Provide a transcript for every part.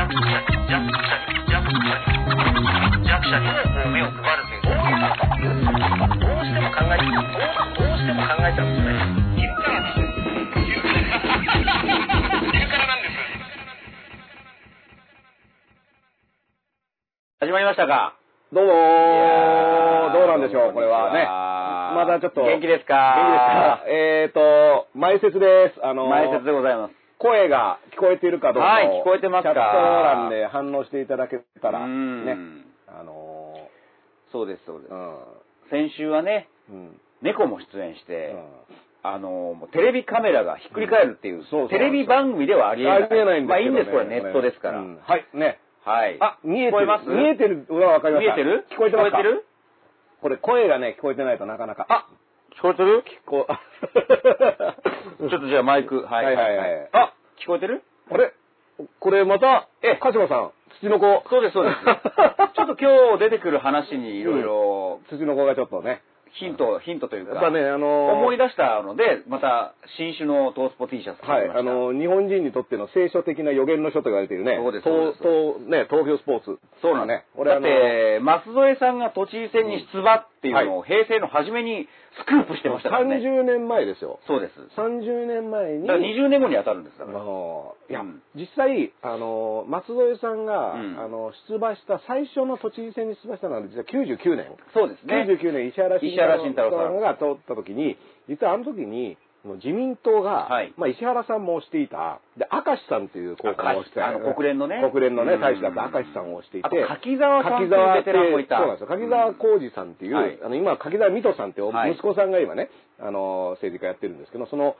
弱者に、弱者に、弱者に、弱者にもこう目を配るという、どういうことっていう、どうしても考えて、どうどうしても考えちゃうんですね。昼からです。昼から昼からなんです。始まりましたかどうもどうなんでしょう、これはね。まだちょっと。元気ですか？元気ですか？えーと、前説です。あの、前説でございます。声が聞こえているかどうかをはい聞こえてますかチャット欄で反応していただけたら、うんね。あのそうです、そうですー、う。ん。先週はね、うん。猫も出演して、うんあのもうテレビカメラがひっくり返るっていう、テレビ番組ではありえない。ありえないんですねまあいいんです、これネットですから。うんはい、ね。はい。あ、見えてる。見えてるはわかりました。見えてる？聞こえてますか？聞こえてる？これ声がね、聞こえてないとなかなか。あ聞こえてる？聞こ ちょっとじゃあマイク、はい。はいはいはいあ、聞こえてる？あれ？これまた、え鹿島さん、土の子。そうです、そうです。ちょっと今日出てくる話にいろいろ土の子がちょっとね。ヒント、ヒントというか、やっぱね、あのー思い出したので、また新種のトースポ T シャツはい、あのー日本人にとっての聖書的な予言の書と言われているね。そうです東そう東ね、東京スポーツ。そうなんね。俺だって、舛添さんが都知事選に出馬っていうのを、う平成の初めにスクープしてましたからね。30年前ですよ。そうです。30年前に。だから20年後に当たるんですかあら。のーいや、うん実際、あのー松添さんが、うんあの出馬した、最初の都知事選に出馬したのは実は99年。そうですね。99年石原慎太郎さんが通った時に、実はあの時に、自民党が、はい。まあ、石原さんも推していた、で、明石さんという候補を推してあの国連のね。国連のね、うん。大使だった明石さんを推していて、柿沢さんっていうベテランもいた。そうなんですよ。柿沢浩二さんっていう、はい。あの、今、柿沢水戸さんって息子さんが今ね、あの、政治家やってるんですけど、その、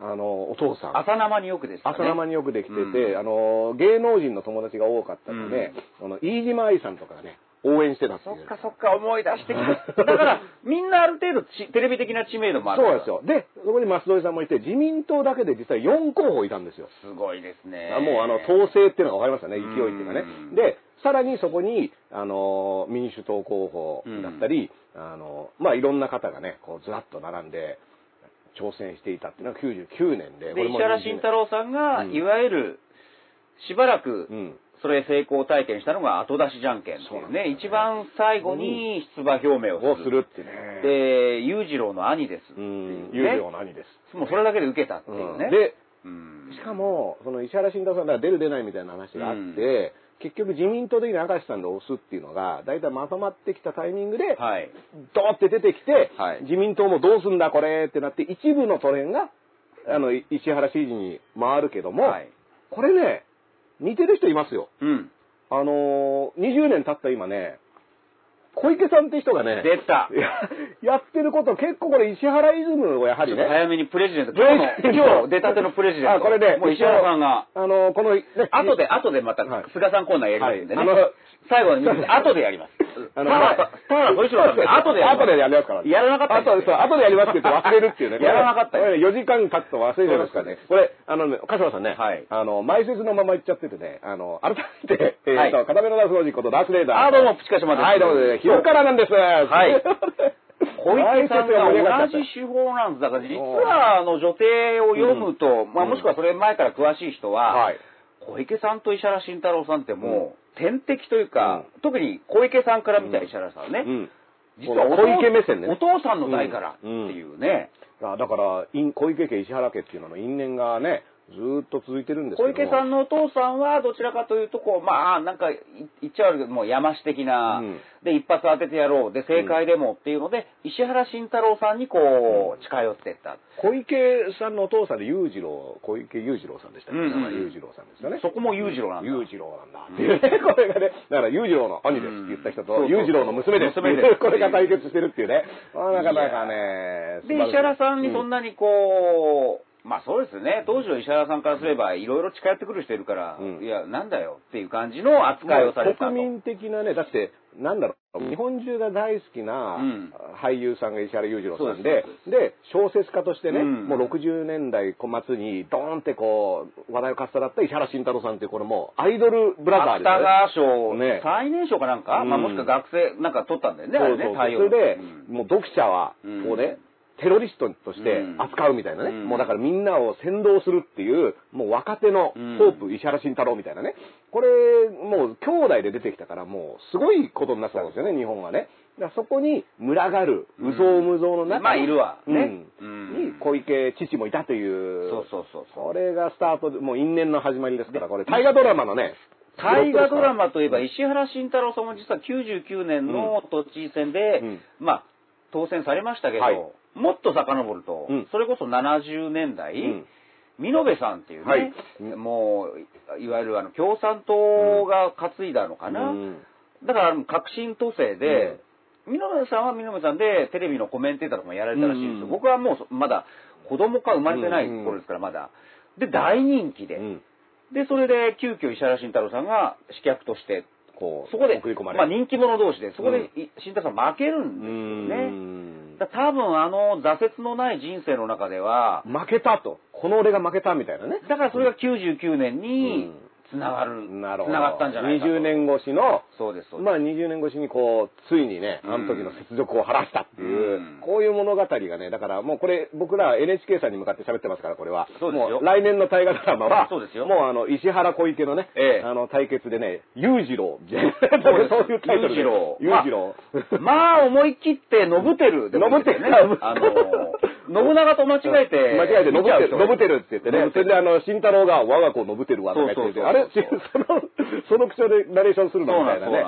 あの、お父さん。朝生によくですかね。朝生によくできてて、うん。あの、芸能人の友達が多かったので、あの、飯島愛さんとかがね、応援してた。そっかそっか思い出してきた。だから、みんなある程度ちテレビ的な知名度もある。そうですよ。で、そこに舛添さんもいて、自民党だけで実は4候補いたんですよ。すごいですね。あもうあの、統制っていうのが分かりましたね、勢いっていうかねうん。で、さらにそこに、あの、民主党候補だったり、あの、まあ、いろんな方がね、こう、ずらっと並んで、挑戦していたっていうのが99年で、で、石原慎太郎さんが、うんいわゆる、しばらくう、ん。それ成功体験したのが後出しじゃんけんっていうね、ね一番最後に出馬表明ををすする。るってね。で、裕次郎の兄ですってう、いうん有ね。料の兄です。もうそれだけで受けたっていうね。で、うんしかも、その石原慎太郎さんが出る出ないみたいな話があって、結局自民党的に明石さんで押すっていうのが、大体まとまってきたタイミングで、はい。ドーって出てきて、はい自民党もどうすんだこれってなって、一部の都連が、あの、い石原支持に回るけども、はい。これね、似てる人いますよ。うん。あのー、20年経った今ね、小池さんって人がね、出た。ややってること結構これ石原イズムをやはりね、早めにプレジデント。今日今日出たてのプレジデント。あこれねもう石原さんが、あのー、この、ね、後で、後でまたはい、菅さんコーナーやりますんでね。はいあの最後に、後でやります。あの田原さん田原総一郎さんが後でや。後でやりますから。やらなかった後で、そう、後でやりますって言って忘れるっていうね。やらなかったよこれ4時間経つと忘れちゃいますからね。これ、あのね、鹿島さんね、はいあの、前説のまま言っちゃっててね、あの、改めて、えっと、はい片目のダース王子ことダースレーダー。あ、どうも、プチカシマです。はい、どうもね、昼からなんです。はい 小池さんが同じ手法なんです。だから実は、あの、女帝を読むと、まあもしくはそれ前から詳しい人たは、はい。小池さんと石原慎太郎さんってもう、天敵というか、特に小池さんから見た石原さんはね、うん。実はお父小池目線ね。お父さんの代からっていうね、あだから、因小池家、石原家っていうのの因縁がね、ずーっと続いてるんですけ小池さんのお父さんはどちらかというと、こう、まあ、なんか、い言っちゃうけど、もう山師的な、うん。で、一発当ててやろう、で、正解でもっていうので、石原慎太郎さんにこう、近寄っていった。小池さんのお父さんで裕次郎、小池裕次郎さんでしたね。うん裕次郎さんですよね。そこも裕次郎なんだ。裕次郎なんだ。っていうね、これがね、だから裕次郎の兄ですって言った人と、裕次郎の娘です娘ですこれが対決してるっていうね。まあなかなかね、で、石原さんにそんな、なにこう、まあそうですね、当時の石原さんからすれば、いろいろ近寄ってくる人いるから、うん。いや、なんだよっていう感じの扱いをされてたと。国民的なね、だって、なんだろう、日本中が大好きなうん。俳優さんが石原裕次郎さんそうでで小説家としてね、うん。もう60年代小末にドーンってこう、話題をかっさらった石原慎太郎さんっていう、これもうアイドルブラザーですよね。芥川賞、ね。最年少かなんか、うん。まあもしくは学生なんか取ったんだよね、あれね、そうそう。太陽それで、うん。もう読者は、うんこうね、テロリストとして扱うみたいなね。うん。もうだからみんなを先導するっていう、もう若手のうんホープ石原慎太郎みたいなね。これ、もう兄弟で出てきたからもうすごいことになってたんですよね、日本はね。だからそこに群がる、うん。うぞうむぞうの中まあいるわ。ね。うん。うんに小池父もいたという。そうそうそうそう。これがスタートで、もう因縁の始まりですから、これ、大河ドラマのね、大河ドラマといえば石原慎太郎さんも実は99年の都知事選で、うん。まあ当選されましたけど、はいもっと遡ると、うん。それこそ70年代、うん。美濃部さんっていうね、はい。もういわゆるあの共産党が担いだのかな、うん。だから革新都政で、美濃部さんは美濃部さんでテレビのコメンテーターとかもやられたらしいんですよ、うん。僕はもうそまだ子供か生まれてない頃ですからまだ。で大人気で、うん。で、それで急遽石原慎太郎さんが刺客として、こう、そこでま、あ人気者同士で、そこで慎太郎さん負けるんですよね。ね。だ多分あの挫折のない人生の中では、負けたと。この俺が負けたみたいなね。だからそれが99年にうんつながる、なるほど。つながったんじゃないかと。20年越しの、そうです、そうです。まあ20年越しにこう、ついにね、うんあの時の雪辱を晴らしたっていう、うんこういう物語がね、だからもうこれ、僕ら NHK さんに向かって喋ってますから、これは。そうですよもう来年の大河ドラマは、そうですよもうあの、石原小池のね、ええあの、対決でね、裕次郎。そういうタイトルで。裕次郎裕次郎。まあ思い切って、ノブテルでもいいですよね。あの、信長と間違えて、間違えて、ノブテル、ノブテルって言ってね。それであの、慎太郎が我が子ノブテルはとか言ってあれ その、その口調でナレーションするのみたいなね。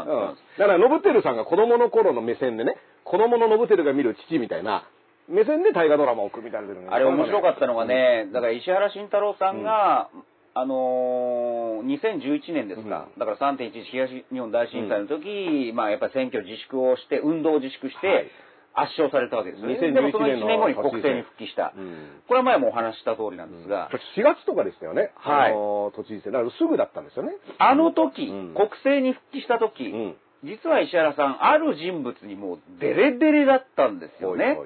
だから、ノブテルさんが子供の頃の目線でね、子供のノブテルが見る父みたいな、目線で大河ドラマを組み立ててるあれ面白かったのが、ね、だから石原慎太郎さんが、あのー2011年ですか、うだから3.11東日本大震災の時、まあやっぱり選挙自粛をして、運動を自粛して、はい圧勝されたわけですよね。2011でもその1年後に国政に復帰した。うんこれは前もお話しした通りなんですが、4月とかでしたよね。はいあの、都知事選。だからすぐだったんですよね。あの時、うん国政に復帰した時、うん。実は石原さん、ある人物にもうデレデレだったんですよね。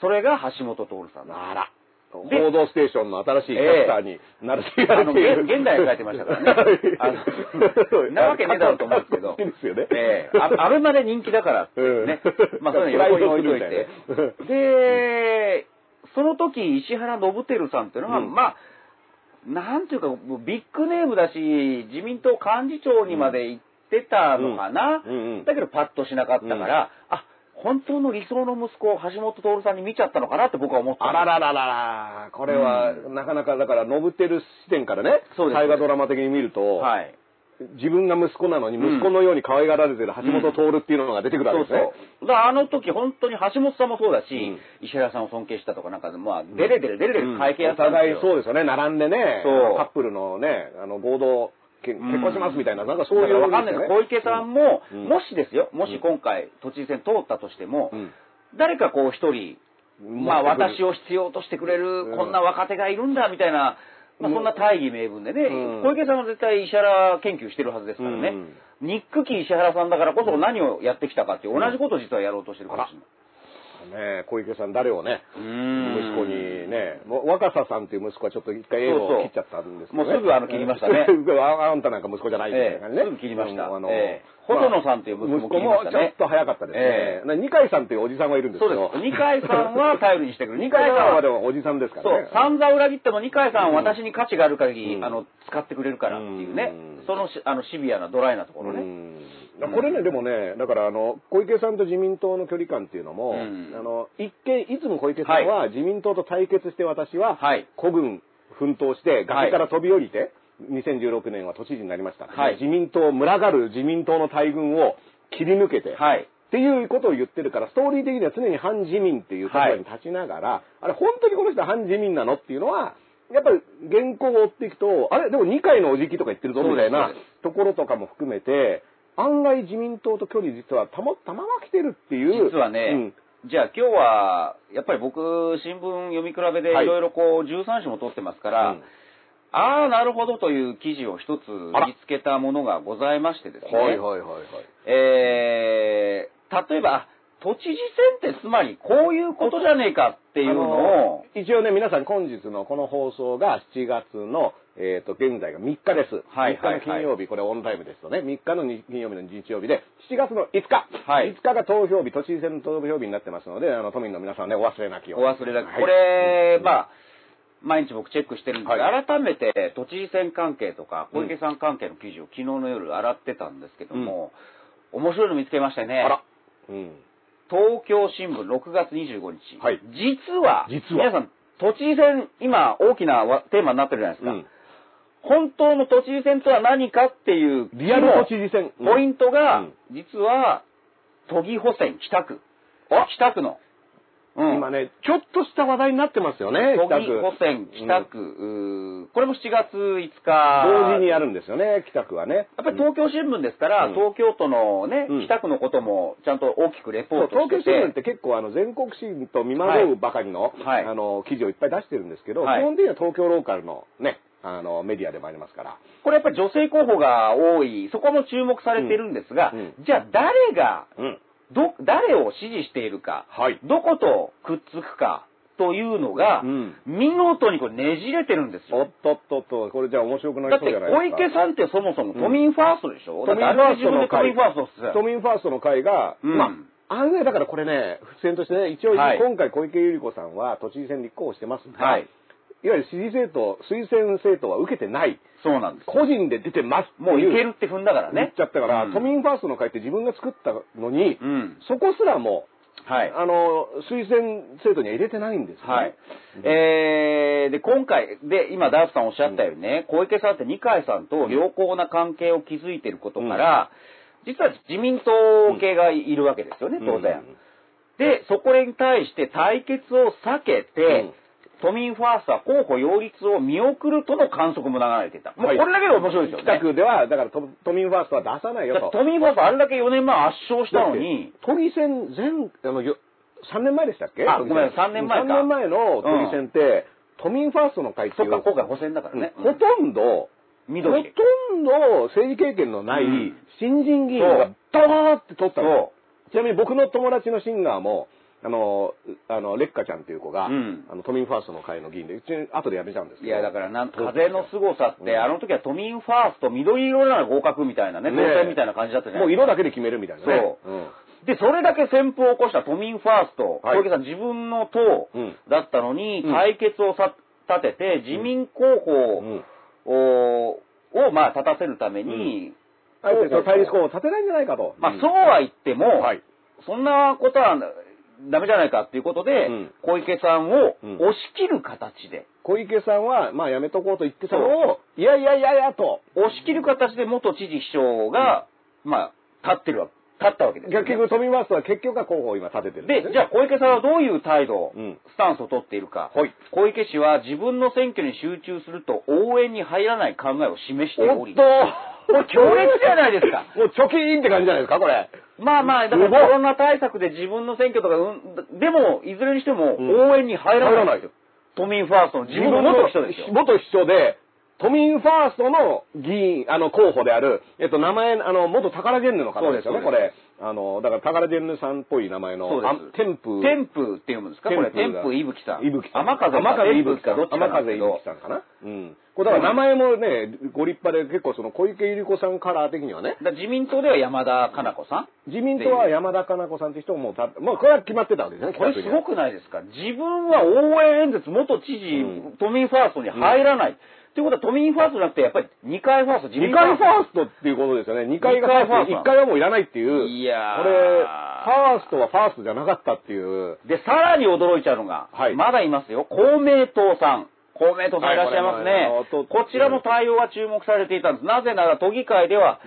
それが橋本徹さん。あら。報で道ステーションの新しいキャラクターになるって言わあの、れている。現現代に書いてましたからね。あのなわけねえだろうと思うんですけど。ですよね。ええあアベマで人気だからっていうね。うんまあ、そういうの横に置いといて。で、その時、石原信輝さんっていうのは、うんまあ、なんていうか、ビッグネームだし、自民党幹事長にまで行ってたのかな。うんうんだけどパッとしなかったから、あ、本当の理想の息子を橋本徹さんに見ちゃったのかなって僕は思った。あららららら、これは、なかなか、だから、ノブテル視点からね、そうです。大河ドラマ的に見ると、はい。自分が息子なのに、うん。息子のように可愛がられてる橋本徹っていうのが出てくるわけそうですね。そう。だからあの時本当に橋本さんもそうだし、うん。石原さんを尊敬したとかなんか、まあ、デレデレデレデレ会計やおったんですよ。互いそうですよね、並んでね、そう。カップルのね、あの、合同、結婚しますみたいな、なんかそういう、わかんない。けど、小池さんも、うん。もしですよ、もし今回、都知事選通ったとしても、うん。誰かこう一人、まあ私を、を必要としてくれる、うん。こんな若手がいるんだ、みたいな、まあそんな大義名分でね、うん。小池さんは絶対石原研究してるはずですからね、うん。ニックキー石原さんだからこそ何をやってきたかっていう、同じことを実はやろうとしてるかもしれない。ね、小池さん誰をね、息子にね、もう若狭さんっていう息子はちょっと一回映画を切っちゃったんですけど、ね、そうそうもうすぐあの切りましたね ああんたなんか息子じゃないみたいな感じね。ええすぐ切りましたうんあの、ええ細野さんっていう息子もちょっと早かったですね二階さんっていうおじさんがいるんですけど。そうです。二階さんは頼りにしてくる。二二階階さんはでもおじさんですかそうらね。、散々裏切っても二階さんは私に価値がある限り、うんあの、使ってくれるからっていうねう、んそのしあのシビアなドライなところね。うんこれね、でもね、だからあの、小池さんと自民党の距離感っていうのも、うん。あの、一見、いつも小池さんは自民党と対決して私は、はい。孤軍奮闘して崖から飛び降りて、2016年は都知事になりました。はい。自民党、群がる自民党の大軍を切り抜けて、はい。っていうことを言ってるから、ストーリー的には常に反自民っていう立場に立ちながら、あれ本当にこの人は反自民なのっていうのは、やっぱり原稿を追っていくと、あれでも二階のおじきとか言ってるぞみたいなところとかも含めて、案外自民党と距離実はたま、たまま来てるっていう。実はね、じゃあ今日は、やっぱり僕、新聞読み比べでいはいろいろこう、13紙も取ってますから、うんああ、なるほどという記事を一つ見つけたものがございましてですね。はいはいはいはい。えー、例えば、あ都知事選ってつまりこういうことじゃねえかっていうのを、一応ね、皆さん本日のこの放送が7月の、えっ、と、現在が3日です。はいはいはい。3日の金曜日、これオンタイムですとね、3日のに金曜日の日曜日で、7月の5日、はい。5日が投票日、都知事選の投票日になってますので、あの、都民の皆さんね、お忘れなきように。お忘れなく、はい。これ、まあ、毎日僕チェックしてるんですけど、は改めて都知事選関係とか小池さん関係の記事を昨日の夜洗ってたんですけども、面白いの見つけましてね。あら。うん。東京新聞6月25日、はい。実は実は。皆さん都知事選今大きなわテーマになってるじゃないですか、うん本当の都知事選とは何かっていうリアル都知事選。うんポイントが、うん。実は都議補選北区。北区の、うん。今ね、ちょっとした話題になってますよね、都議。補選北区、うーこれも7月5日同時にやるんですよね、北区はね。やっぱり東京新聞ですから、うん。東京都のね、うん。北区のこともちゃんと大きくレポそうートして。京新聞って結構あの全国紙と見惑うばかりの,、はい。あの記事をいっぱい出してるんですけど、はい。基本的には東京ローカルのね、あのメディアでもありますから。これやっぱり女性候補が多い、そこも注目されてるんですが、うんじゃあ誰が、うん。ど、誰を支持しているか、はい。どことくっつくかというのが、うん見事にこれねじれてるんですよ。おっとっとっと、これじゃあ面白くなりだってそうじゃないですか。小池さんってそもそも都民ファーストでしょ、都民だってあれ自分で都会民ファーストっすよ都民ファーストの会が、うんまあ、案外だからこれね、付箋としてね、一応はい今回小池百合子さんは都知事選立候補してますが、はいいわゆる支持政党、推薦政党は受けてない、そうなんです。個人で出てますもういけるって踏んだから言っね。ちゃったから、うん都民ファーストの会って自分が作ったのに、うん。そこすらも、はい。あの、推薦制度には入れてないんですよね。はい。えー、で、今回、で、今、ダースさんおっしゃったようにね、小池さんって二階さんと良好な関係を築いていることから、実は自民党系がいるわけですよね、当然。で、そこに対して対決を避けて、都民ファーストは候補擁立を見送るとの観測も流れていた。もうこれだけで面白いですよね。北区では、だから都都民ファーストは出さないよと。都民ファーストあれだけ4年前圧勝したのに、都議選前、あの、よ3年前でしたっけ？あごめん3年前か3年前の都議選って、都民ファーストの会っていうそっか、今回補選だからね。ほとんど、ほ緑。とんど政治経験のないうん新人議員がドーって取ったの。ちなみに僕の友達のシンガーも、あの、あの、レッカちゃんっていう子が、うん。あの、都民ファーストの会の議員で、うち後で辞めちゃうんですけど。いや、だからなん、風の凄さって、うん。あの時は都民ファースト、緑色なら合格みたいなね、当選みたいな感じだったじゃなもいうですか。色だけで決めるみたいなね。そう。うん。で、それだけ旋風を起こした都民ファースト、はい。小池さん自分の党うん。だったのに、うん。対決をさ立てて、自民候補うん。を、をまあ、立たせるために、あえてその対立候補を立てないんじゃないかと。まあ、そうは言っても、はい。そんなことはダメじゃないかっていうことで、うん。小池さんをうん。押し切る形で、小池さんは、まあやめとこうと言ってたのを、いやいやいやいやと、押し切る形で元知事秘書が、まあ、立ってるわ、立ったわけですよ、ね。結局、都民ファーストは結局は候補を今立ててるんで、すね。じゃあ小池さんはどういう態度、うん。スタンスを取っているか。はい。小池氏は自分の選挙に集中すると応援に入らない考えを示しており、おっとこれ強烈じゃないですか。もう貯金って感じじゃないですか、これ。まあまあ、だからコロナ対策で自分の選挙とか、うん、でも、いずれにしてもうん応援に入らない。入らないよ都民ファーストの自分の元人ですよ。元秘書で、都民ファーストの議員、あの、候補である、えっと、名前、あの、元宝ジェンヌの方ですよね、これ。あの、だから宝ジェンヌさんっぽい名前の、そうですあ天風。天風って読むんですか？これ、天天風が風いぶきさん。いぶきさん。天風天風いぶきさん。どっちかなんですけど天風いぶきさんかな？うん。これだから名前もね、ご立派で結構その小池百合子さんカラー的にはね、自民党では山田加奈子さん？自民党は山田加奈子さんって人ももうた、もうこれは決まってたわけですね、これすごく。くないですか？自分は応援演説、元知事、うん都民ファーストに入らない。ということは都民ファーストじゃなくて、やっぱり二階ファースト、自民二階ファーストっていうことですよね。二階がファースト、二階ファースト一階はもういらないっていう。いやーこれ、ファーストはファーストじゃなかったっていう。で、さらに驚いちゃうのが、はいまだいますよ、公明党さん。公明党さんいらっしゃいますね。はいここちらの対応が注目されていたんです。なぜなら都議会では、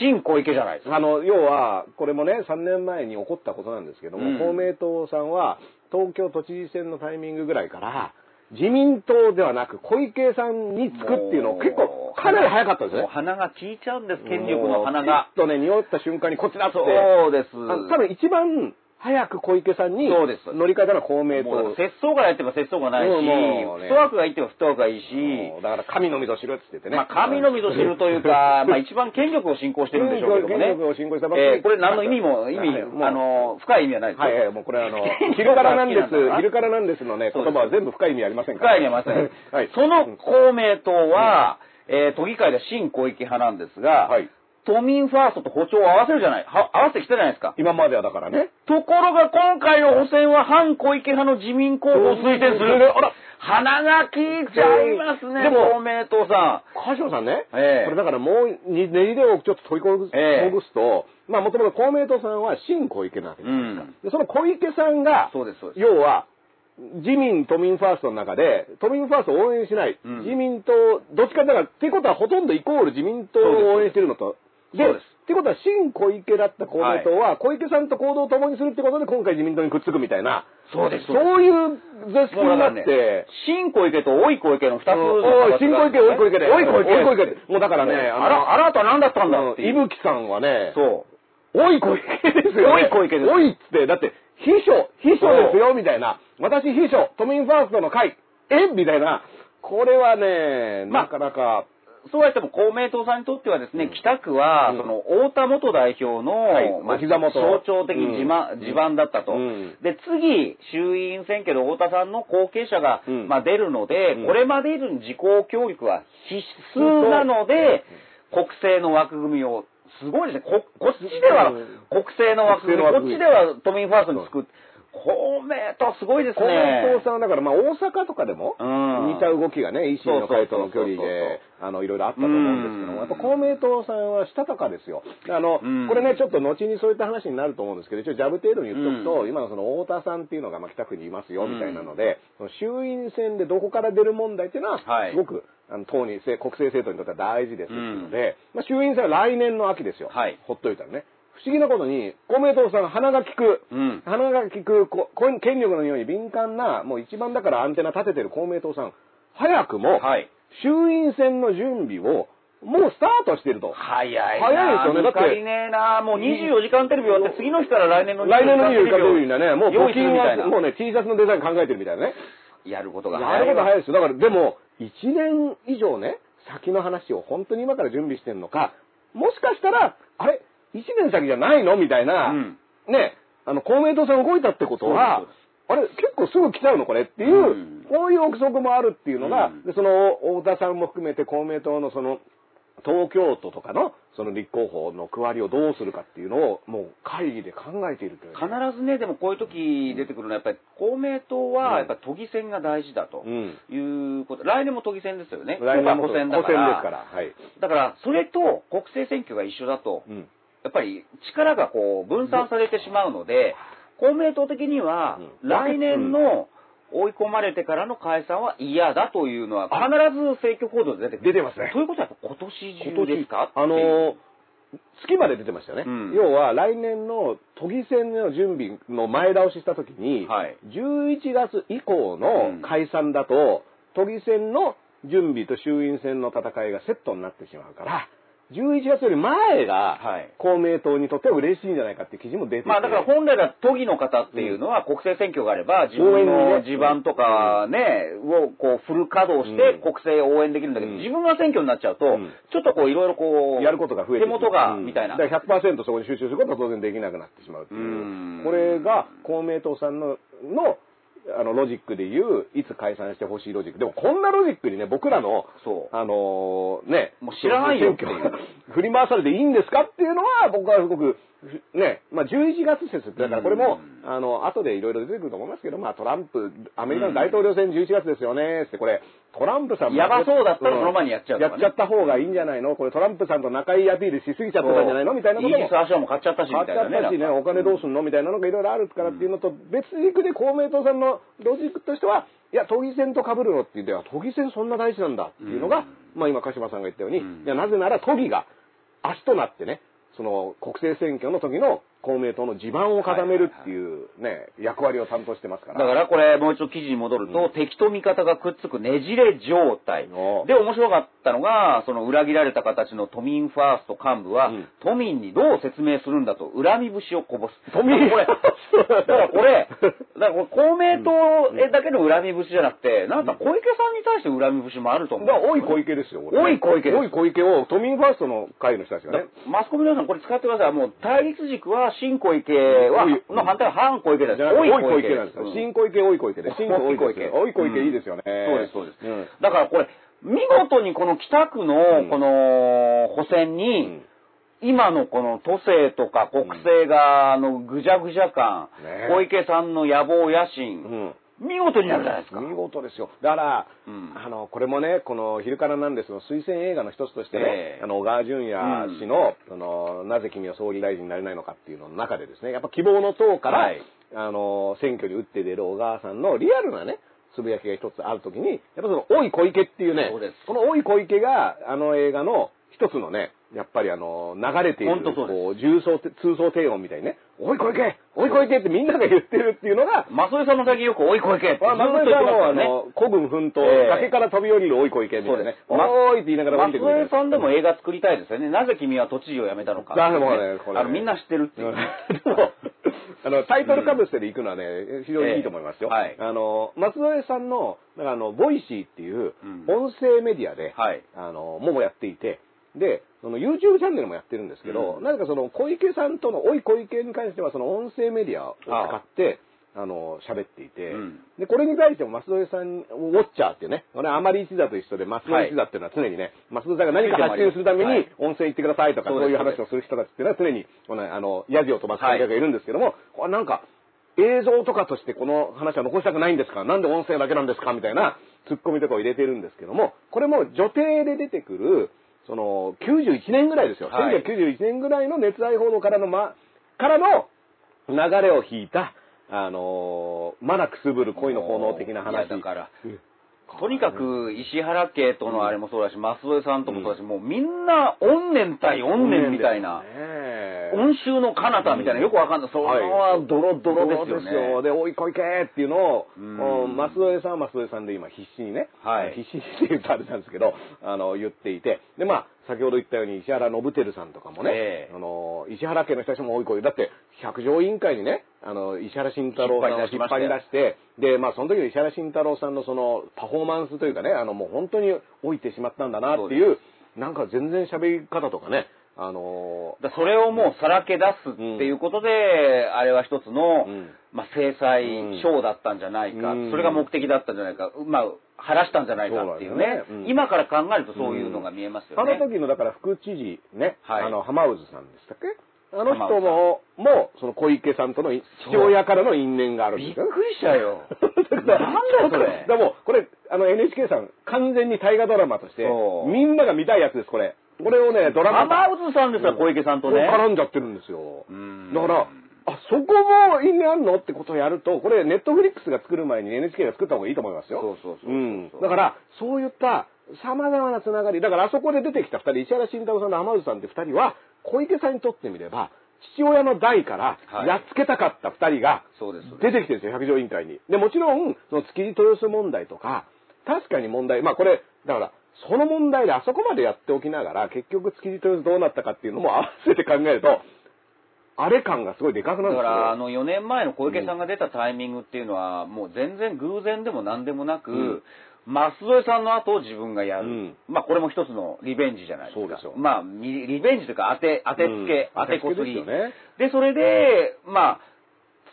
新小池じゃないですか。あの、要は、これもね、3年前に起こったことなんですけども、うん公明党さんは、東京都知事選のタイミングぐらいから、自民党ではなく小池さんにつくっていうのを結構、かなり早かったんですね。鼻が効いちゃうんです、権力の鼻が。もうピッとね、匂った瞬間にこっちだって。そうです。多分一番早く小池さんにそうです乗り換えたのは公明党。もう節操がやってば節操がないし、もうねフットワークがいいってばフットワークがいいし、だから神のみぞ知るって言ってね。まあ、神のみぞ知るというか、まあ、一番権力を信仰してるんでしょうけどもね。権力を信仰したばっかりえーこれ何の意味も、意味、あの、深い意味はないですよ。はいはい、もうこれあの、昼からなんです、昼からなんですのね、言葉は全部深い意味ありませんから。深い意味はありません。はい。その公明党は、えー都議会で新小池派なんですが、はい。都民ファーストと歩調を合わせるじゃない、は合わせてきたじゃないですか。今まではだからね。ところが今回の補選は反小池派の自民候補を推薦する。あら鼻が効いちゃいますね、でも公明党さ川島さんね、ええこれだからもうに練りでをちょっと取りほぐすと、まあもともと公明党さんは新小池なわけん。じゃないですか。うん。でその小池さんが、そうです、そうです。要は、自民、都民ファーストの中で、都民ファーストを応援しない、うん自民党、どっちかだから、っていうことはほとんどイコール自民党を応援してるのと、で、っていうことは、新小池だった公明党は、小池さんと行動を共にするってことで、今回自民党にくっつくみたいな、そうですそういう図式になって、新小池と大井小池の二つのおい、新小池、大井小池で。大井小池。大井小池で。もうだからね、あら、あなたは何だったんだのっていう。伊吹さんはね、そう。おい小池ですよ、ね。おい小池ですおいっつって、だって、秘書、秘書ですよ、みたいな。私秘書、都民ファーストの会、えみたいな。これはね、まあなかなか、そうやっても公明党さんにとってはですね、北区は、うん。その、太田元代表の、はい。まあ象徴的地盤、うん。地盤だったと。うん。で、次、衆院選挙で太田さんの後継者が、うん。まあ、出るので、うん。これまで以上に自公教育は必須なので、国政の枠組みを、すごいですね。こ、こっちではうん。国政の枠組み、こっちでは都民ファーストに作って、公明党すごいです公明ね党。さんはだから、まあ大阪とかでも、うん。似た動きがね、維新の会との距離で、あの、いろいろあったと思うんですけども、うん。やっぱ公明党さんはしたたかですよ。あの、うん。これね、ちょっと後にそういった話になると思うんですけど、一応ジャブ程度に言っとくと、うん。今のその太田さんっていうのが、まあ、北区にいますよ、みたいなので、その衆院選でどこから出る問題っていうのは、はい。すごく、あの、党に、国政政党にとっては大事ですので、まあ、衆院選は来年の秋ですよ。はい。ほっといたらね。不思議なことに、公明党さん鼻が利く、うん。鼻が利く、ここ権力のように敏感な、もう一番だからアンテナ立ててる公明党さん、早くも、はい。衆院選の準備を、もうスタートしてると。早いな早いですよねだって抜かりねえなもう24時間テレビ終わって次の日から来年の来年の24時間テレビににはね、もう用募金は、意するみたいなもうね、T シャツのデザイン考えてるみたいなね。やることがやることい早いですよ。だから、でも、1年以上ね、先の話を本当に今から準備してるのか、もしかしたら、あれ？?1 年先じゃないの？みたいな、うん。ね、あの、公明党さん動いたってことはあれ結構すぐ来ちゃうのこれっていう、うん。こういう憶測もあるっていうのが、うん。でその、太田さんも含めて公明党のその、東京都とかの、その立候補の区割りをどうするかっていうのを、もう会議で考えているという。ね、必ずねでもこういう時出てくるのはやっぱり公明党はやっぱ都議選が大事だとうん。いうこと、来年も都議選ですよね。来年も補選だ補選から。ですから。はい。だからそれと国政選挙が一緒だと。うん。やっぱり力がこう分散されてしまうので、公明党的にはうん。来年の追い込まれてからの解散は嫌だというのは必ず選挙行動で出てくる。出てますね。ということは今年中ですか？あのー、月まで出てましたよね。うん。要は来年の都議選の準備の前倒しした時に、はい。11月以降の解散だと、都議選の準備と衆院選の戦いがセットになってしまうから、11月より前がはい。公明党にとっては嬉しいんじゃないかっていう記事も出てて。まあだから本来は都議の方っていうのは国政選挙があれば自分のね地盤とかね、をこうフル稼働してうん。国政を応援できるんだけど、うん。自分が選挙になっちゃうと、うん。ちょっとこういろいろこう、やることが増えて手元が、うんみたいな。だから100%そこに集中することは当然できなくなってしまうっていう。うん。これが公明党さんの、の、あの、ロジックで言う、いつ解散してほしいロジック。でも、こんなロジックにね、僕らの、そう。あのーね、もう知らないよっていう 振り回されていいんですかっていうのは、僕はすごく、ね、まあ、11月説だからこれも、うんあの、後でいろいろ出てくると思いますけど、まあ、トランプ、アメリカの大統領選11月ですよね、って、これ、トランプさんやばそうだったらその前にやっちゃうね。やっちゃった方がいいんじゃないの？これトランプさんと仲いいアピールしすぎちゃってたんじゃないの？みたいなことも。イギリス。アショアも買っちゃったし、み買ったちゃ。ったしね、お金どうすんの？みたいなのがいろいろあるからっていうのと、別軸で公明党さんのロジックとしては、いや、都議選と被るのって言っては、都議選そんな大事なんだっていうのが、うん。まあ今、鹿島さんが言ったように、うん。いや、なぜなら都議が足となってね、その国政選挙の時の公明党の地盤を固めるっていうね、役割を担当してますから。だからこれもう一度記事に戻ると、敵と味方がくっつくねじれ状態。おで、面白かったのが、その裏切られた形の都民ファースト幹部は、うん都民にどう説明するんだと恨み節をこぼす。都民これ、だからこれ、だからこれ公明党だけの恨み節じゃなくて、なんか小池さんに対して恨み節もあると思う。だから、おい小池ですよ。これおい小池ですおい小池を都民ファーストの会の人たちがね。マスコミの皆さんこれ使ってください。もう対立軸は新小池は、の反対は反小池です。じゃなくて、おい小池でなんですよ。うん新小池、おい小池で。新小池おい小池いいですよね。そうです、そうです。んだからこれ、見事にこの北区の、この、補選に、うん今のこの都政とか国政が、あの、ぐじゃぐじゃ感、ね小池さんの野望野う心、ん。見事になるじゃないですか。見事ですよ。だから、うん。あの、これもね、この、昼からなんですの推薦映画の一つとしてね、ええ。あの、小川淳也氏の、その、なぜ君は総理大臣になれないのかっていうのの中でですね、やっぱ希望の党から、はい。あの、選挙に打って出る小川さんのリアルなね、つぶやきが一つあるときに、やっぱその、おい小池っていうねそうです、このおい小池が、あの映画の一つのね、やっぱりあの、流れている、こう、重層、通奏低音みたいにね、おい小池おい小池ってみんなが言ってるっていうのが、松江さんも最近よく、おい小池ってずっまあ、と言って松江さんは、あますからね。の、孤軍奮闘、ええ崖から飛び降りるおい小池みたいなね。おいって言いながら降りてくるみたいな。松江さんでも映画作りたいですよね。なぜ君は都知事を辞めたのか、ねこれねあの、みんな知ってるっていう。あの、タイトルかぶせで行くのはね、非常にいいと思いますよ。ええはいあの、舛添さんの、あの、 Voicy っていううん音声メディアで、はいあの、ももやっていて、で、その YouTube チャンネルもやってるんですけど、うん。何かその小池さんとの、おい小池に関してはその音声メディアを使って、あの、喋っていて、うん。で、これに対しても舛添さん、ウォッチャーっていうね、これあまり一座と一緒で、舛添一座っていうのは常にね、舛添さんが何か発信するためにはい。温泉行ってくださいとか、そうです。そういう話をする人たちっていうのは常に、この、あの、ヤジを飛ばす観客がいるんですけども、これなんか、映像とかとしてこの話は残したくないんですか？なんで音声だけなんですか？みたいなツッコミとかを入れてるんですけども、これも女帝で出てくる、その、91年ぐらいですよ。はい。1991年ぐらいの熱愛報道からの、ま、からの流れを引いた、あのーまだくすぶる恋の炎的ない話。やだからうん。とにかく石原家とのあれもそうだし、増添さんともそうだし、もうみんな怨念対怨念みたいな、ね。え温州の彼方みたいな、よくわかんない。それはドロドロですよね。そうで、おい、小池っていうのを、増添さんは増添さんで今必死にね、はい必死にって言うとあれなんですけど、あの、言っていて、で、まあ、先ほど言ったように石原信輝さんとかもね、ええ。あの、石原家の人たちも多い声、だって、百条委員会にね、あの、石原慎太郎さんを引っ張り出して、で、まあ、その時の石原慎太郎さんのその、パフォーマンスというかね、あの、もう本当に老いてしまったんだなっていう、なんか全然喋り方とかね、あのだそれをもうさらけ出すっていうことで、あれは一つの、うん。まあ、制裁ショーだったんじゃないか、うん。それが目的だったんじゃないか、まあ、晴らしたんじゃないかっていうね。そうね。うん。今から考えるとそういうのが見えますよあね。の時のだから副知事ね、はい。あの浜渦さんでしたっけ？あの人浜も、もうその小池さんとの父親からの因縁があるんですよ。びっくりしたよ。なんだよそれ。でも、これ、あの NHK さん、完全に大河ドラマとしてみんなが見たいやつです、これ。これをね、ドラマ浜渦さんですら小池さんとね。絡んじゃってるんですよ。うんだから、あ、そこも因縁あるのってことをやると、これ、ネットフリックスが作る前に NHK が作った方がいいと思いますよ。そうそうそうそううん。だから、そういった様々なつながり、だからあそこで出てきた二人、石原慎太郎さんと浜渦さんって二人は、小池さんにとってみれば、父親の代からはいやっつけたかった二人が出てきてるんですよ、百条委員会に。で、もちろん、その築地豊洲問題とか、確かに問題、まあこれ、だから、その問題であそこまでやっておきながら、結局築地豊洲どうなったかっていうのも合わせて考えると、あれ感がすごいでかくなるんですよ。だから、あの、4年前の小池さんが出たタイミングっていうのは、もう全然偶然でも何でもなく、うん舛添さんの後を自分がやる。うんまあ、これも一つのリベンジじゃないですか。そうですよまあ、リリベンジというか、当て、当てつけ、うん当てこすり。でねで、それで、まあ、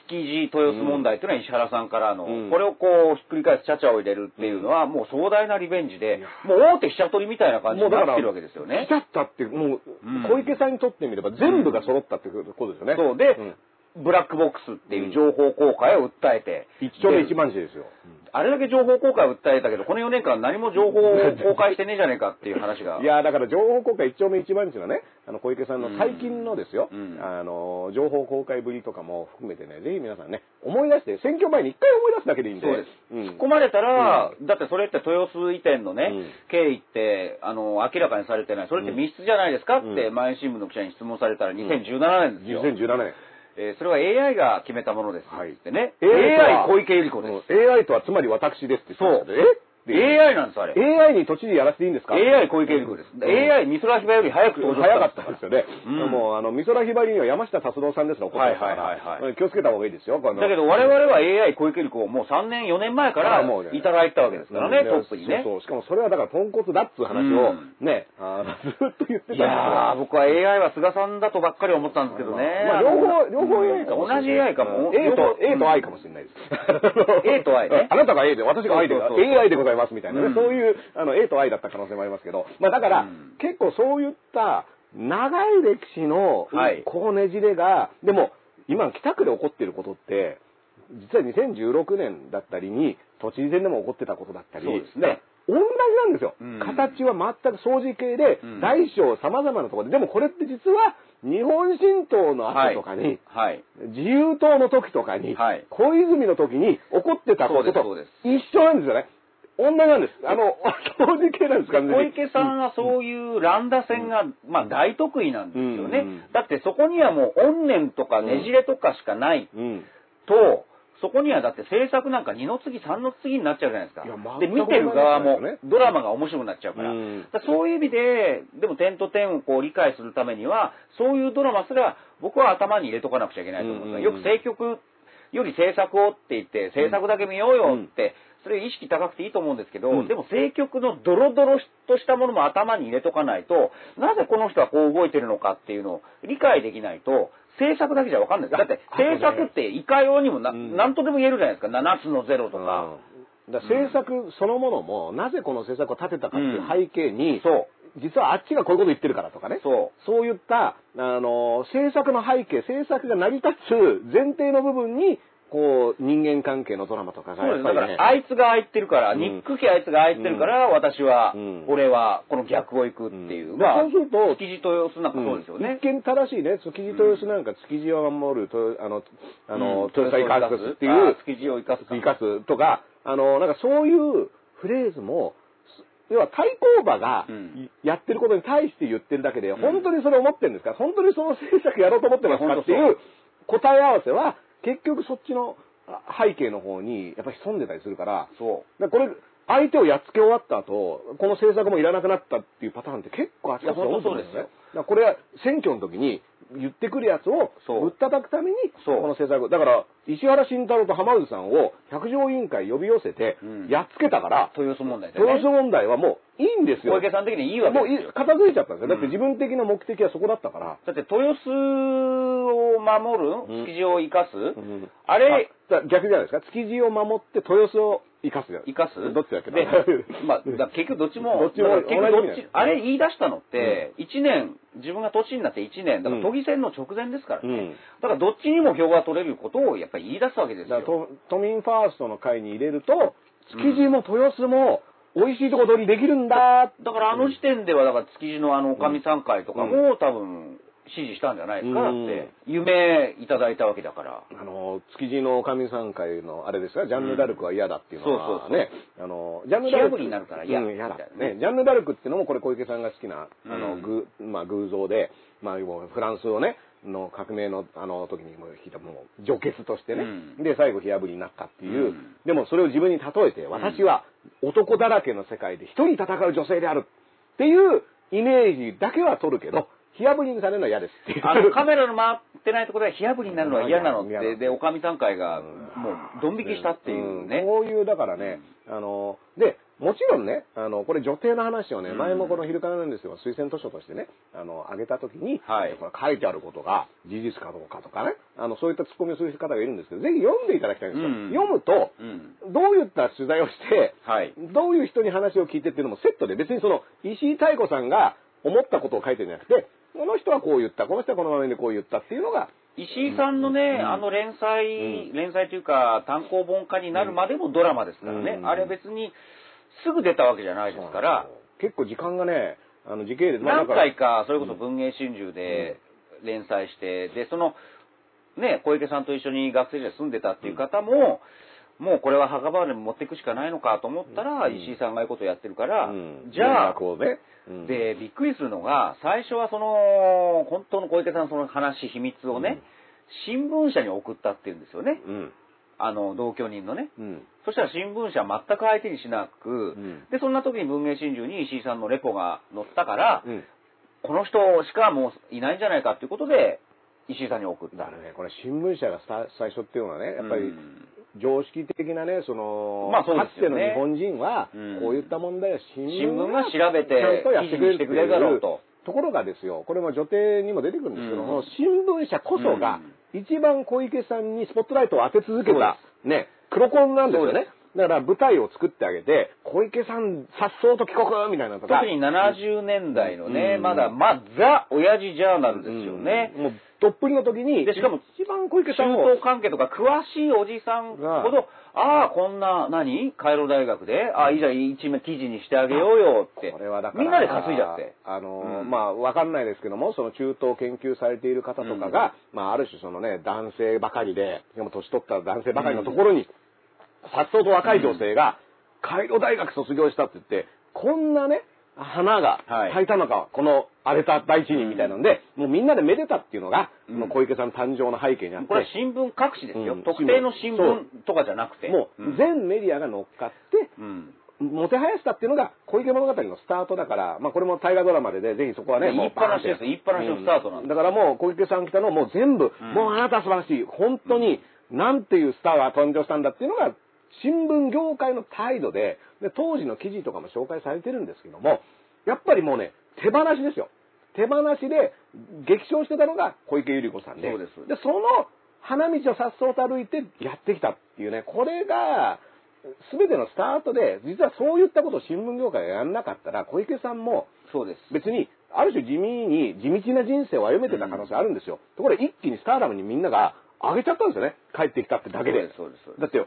築地豊洲問題っていうのは石原さんからの、うん。これをこう、ひっくり返すチャチャを入れるっていうのは、もう壮大なリベンジで、もう大手飛車取りみたいな感じになってるわけですよね。来。ちゃったって、もう、うん。小池さんにとってみれば全部が揃ったってことですよね。そう。でんブラックボックスっていう情報公開を訴えて、一丁目一番地ですよ。あれだけ情報公開を訴えたけど、この4年間何も情報を公開してねえじゃねえかっていう話が。いやだから情報公開一丁目一番地のね、あの小池さんの最近のですよ、うんあの、情報公開ぶりとかも含めてね、ぜひ皆さんね、思い出して、選挙前に一回思い出すだけでいいんで。そうです。うん突っ込まれたら、だってそれって豊洲移転のね、うん経緯って、あの、明らかにされてない。それって密室じゃないですかって、うん毎日新聞の記者に質問されたら2017年ですよ。2017年。えーそれは AI が決めたものです。はい。ってね。AI 小池百合子です。うん。AI とはつまり私ですって言ってましたけどえで AI なんです、あれ。AI に都知事やらせていいんですか？AI 小池百合子です。ん AI 美空ひばより早く登場早かったですよね。うんもう、あの、美空ひばりには山下達郎さんですの怒ってますかはいはいはいはら、気をつけた方がいいですよ。だけど我々は AI 小池百合子をもう3年4年前からいただいたわけですからね、うんトップにね。そうそう。しかもそれはだからポンコツだっつう話を、ね、あの ずっと言ってたいやー、僕は AI は菅さんだとばっかり思ったんですけどね。まあ、両方、両方 AI かも。同じ AI かも。A と、A と I かも。もしれないです。A と I ね あなたが A で、私が AI でございますみたいなね。うんそういう、あの、A と I だった可能性もありますけど。まあだから、うん結構そういった長い歴史の、はいこうねじれが、でも、今北区で起こっていることって、実は2016年だったりに、都知事選でも起こってたことだったり、そうですね同じなんですよ。うん形は全く相似系で、うん大小様々なところで、でもこれって実は日本新党の後とかに、はい。自由党の時とかに、はい小泉の時に起こってたことと一緒なんですよね。同じなんです。あの、相似系なんです、完全小に。池さんはそういう乱打戦が、まあ大得意なんですよね。うんだってそこにはもう怨念とかねじれとかしかないうん。と、そこにはだって制作なんか2の次3の次になっちゃうじゃないですか。で、見てる側もドラマが面白くなっちゃうから。うんだからそういう意味で、でも点と点をこう理解するためには、そういうドラマすら僕は頭に入れとかなくちゃいけないと思うんですよ。うんよく政局より政策をって言って、政策だけ見ようよって、それ意識高くていいと思うんですけど、うんでも政局のドロドロとしたものも頭に入れとかないと、なぜこの人はこう動いてるのかっていうのを理解できないと、政策だけじゃわかんないです。だって政策っていかようにもな、うんなんとでも言えるじゃないですか。7つのゼロとか。うんだ政策そのものも、なぜこの政策を立てたかっていう背景に、そう。実はあっちがこういうこと言ってるからとかね。そう。そういった、あの、政策の背景、政策が成り立つ前提の部分に、こう、人間関係のドラマとかがそうです。だから、あいつが空いてるから、うん。ニック家あいつが空いてるから、私は、うん。俺は、この逆を行くっていう。うん。まあ、そうすると築地豊洲なんかそうですよね。一見正しいね、築地豊洲なんか築地を守る、とあの、あの、うん。豊洲を生かすっていあう、築地を生かすか。生かすとか、あの、なんかそういうフレーズも、す要は対抗馬がうん。やってることに対して言ってるだけで、ん。本当にそれ思ってるんですか？本当にその政策やろうと思ってますか？っていう答え合わせは、結局そっちのあ背景の方にやっぱり潜んでたりするから、そだからこれ、相手をやっつけ終わった後、この政策もいらなくなったっていうパターンって結構あちこちで多いと思うんですいやね。だこれは選挙の時に言ってくるやつをぶったたくために、この政策。だから、石原慎太郎と浜内さんを百条委員会呼び寄せてうん、やっつけたから、う。豊洲問題でね。豊洲問題はもういいんですよ。小池さん的にいいわけもういいですよ。片付いちゃったんですよ。だってうん自分的な目的はそこだったから。だって豊洲を守る、うん築地を生かす、うんあれ、あ逆じゃないですか？築地を守って豊洲を生かすよ。生かすどっちだっけな？で、まあ、結局どっちも、どっちも結局どっち、あれ言い出したのって、1年、自分が都になって1年、だから都議選の直前ですからね。うんだからどっちにも票が取れることをやっぱり言い出すわけですよ。都民ファーストの会に入れると、築地も豊洲も美味しいとこ取りできるんだ。だからあの時点では、だから築地のあの、おかみさん会とかも多分、支持したんじゃないですか、だって。夢いただいたわけだから。あの、築地の神さん会のあれですか、ジャンヌ・ダルクは嫌だっていうのそうそうそうはね、あの、ジャンヌ・ダルク。になるから嫌うん嫌だ。ねね。ジャンヌ・ダルクっていうのもこれ小池さんが好きな、あの、うん。偶、まあ偶像で、まあフランスをね、の革命のあの時にも引いたもう、除血としてね、うん。で、最後火破りになったっていう、うん。でもそれを自分に例えて、私は男だらけの世界で一人戦う女性であるっていうイメージだけは取るけど、火破りにされるのは嫌ですっていう。あの、カメラの回ってないところで火破りになるのは嫌なのって、で、おかみさん会が、もう、ドン引きしたっていうねん。こういう、だからね、あの、で、もちろんね、あの、これ女帝の話をね、うん前もこの昼からなんですよ、推薦図書としてね、あの、上げたときに、はいこれ書いてあることが事実かどうかとかね、あの、そういったツッコミをする方がいるんですけど、ぜひ読んでいただきたいんですよ。うん読むと、うん。どういった取材をして、はい。どういう人に話を聞いてっていうのもセットで、別にその、石井太子さんが思ったことを書いてるんじゃなくて、この人はこう言った、この人はこの場面でこう言ったっていうのが、石井さんのね、うんあの連載、う連載というか、単行本化になるまでもドラマですからね。うん。あれ別に、すぐ出たわけじゃないですから、結構時間がね、あの時系列、まあ何回か、それこそ文藝春秋で連載して、で、その、ね、小池さんと一緒に学生時代住んでたっていう方も、もうこれは墓場まで持っていくしかないのかと思ったら、うん石井さんがいうことをやってるから、うんじゃあ、ね、うんで、びっくりするのが、最初はその、本当の小池さんのその話、秘密をね、新聞社に送ったっていうんですよね。うん。あの、同居人のね。うん。そしたら新聞社は全く相手にしなく、んで、そんな時に文明真珠に石井さんのレポが載ったから、うん。この人しかもういないんじゃないかっていうことで、石井さんに送った。ね、これ新聞社がさ最初っていうのはね、やっぱりうん常識的なね、その、まあそうかですよね。つての日本人は、うん。こういった問題は新聞新聞が調べてちゃんとやってくれる記事にしてくれるだろうと。ところがですよ、これも女帝にも出てくるんですけども、うん。新聞社こそが、一番小池さんにスポットライトを当て続けた、ね、黒子なんですよね。だから舞台を作ってあげて、小池さん、さっそうと帰国みたいな。特に70年代のね、うんまだ、まあ、ザ・親父ジャーナルですよね。うんもう、どっぷりの時に、でしかも一番小池さ中んを、東関係とか詳しいおじさんほど、ああ、こんな、何？カイロ大学で、ああ、いいじゃん、一面記事にしてあげようよって。これはだから、みんなで担いじゃって。あの、うん。まあ、わかんないですけども、その中東を研究されている方とかが、まあ、ある種そのね、男性ばかりで、でも年取った男性ばかりのところに、さっそうと若い女性が、カイロ大学卒業したって言って、こんなね、花がはい。咲いたのか、この荒れた大地にみたいなので、もうみんなでめでたっていうのが、小池さん誕生の背景にあって、これは新聞各紙ですよ。うん。特定の新聞とかじゃなくて。もううん。全メディアが乗っかって、うん。もてはやしたっていうのが小池物語のスタートだから、まあこれも大河ドラマでね、ぜひそこはね、ねもう言いっぱなしです言いっぱなしのスタートなんです。だからもう小池さん来たのもう全部、うん。もうあなた素晴らしい、本当に、なんていうスターが誕生したんだっていうのが、新聞業界の態度でで、当時の記事とかも紹介されてるんですけども、やっぱりもうね、手放しですよ。手放しで激賞してたのが小池百合子さんで、そうですで、その花道をさっそうと歩いてやってきたっていうね、これが、全てのスタートで、実はそういったことを新聞業界がやんなかったら、小池さんもそうです。別に、ある種地味に、地道な人生を歩めてた可能性あるんですよ。ところが一気にスターダムにみんなが上げちゃったんですよね。帰ってきたってだけで。そうですそうですだって、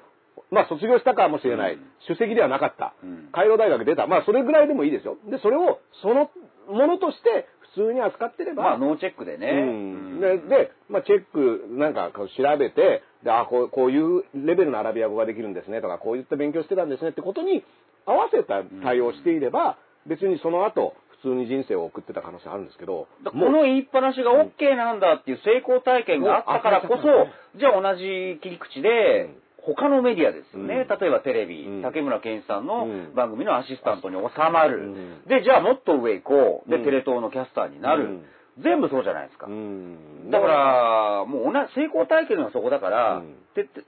まあ卒業したかもしれない。うん。首席ではなかった。うん。海洋大学出た。まあそれぐらいでもいいですよ。で、それをそのものとして普通に扱ってれば、まあ、ノーチェックでね。うん。で、で、まあ、チェックなんか調べて、で、あこう、こういうレベルのアラビア語ができるんですねとか、こういった勉強してたんですねってことに合わせた対応をしていれば、別にその後、普通に人生を送ってた可能性あるんですけど、だこの言いっぱなしが OK なんだっていう成功体験があったからこそ、うん。じゃあ同じ切り口で、他のメディアですよね。うん例えばテレビ、うん竹村健一さんのうん番組のアシスタントに収まる。うんで、じゃあもっと上行こう。で、うんテレ東のキャスターになる。うん全部そうじゃないですか。うんだから、もう同じ成功体験がそこだから、うんてて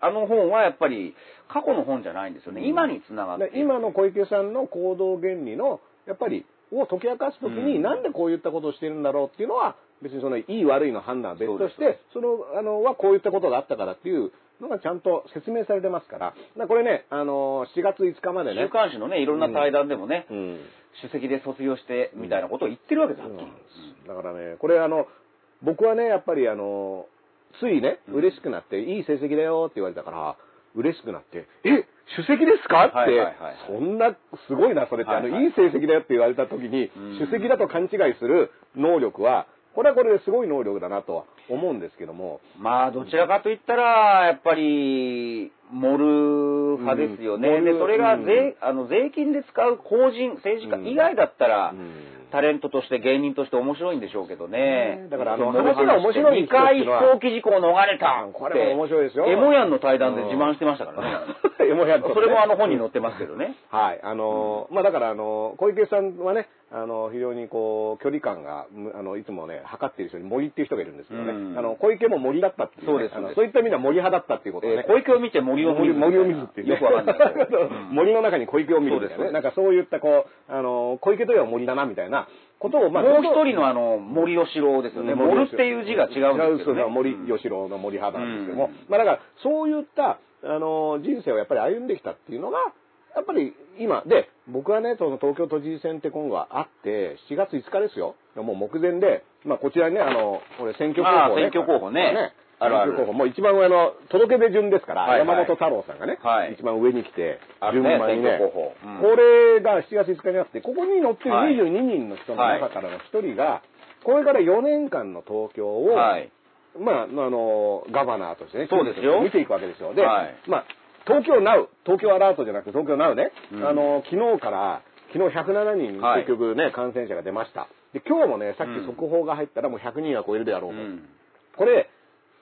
あの本はやっぱり過去の本じゃないんですよね。うん今につながって今の小池さんの行動原理の、やっぱり、を解き明かすときに、うんなんでこういったことをしてるんだろうっていうのは、別にその、いい悪いの判断は別として、その、あの、はこういったことがあったからっていうのがちゃんと説明されてますから、だからこれね、あの、4月5日までね。週、刊誌のね、いろんな対談でもね、うん。首席で卒業してみたいなことを言ってるわけです、はっきりだからね、これあの、僕はね、やっぱりあの、ついね、うん。嬉しくなって、いい成績だよって言われたから、嬉しくなって、え、首席ですか？って、そんな、すごいな、それって、あの、いい成績だよって言われた時に、うん。首席だと勘違いする能力は、これはこれですごい能力だなとは思うんですけども、まあ、どちらかといったら、やっぱり、盛る派ですよね。うんで、それがうん税、あの、税金で使う法人、政治家以外だったら、うんタレントとして芸人として面白いんでしょうけどね。ねだからあのそ話が面白い2回飛行機事故を逃れた。これも面白いですよエモヤンの対談で自慢してましたからね。エモヤンとねそれもあの本に載ってますけどね。はい。あのーまあ、だから、あのー小池さんはね、あのー非常にこう、距離感が、むあの、いつもね、測っている人に森っていう人がいるんですけどね。うんあの、小池も森だったっていう、ね。そうですあのそういった意味では森派だったっていうことをね。えー小池を見て森を見森る。森を見るっていう、ね。よくわかんない森の中に小池を見るみたいなね。なんかそういったこう、あのー小池といえば森だなみたいなことを、まあ、もう一人のあの、森吉郎ですよね。森っていう字が違うんですけどね。違う森うん吉郎の森派なんですけども、うんまあだからそういった、あの人生をやっぱり歩んできたっていうのが、やっぱり今、で、僕はね、その東京都知事選って今後はあって、7月5日ですよ。もう目前で、まあこちらにね、あの、これ選挙候補ね。選挙候補ね。あるある。選挙候補。もう一番上の届け出順ですから、はいはい。山本太郎さんがね、はい。一番上に来て、順番にね、選挙候補。うん。これが7月5日にあって、ここに載ってるはい。22人の人の中からの1人が、これから4年間の東京を、はい。まあ、あの、ガバナーとしてね、そうですよ。見ていくわけですよ。で、はい。まあ、東京ナウ、東京アラートじゃなくて東京ナウね、うん。あの、昨日から、昨日107人、はい。結局ね、感染者が出ました。で、今日もね、さっき速報が入ったらもう100人は超えるであろうと。うん。これ、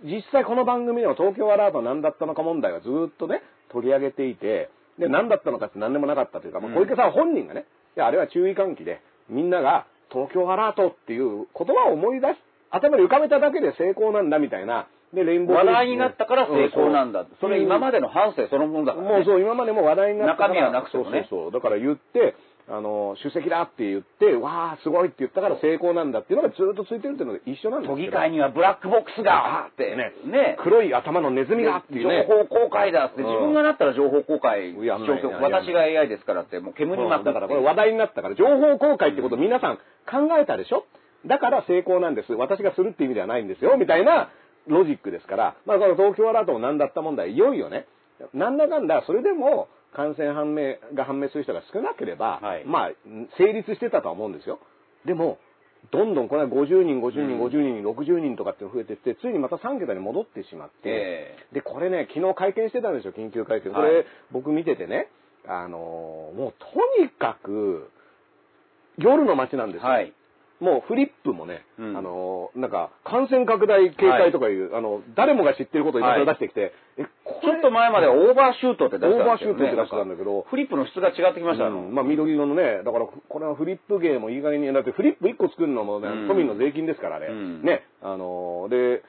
実際この番組でも東京アラートは何だったのか問題はずっとね、取り上げていて、で、何だったのかって何でもなかったというか、まあ、小池さん本人がね、いや、あれは注意喚起で、みんなが東京アラートっていう言葉を思い出し、頭に浮かべただけで成功なんだみたいな、で、レインボー話題になったから成功なんだ。それ今までの反省そのものだから、ね。もうそう、今までも話題になったから。中身はなくてもね。そうそうそう。だから言って、あの、出席だって言って、わー、すごいって言ったから成功なんだっていうのがずっとついてるっていうので一緒なんです都議会にはブラックボックスがって、ねね。黒い頭のネズミがっていうね。情報公開だって、うん自分がなったら情報公開、やん私が AI ですからって、もう煙にま巻くだからこれ話題になったから、情報公開ってことを皆さん考えたでしょ？だから成功なんです。私がするって意味ではないんですよ。みたいなロジックですから、まあこの東京アラートも何だった問題、いよいよね、なんだかんだ、それでも感染判明が判明する人が少なければ、はいまあ、成立してたとは思うんですよ。でも、どんどんこれは50人、50人、うん50人、60人とかって増えてって、ついにまた3桁に戻ってしまって、えで、これね、昨日会見してたんですよ、緊急会見。これ、はい僕見ててね、あのーもうとにかく、夜の街なんですよ。はい。もうフリップもね、うん。あのーなんか、感染拡大警戒とかいう、あの、誰もが知ってることをいろい。ろ出してきて、え、こちょっと前まではオーバーシュートって出してたね。オーバーシュートって出してたんだけどフリップの質が違ってきました、あのうん。まあ緑色のね、だからこれはフリップ芸もいい加減に、だってフリップ1個作るのもね、うん。都民の税金ですからね、うん。ね、あのーで、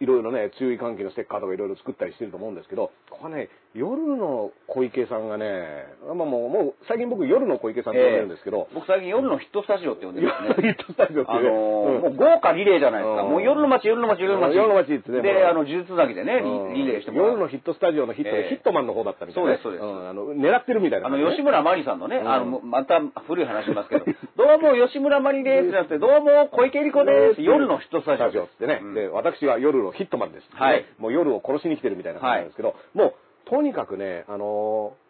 いろいろね、注意喚起のステッカーとかいろいろ作ったりしてると思うんですけど、これね、夜の小池さんがね、まあもう、もう最近僕夜の小池さんって呼んでるんですけど、僕最近夜のヒットスタジオって呼んでるんですね。ヒットスタジオってあのーうん。もう豪華リレーじゃないですか。うん。もう夜の街、夜の街、夜の街。夜の街ってねで、あの、呪術つなぎでね、うん。リリレーしても夜のヒットスタジオのヒットで、ええ。ヒットマンの方だったみたいな。ね、そうですそうです。んあの狙ってるみたいな。あの、吉村麻里さんのね、うん。あの、また古い話しますけど、どうも吉村麻里ですじゃなくて、どうも小池百合子です。夜のヒットスタジオってね、うん。で、私は夜のヒットマンですね、はいもう夜を殺しに来てるみたいな感じなんですけど、もう、とにかくね、あのー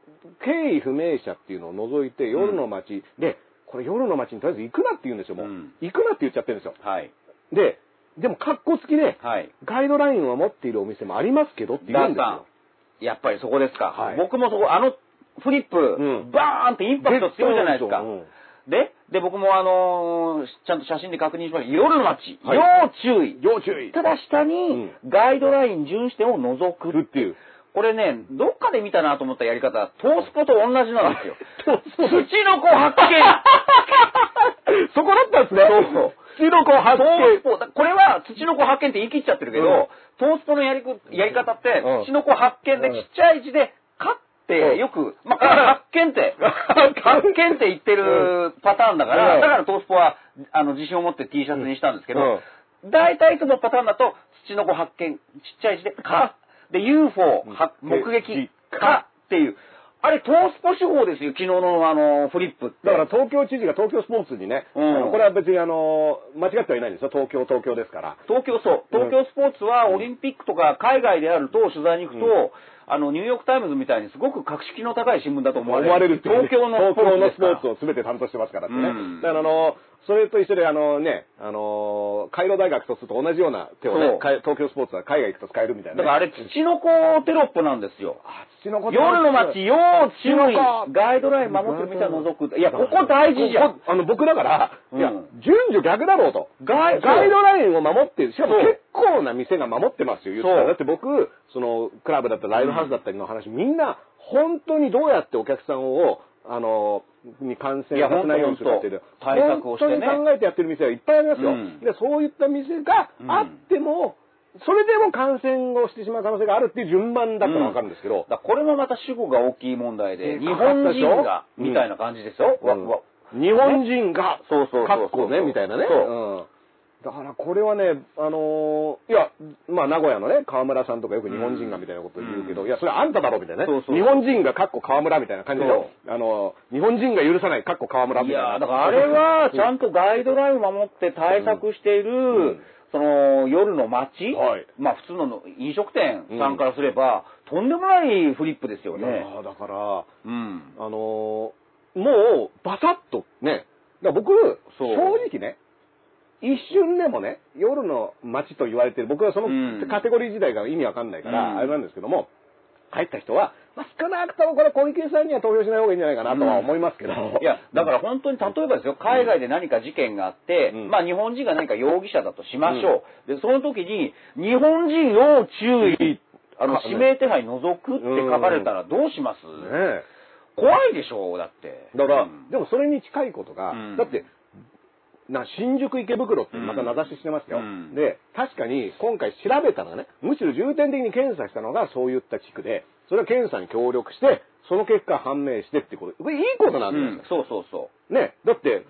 経緯不明者っていうのを除いて、夜の街、で、これ夜の街にとりあえず行くなって言うんですよ、もう。うん行くなって言っちゃってるんですよ。はい。で、でも、格好付きで、はい。ガイドラインを持っているお店もありますけどって言うんですよ。やっぱりそこですか。はい僕もそこ、あのフリップ、んバーンってインパクト強いじゃないですか。うんで、で、僕もあのーちゃんと写真で確認しました。夜の街、はい。要注意。要注意。ただ下に、ガイドライン巡視点を除くるっていう。これね、どっかで見たなと思ったやり方、トースポと同じなんですよ。土の子発見。そこだったんですね。そうそう。土の子発トー見ス。ポ、だこれは土の子発見って言い切っちゃってるけど、うん。トースポのやりこやり方って、うん。土の子発見でうんちっちゃい字で、かってよく、まあ、発見って、発見って言ってるパターンだから、うんだからトースポは、あの、自信を持って T シャツにしたんですけど、大体いつもパターンだと、ツチノコ発見、ちっちゃい字で、か。で、UFO、目撃、かかっていう。あれ、東スポ手法ですよ、昨日のあの、フリップって。だから東京知事が東京スポーツにね、うんこれは別にあの、間違ってはいないんですよ。東京、東京ですから。東京そう。東京スポーツはオリンピックとか海外であると取材に行くと、うんあの、ニューヨークタイムズみたいにすごく格式の高い新聞だと思われる。思われるっていうね東京の東京のスポーツを全て担当してますからってね。うんだからあの、それと一緒であのね、あの、カイロ大学卒と同じような手をね東京スポーツは海外行くと使えるみたいな、ね。だからあれ、土の子テロップなんですよ。あ、土の子夜の街、要注意土の子。ガイドライン守ってる店は除く。いや、ここ大事じゃんあの、僕だから、うんいや、順序逆だろうと。ガイガイドラインを守ってる。しかも結構な店が守ってますよ、言ったらだって僕、その、クラブだったりライブハウスだったりの話、みんな、本当にどうやってお客さんを、あの、に感染させないようにするかって対策をしてね。本当に考えてやってる店はいっぱいありますよ。うん。でそういった店があっても、それでも感染をしてしまう可能性があるっていう順番だったらわかるんですけど、だからこれもまた主語が大きい問題で、うん日本人が、うん。みたいな感じですよ。日本人が、そうそうそうね、みたいなね。そう。うんだからこれはね、あのーいや、まあ名古屋のね、河村さんとかよく日本人がみたいなこと言うけど、うんいや、それあんただろみたいなね。そうそう。日本人がかっこ河村みたいな感じで、あのー日本人が許さないかっこ河村みたいな。いやーだからあれは、ちゃんとガイドラインを守って対策している、ん。その、夜の街、はい。まあ普通の飲食店さんからすれば、とんでもないフリップですよね。ーだから、うん。あのーもう、バサッとね、だ僕、正直ね、一瞬でもね、夜の街と言われてる、僕はそのうん。カテゴリー自体が意味わかんないから、うん。あれなんですけども、帰った人は、まあ、少なくともこれ小池さんには投票しない方がいいんじゃないかなとは思いますけど。いや、だから本当に例えばですよ、海外で何か事件があって、うん。まあ日本人が何か容疑者だとしましょう。で、その時に、日本人を注意、あの、か指名手配除くって書かれたらどうします、ねえ。怖いでしょう、だって。だから、うん。でもそれに近いことが、うん。だって、な新宿池袋ってまた名指ししてますよ、うん。で、確かに今回調べたのがね、むしろ重点的に検査したのがそういった地区で、それは検査に協力して、その結果判明してってこと、これいいことなんうんですよ。そうそうそう。ね、だって、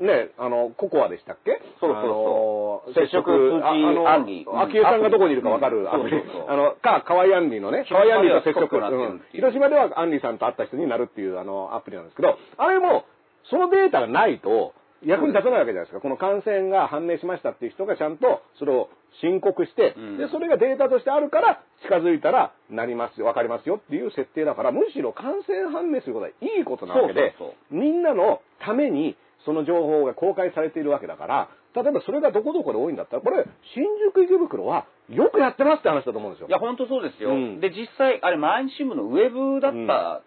ね、あの、ココアでしたっけ？そうそうそう。接触ああのアンリうん。昭恵さんがどこにいるかわかうんるアあの、か、河合アンリのね、河合アンリと接触。う。ん。広島ではアンリさんと会った人になるっていうあの、アプリなんですけど、あれも、そのデータがないと、役に立たないわけじゃないですか。この感染が判明しましたっていう人がちゃんとそれを申告して、うんで、それがデータとしてあるから、近づいたらなりますよ、わかりますよっていう設定だから、むしろ感染判明することはいいことなわけで、そうそうみんなのためにその情報が公開されているわけだから、例えばそれがどこどこで多いんだったら、これ、新宿池袋はよくやってますって話だと思うんですよ。いや、本当そうですよ。うんで、実際、あれ、毎日新聞のウェブだった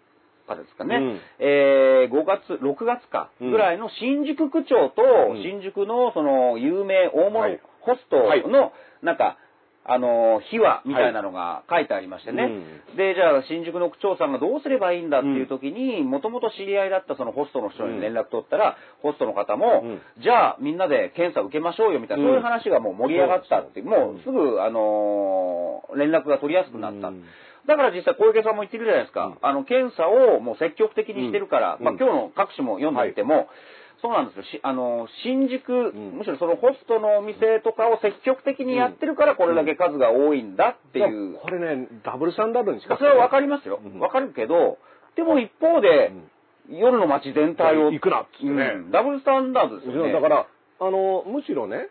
からですかね。うん。えー、5月、6月か、うん。ぐらいの新宿区長と、うん。新宿の、その、有名大物はい。ホストはい。の、なんか、あの、秘話みたいなのが書いてありましてね。で、じゃあ、新宿の区長さんがどうすればいいんだっていう時に、もともと知り合いだったそのホストの人に連絡取ったら、ホストの方も、うん。じゃあ、みんなで検査受けましょうよみたいな、うんそういう話がもう盛り上がったってもうすぐ、あのー連絡が取りやすくなった。うんだから実際小池さんも言ってるじゃないですか。うんあの、検査をもう積極的にしてるから、うんまあ今日の各種も読んでいても、そうなんですよ。しあの、新宿、んむしろそのホストのお店とかを積極的にやってるから、これだけ数が多いんだっていう。これね、ダブルスタンダードに近くそれはわかりますようん。わかるけど、でも一方で、夜の街全体を、行くなっつってねうんダブルスタンダードですよね。だから、あの、むしろね、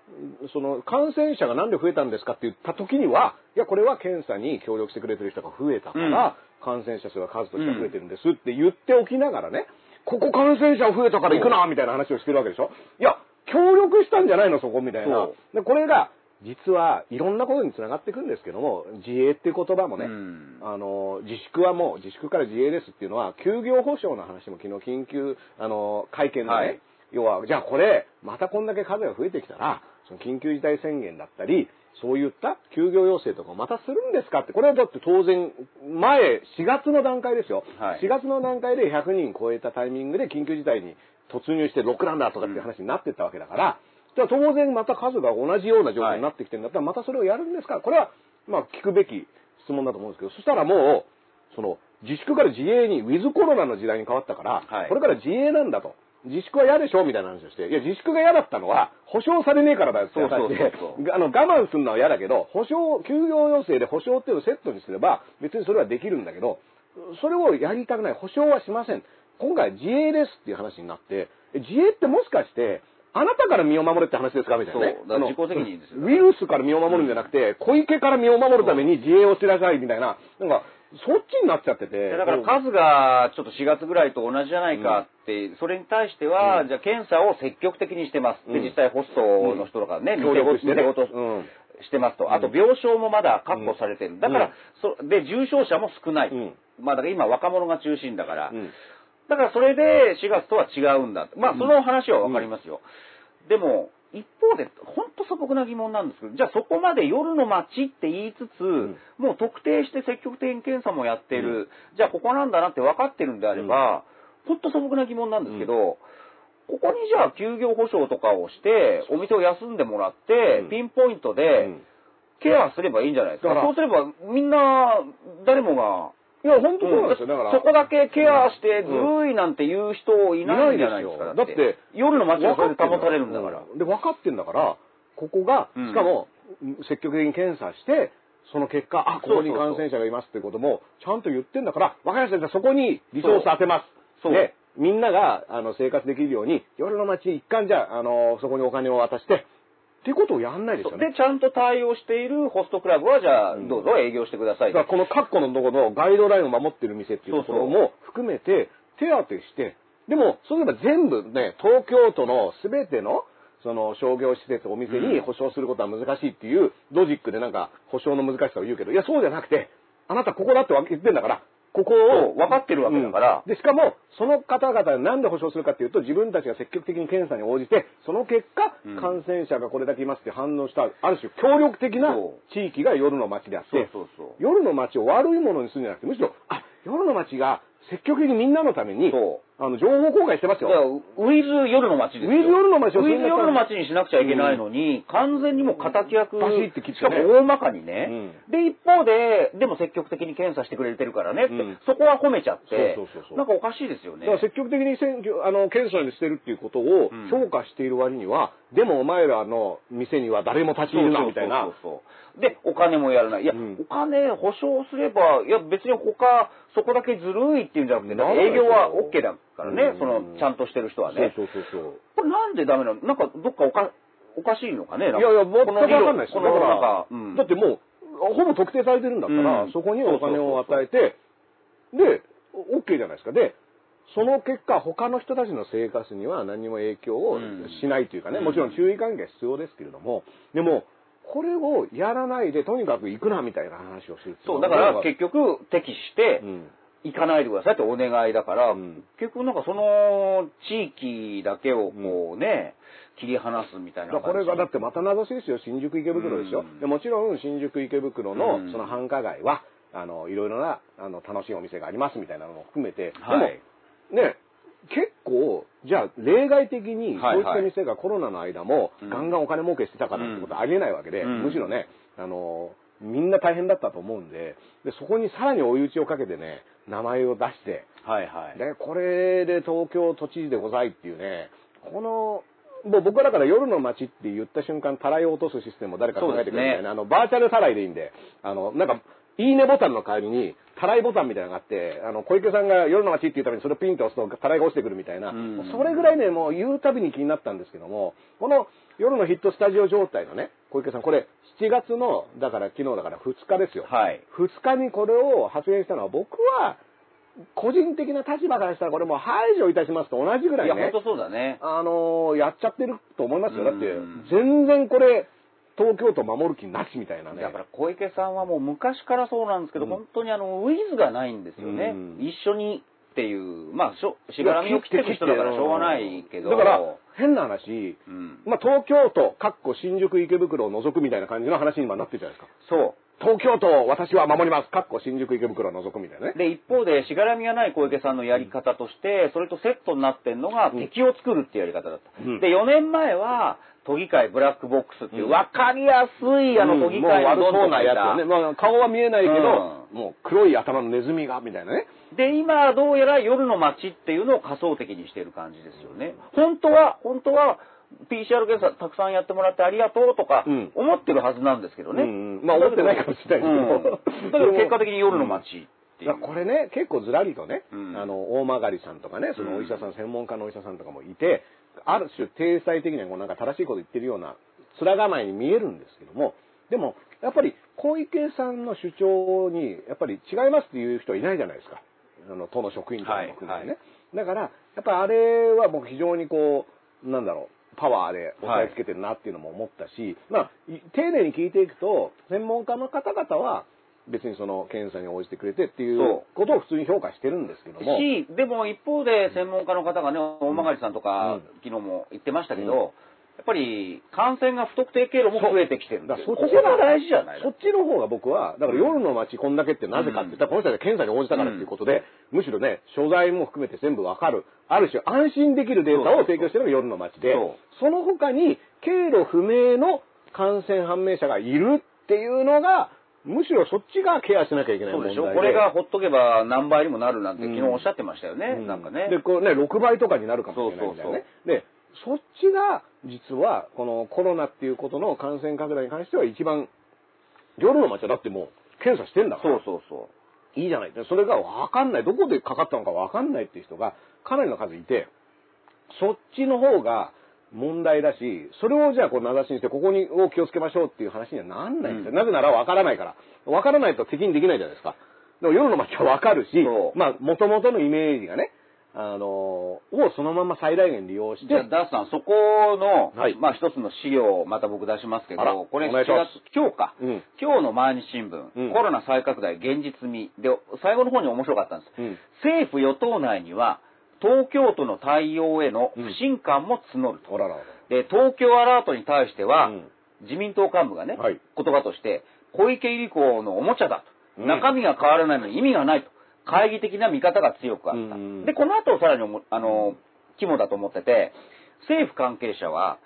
その、感染者がなんで増えたんですかって言った時には、いや、これは検査に協力してくれてる人が増えたから、感染者数が数としては増えてるんですって言っておきながらね、ここ感染者増えたから行くなみたいな話をしてるわけでしょ？いや、協力したんじゃないのそこみたいな。そ。で、これが、実はいろんなことにつながっていくんですけども、自衛っていう言葉もね、うん。あの、自粛はもう、自粛から自衛ですっていうのは、休業保障の話も昨日緊急、あの、会見でね、はい要は、じゃあこれ、またこんだけ数が増えてきたら、その緊急事態宣言だったり、そういった休業要請とかをまたするんですかって、これはだって当然、前、4月の段階ですよ。はい。4月の段階で100人超えたタイミングで緊急事態に突入してロックダウンだとかっていう話になってったわけだから、じゃあ当然また数が同じような状況になってきてるんだったら、またそれをやるんですか。これは、まあ聞くべき質問だと思うんですけど、そしたらもう、その、自粛から自衛に、ウィズコロナの時代に変わったから、はい。これから自衛なんだと。自粛は嫌でしょ？みたいな話をして、いや、自粛が嫌だったのは、保証されねえからだよって話うそうそうそあの、我慢するのは嫌だけど、保証、休業要請で保証っていうのをセットにすれば、別にそれはできるんだけど、それをやりたくない。保証はしません。今回自衛ですっていう話になって、え自衛ってもしかして、あなたから身を守れって話ですか？みたいなね。そう。自己責任ですよ。ウイルスから身を守るんじゃなくて、小池から身を守るために自衛をしなさいみたいな、なんか、そっちになっちゃってて。だから数がちょっと4月ぐらいと同じじゃないかって、それに対しては、うんじゃあ検査を積極的にしてます。で、うん実際ホストの人とかね、協力してねしてますと。あと病床もまだ確保されてる。だから、そで、重症者も少ない。うんまあだから今若者が中心だから。うんだからそれで4月とは違うんだ。まあその話はわかりますよ。でも、一方で、ほんと素朴な疑問なんですけど、じゃあそこまで夜の街って言いつつ、ん。もう特定して積極的に検査もやってる、じゃあここなんだなって分かってるんであれば、ほん。と素朴な疑問なんですけど、ここにじゃあ休業保障とかをして、お店を休んでもらって、うん。ピンポイントうでん。ケアすればいいんじゃないですか。そうすればみんな、誰もが、いや、本当そうなんですよ。だから。そこだけケアしてずるいなんて言う人いないんじゃないですか。だって夜の街がそれで保たれるんだから。うんで、分かってんだから、ここが、うんしかも、積極的に検査して、その結果、あ、ここに感染者がいますってことも、ちゃんと言ってんだから、分かりました。じゃあそこにリソース当てます。そうで、みんなが、あの、生活できるように、夜の街一貫じゃあ、あの、そこにお金を渡して、っていうことをやんないですよね。で、ちゃんと対応しているホストクラブは、じゃあ、うん。どうぞ営業してください。だからこの括弧のところのガイドラインを守ってる店っていうところも含めて手当てして、でも、そういえば全部ね、東京都の全てのその商業施設、お店に保証することは難しいっていうロジックでなんか保証の難しさを言うけど、いや、そうじゃなくて、あなたここだって言ってんだから、ここを分かってるわけだから。うん。で、しかも、その方々なんで保証するかっていうと、自分たちが積極的に検査に応じて、その結果、うん。感染者がこれだけいますって反応した、ある種協力的な地域が夜の街であって、夜の街を悪いものにするんじゃなくて、むしろ、あ、夜の街が積極的にみんなのために、そあの、情報公開してますだからよ。ウィズ夜の街ですよ。ウィズ夜の街をウィズ夜の街にしなくちゃいけないのに、完全にもう敵役、バシッて切ってね。しかも大まかにね、で、一方で、でも積極的に検査してくれてるからねって、うん。そこは褒めちゃってそうそうそうそう。なんかおかしいですよね。だから。積極的にあの検査にしてるっていうことをうん。評価している割には、でもお前らの店には誰も立ち入るなみたいな。そうそうで、お金もやらない。いや、うん。お金保証すれば、いや、別に他、そこだけずるいっていうんじゃなくて、営業は OK だからね、うん。その、ちゃんとしてる人はね。そうそうそうそう。これなんでダメなの？なんか、どっかおか、おかしいのかね？いやいや、全くわかんないですよ。だからうん。だってもう、ほぼ特定されてるんだったら、うん。そこにお金を与えて、で、OK じゃないですか。で、その結果、他の人たちの生活には何も影響をしないというかね、うん。もちろん注意喚起は必要ですけれども、でも、これをやらないで、とにかく行くなみたいな話をするそう、だから結局、適してう、ん行かないでくださいってお願いだから、うん。結局なんかその地域だけをこうね、切り離すみたいなこれがだってまた名指しですよ、新宿池袋ですよ。うん。でもちろん新宿池袋うん。のその繁華街は、あの、いろいろな、あの、楽しいお店がありますみたいなのも含めて、はい。でも、ね、結構、じゃあ、例外的に、こはいうはい。いった店がコロナの間も、うん。ガンガンお金儲けしてたからってことはありえないわけで、うん。むしろね、あの、みんな大変だったと思うんで、で、そこにさらに追い打ちをかけてね、名前を出して、はいはい。で、これで東京都知事でございっていうね、この、もう僕はだから夜の街って言った瞬間、たらいを落とすシステムを誰か考えてくれるみたいね。な、あの、バーチャルたらいでいいんで、あの、なんか、いいねボタンの代わりに、たらいボタンみたいなのがあって、あの、小池さんが夜の街っていうためにそれをピンと押すと、たらいが落ちてくるみたいな、それぐらいね、もう言うたびに気になったんですけども、この夜のヒットスタジオ状態のね、小池さん、これ、7月の、だから昨日だから2日ですよ。はい。2日にこれを発言したのは僕は個人的な立場からしたらこれもう排除いたしますと同じぐらいや、いね本当そうだね。あのーやっちゃってると思いますよだってうん全然これ東京都守る気なしみたいなねだから小池さんはもう昔からそうなんですけど、うん本当にあの、ウィズがないんですよね。うん一緒にっていう、まあ、しょしがらみを切っていく人だからしょうがないけど。だから変な話うん。まあ東京都かっこ新宿池袋を除くみたいな感じの話に今なってるじゃないですかそう。東京都を私は守りますかっこ新宿池袋を除くみたいなねで、一方で、しがらみがない小池さんのやり方として、それとセットになってんのが、うん敵を作るっていうやり方だった。うんで、4年前は、都議会ブラックボックスっていう、うん。わかりやすい、あの、都議会の悪そうなやつどんどんよね、まあ、顔は見えないけど、うもう黒い頭のネズミがみたいなね。で、今、どうやら夜の街っていうのを仮想的にしている感じですよね。本当は、本当は、PCR 検査たくさんやってもらってありがとうとかうん、思ってるはずなんですけどね。うんうん。まあ思ってないかもしれないですけど。うん。だけど結果的に夜の街っていう。だからこれね、結構ずらりとね、うん。あの、大曲さんとかね、そのお医者さん、専門家のお医者さんとかもいて、ある種、体裁的にはこうなんか正しいこと言ってるような、面構えに見えるんですけども、でも、やっぱり小池さんの主張に、やっぱり違いますっていう人はいないじゃないですか。あの、都の職員とかも含めてね。はいだから、やっぱあれは僕非常にこう、なんだろう、パワーで押さえつけてるなっていうのも思ったし、まあ、い丁寧に聞いていくと、専門家の方々は、別にその検査に応じてくれてっていうそことを普通に評価してるんですけども。し、でも一方で専門家の方がね、大曲さんとか、うん。昨日も言ってましたけど、うん。やっぱり感染が不特定経路も増えてきてるんですよ。だからここが大事じゃない？そっちの方が僕は、だから夜の街こんだけってなぜかって言ったら、この人たちが検査に応じたからっていうことで、むしろね、所在も含めて全部わかる。ある種安心できるデータを提供してるのが夜の街でそう、その他に経路不明の感染判明者がいるっていうのが、むしろそっちがケアしなきゃいけないそうでしょ？これがほっとけば何倍にもなるなんてうん昨日おっしゃってましたよね。うんなんかね。で、こうね、6倍とかになるかもしれないみたいなね。で、そっちが、実は、このコロナっていうことの感染拡大に関しては一番、夜の街はだってもう、検査してんだから。そうそうそう。いいじゃない。でそれがわかんない。どこでかかったのかわかんないっていう人がかなりの数いて、そっちの方が問題だし、それをじゃあこう名指しにして、ここにを気をつけましょうっていう話にはなんないんですよ。うん。なぜならわからないから。わからないと敵にできないじゃないですか。でも夜の街はわかるしまあ、元々のイメージがね、あの、をそのまま最大限利用して。じゃあ、、ダースさん、そこの、はい。まあ一つの資料をまた僕出しますけど、これ7お願いします。月、今日か、うん。今日の毎日新聞、うん。コロナ再拡大現実味。で、最後の方に面白かったんです。うん。政府与党内には、東京都の対応への不信感も募ると。で、東京アラートに対しては、うん自民党幹部がね、はい言葉として、小池百合子のおもちゃだと。うん中身が変わらないのに意味がないと。懐疑的な見方が強くあった。うんで、この後さらにあの、肝だと思ってて、政府関係者は、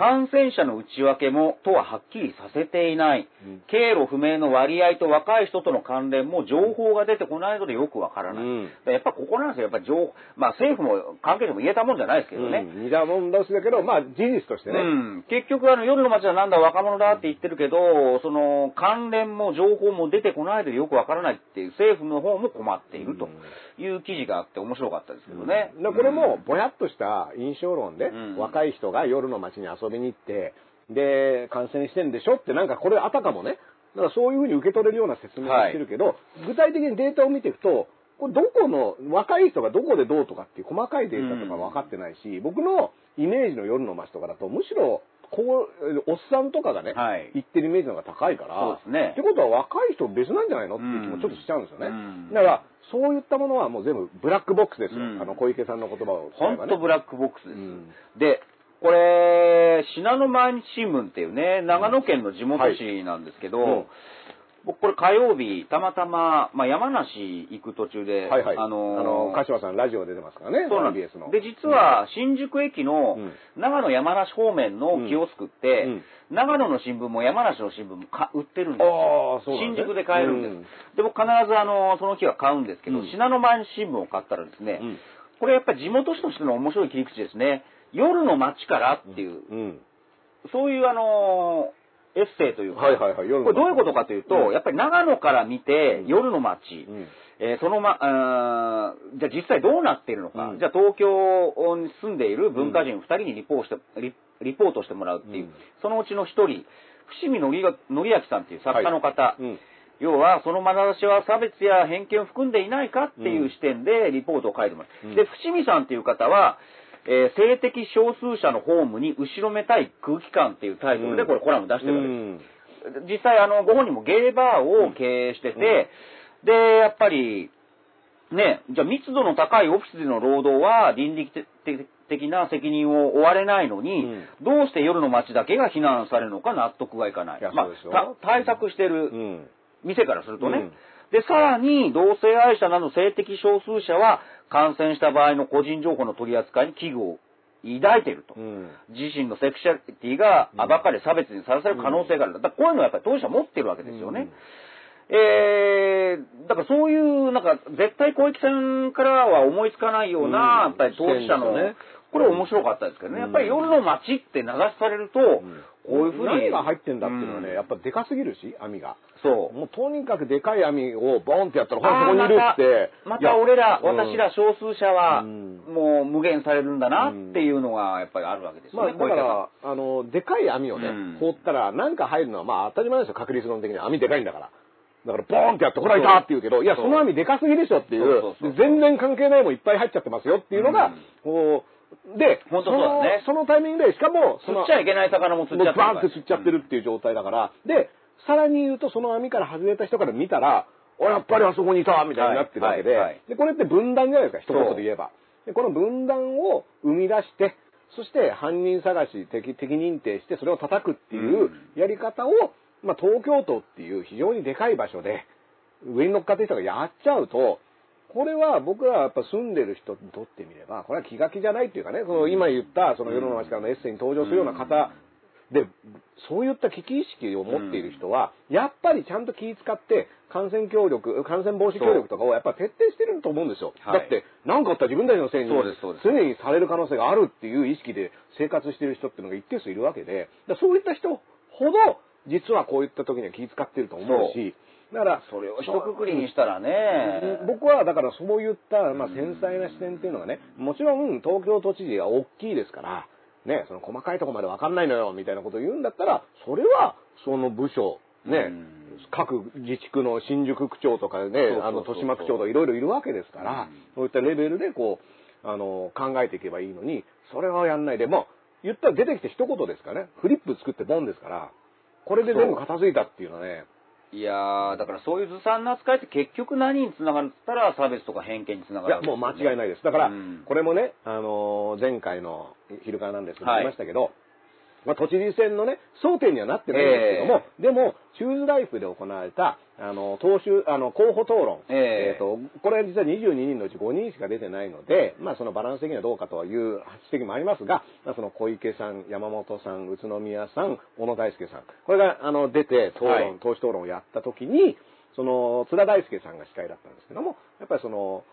感染者の内訳もとははっきりさせていない。うん経路不明の割合と若い人との関連も情報が出てこないのでよくわからない。うんやっぱここなんですよ。やっぱ情報、まあ政府も関係者も言えたもんじゃないですけどね。うん、似たもん同士だけど、まあ事実としてね。うん、結局あの夜の街はなんだ若者だって言ってるけど、その関連も情報も出てこないでよくわからないっていう政府の方も困っているという記事があって面白かったですけどね。でこれもぼやっとした印象論で、うん。若い人が夜の街に遊びに行って、で、感染してんでしょってなんかこれあたかもね、だからそういうふうに受け取れるような説明をしてるけど、具体的にデータを見ていくと、これどこの、若い人がどこでどうとかっていう細かいデータとか分かってないし、僕のイメージの夜の街とかだと、むしろ、こう、おっさんとかがね、はい。行ってるイメージの方が高いから、そうですね。ってことは若い人別なんじゃないのっていう気もちょっとしちゃうんですよね。うん。だから、そういったものはもう全部ブラックボックスですよ。うんあの、小池さんの言葉をね。本当ブラックボックスです。うんで、これ、信濃毎日新聞っていうね、長野県の地元紙なんですけど、うん僕これ火曜日、たまたま、まあ、山梨行く途中で、はいはい。あのーあの、鹿島さんラジオ出てますからね。そうなんで。す。で、実は、新宿駅のうん長野山梨方面のキオスクって、うん長野の新聞も山梨の新聞もか売ってるんですよ。ああ、そうなんですね新宿で買えるんです。うんで、僕必ずあの、その日は買うんですけど、うん信濃毎日新聞を買ったらですね、うんこれやっぱり地元紙としての面白い切り口ですね。夜の街からっていう、うん。そういうあのエッセイというか、はいはいはい夜これどういうことかというと、うん。やっぱり長野から見て、うん。夜の街、うん。えーそのま、じゃあ実際どうなっているのか、うん。じゃあ東京に住んでいる文化人2人にリポートしてリリポートしてもらうっていう、うん。そのうちの1人、伏見紀明さんっていう作家の方、うん。要はその眼差しは差別や偏見を含んでいないかっていう視点でリポートを書いてます。うん。で、伏見さんっていう方は、えー性的少数者のホームに後ろめたい空気感っていうタイトルでこれコラム出してるわけです。実際あのご本人もゲイバーを経営してて、でやっぱりねじゃあ密度の高いオフィスでの労働は倫理的な責任を負われないのに、うん。どうして夜の街だけが非難されるのか納得がいかない。いやまあ対策してるうん。店からするとね、うん。でさらに同性愛者など性的少数者は感染した場合の個人情報の取り扱いに危惧を抱いていると。うん。自身のセクシャリティが暴かれ差別にさらされる可能性がある。だからこういうのはやっぱり当事者持ってるわけですよね。えー、だからそういう、なんか絶対小池さんからは思いつかないよううんな、やっぱり当事者の、ねこれ面白かったですけどね。やっぱり夜の街って名指しされると、こういうふうに。何が入ってんだっていうのはね、うんやっぱでかすぎるし、網が。そう。もうとにかくでかい網をボーンってやったら、ほら、そこにいるって。また俺ら、私ら少数者は、うんもう無限されるんだなっていうのがやっぱりあるわけですよね。まあ、だから、あの、でかい網をねうん、放ったら、なんか入るのは、まあ当たり前ですよ、確率論的には。網でかいんだから。だから、ボーンってやって、ほら、いたって言うけど、いや、その網でかすぎでしょっていそう全然関係ないもんいっぱい入っちゃってますよっていうのがうん、こう、で、本当そうだね。そのそのタイミングで、しかも、釣っちゃいけない魚も釣っちゃってるもうバーンって釣っちゃってるっていう状態だから、で、さらに言うと、その網から外れた人から見たら、あ、やっぱりあそこにいたみたいになってるわけで、はいはいはい。で、これって分断じゃないですか、一言で言えば。で、この分断を生み出して、そして犯人探し、敵、敵認定して、それを叩くっていうやり方を、まあ、東京都っていう非常にでかい場所で、上に乗っかってる人がやっちゃうと、これは僕らはやっぱ住んでる人にとってみれば、これは気が気じゃないっていうかね、その今言った、その世の街からのエッセイに登場するような方で、そういった危機意識を持っている人は、やっぱりちゃんと気遣って、感染協力、感染防止協力とかをやっぱ徹底してると思うんですよ。はい。だって、何かあったら自分たちのせいに常にされる可能性があるっていう意識で生活している人っていうのが一定数いるわけで、だそういった人ほど、実はこういった時には気遣ってると思うし、だから、それを一括りにしたらね、僕はだからそういった、まあ、繊細な視点っていうのがね、もちろん東京都知事が大きいですから、ね、その細かいところまで分かんないのよ、みたいなことを言うんだったら、それはその部署、ね、うん。各自治区の新宿区長とかね、あの、豊島区長とかいろいろいるわけですから、そういったレベルでこう、あの、考えていけばいいのに、それはやんないで、もう、言ったら出てきて一言ですからね、フリップ作ってボンですから、これで全部片付いたっていうのはね、いやー、だからそういうずさんな扱いって結局何につながるって言ったら差別とか偏見につながるいや、もう間違いないです。だから、うんこれもね、あのー前回の昼からなんですけど、はい言いましたけど、まあ、都知事選のね、争点にはなってないんですけども、でも、チューズライフで行われた、あの、党首、あの、候補討論、ええ。と、これ実は22人のうち5人しか出てないので、まあ、そのバランス的にはどうかという指摘もありますが、まあ、その小池さん、山本さん、宇都宮さん、小野大輔さん、これが、あの、出て、討論、はい。党首討論をやった時に、その、津田大輔さんが司会だったんですけども、やっぱりその、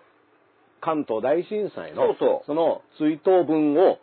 関東大震災のその追悼文を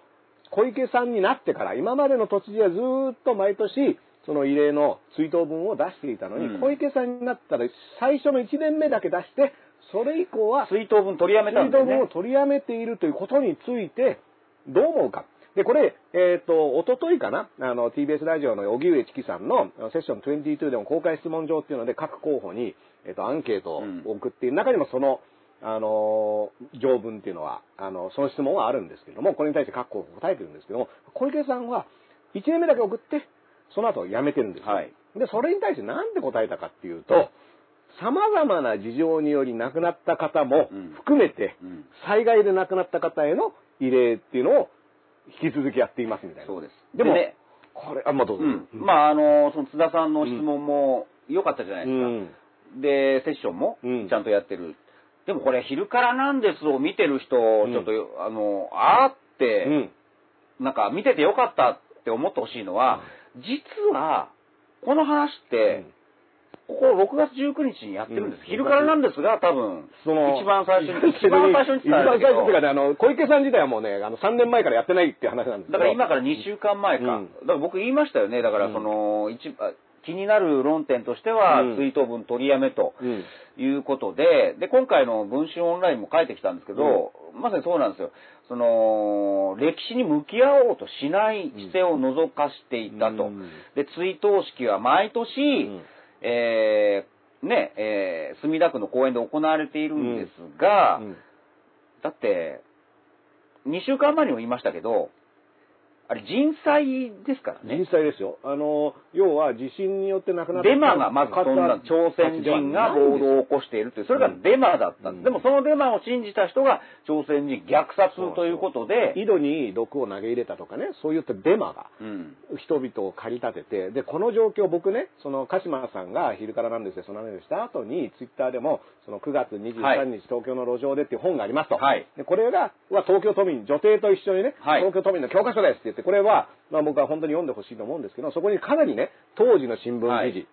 小池さんになってから今までの都知事はずーっと毎年その異例の追悼文を出していたのに、うん小池さんになったら最初の1年目だけ出してそれ以降は追悼文取りやめ追たんね悼文を。取りやめているということについてどう思うか。で、これ、えっ、と、おとといかな、あの、TBS ラジオの荻上チキさんのセッション22でも公開質問状っていうので各候補に、えっ、と、アンケートを送っている中にもその、あの、条文っていうのは、あの、その質問はあるんですけども、これに対して各候補答えてるんですけども、小池さんは1年目だけ送って、その後辞めてるんですよ。はいで、それに対してなんで答えたかっていうと、様々な事情により亡くなった方もうん含めて、うん災害で亡くなった方への慰霊っていうのを引き続きやっていますみたいな。そうです。でも、ね、これ、あ、まあ、どうぞ。うん。まあ、あの、その津田さんの質問も良かったじゃないですか。うんで、セッションもうんちゃんとやってる。でもこれ、昼からなんですを見てる人、んちょっと、あの、あーって、うん。なんか見ててよかったって思ってほしいのは、実は、この話って、ここ6月19日にやってるんです。うん昼からなんですが、多分、その、一番最初に、一番最初に一番伝えたけど最初っていうかね、あの、小池さん自体はもうね、あの、3年前からやってないっていう話なんですだから今から2週間前か。うんだから僕言いましたよね。だからその、一あ気になる論点としては、うん追悼文取りやめとうん。いうことで、で、今回の文春オンラインも書いてきたんですけど、まさにそうなんですよ。その、歴史に向き合おうとしない姿勢を覗かしていたと。うんで、追悼式は毎年、んえーね、えー墨田区の公園で行われているんですが、うんだって、2週間前にも言いましたけど、あれ人災ですからね人。災ですよ。あの、要は地震によって亡くなったデマがまずそんな朝鮮人が暴動を起こしているという、それがデマだったんです。でもそのデマを信じた人が朝鮮人虐殺ということで、井戸に毒を投げ入れたとかね、そういったデマがうん。人々を駆り立てて、で、この状況、僕ね、その鹿島さんが昼からなんですよ、その話をした後に、ツイッターでも、その9月23日、東京の路上でっていう本がありますと。はいで、これが、は東京都民、女帝と一緒にね、はい東京都民の教科書ですってて、これは、まあ僕は本当に読んでほしいと思うんですけど、そこにかなりね、当時の新聞記事、はい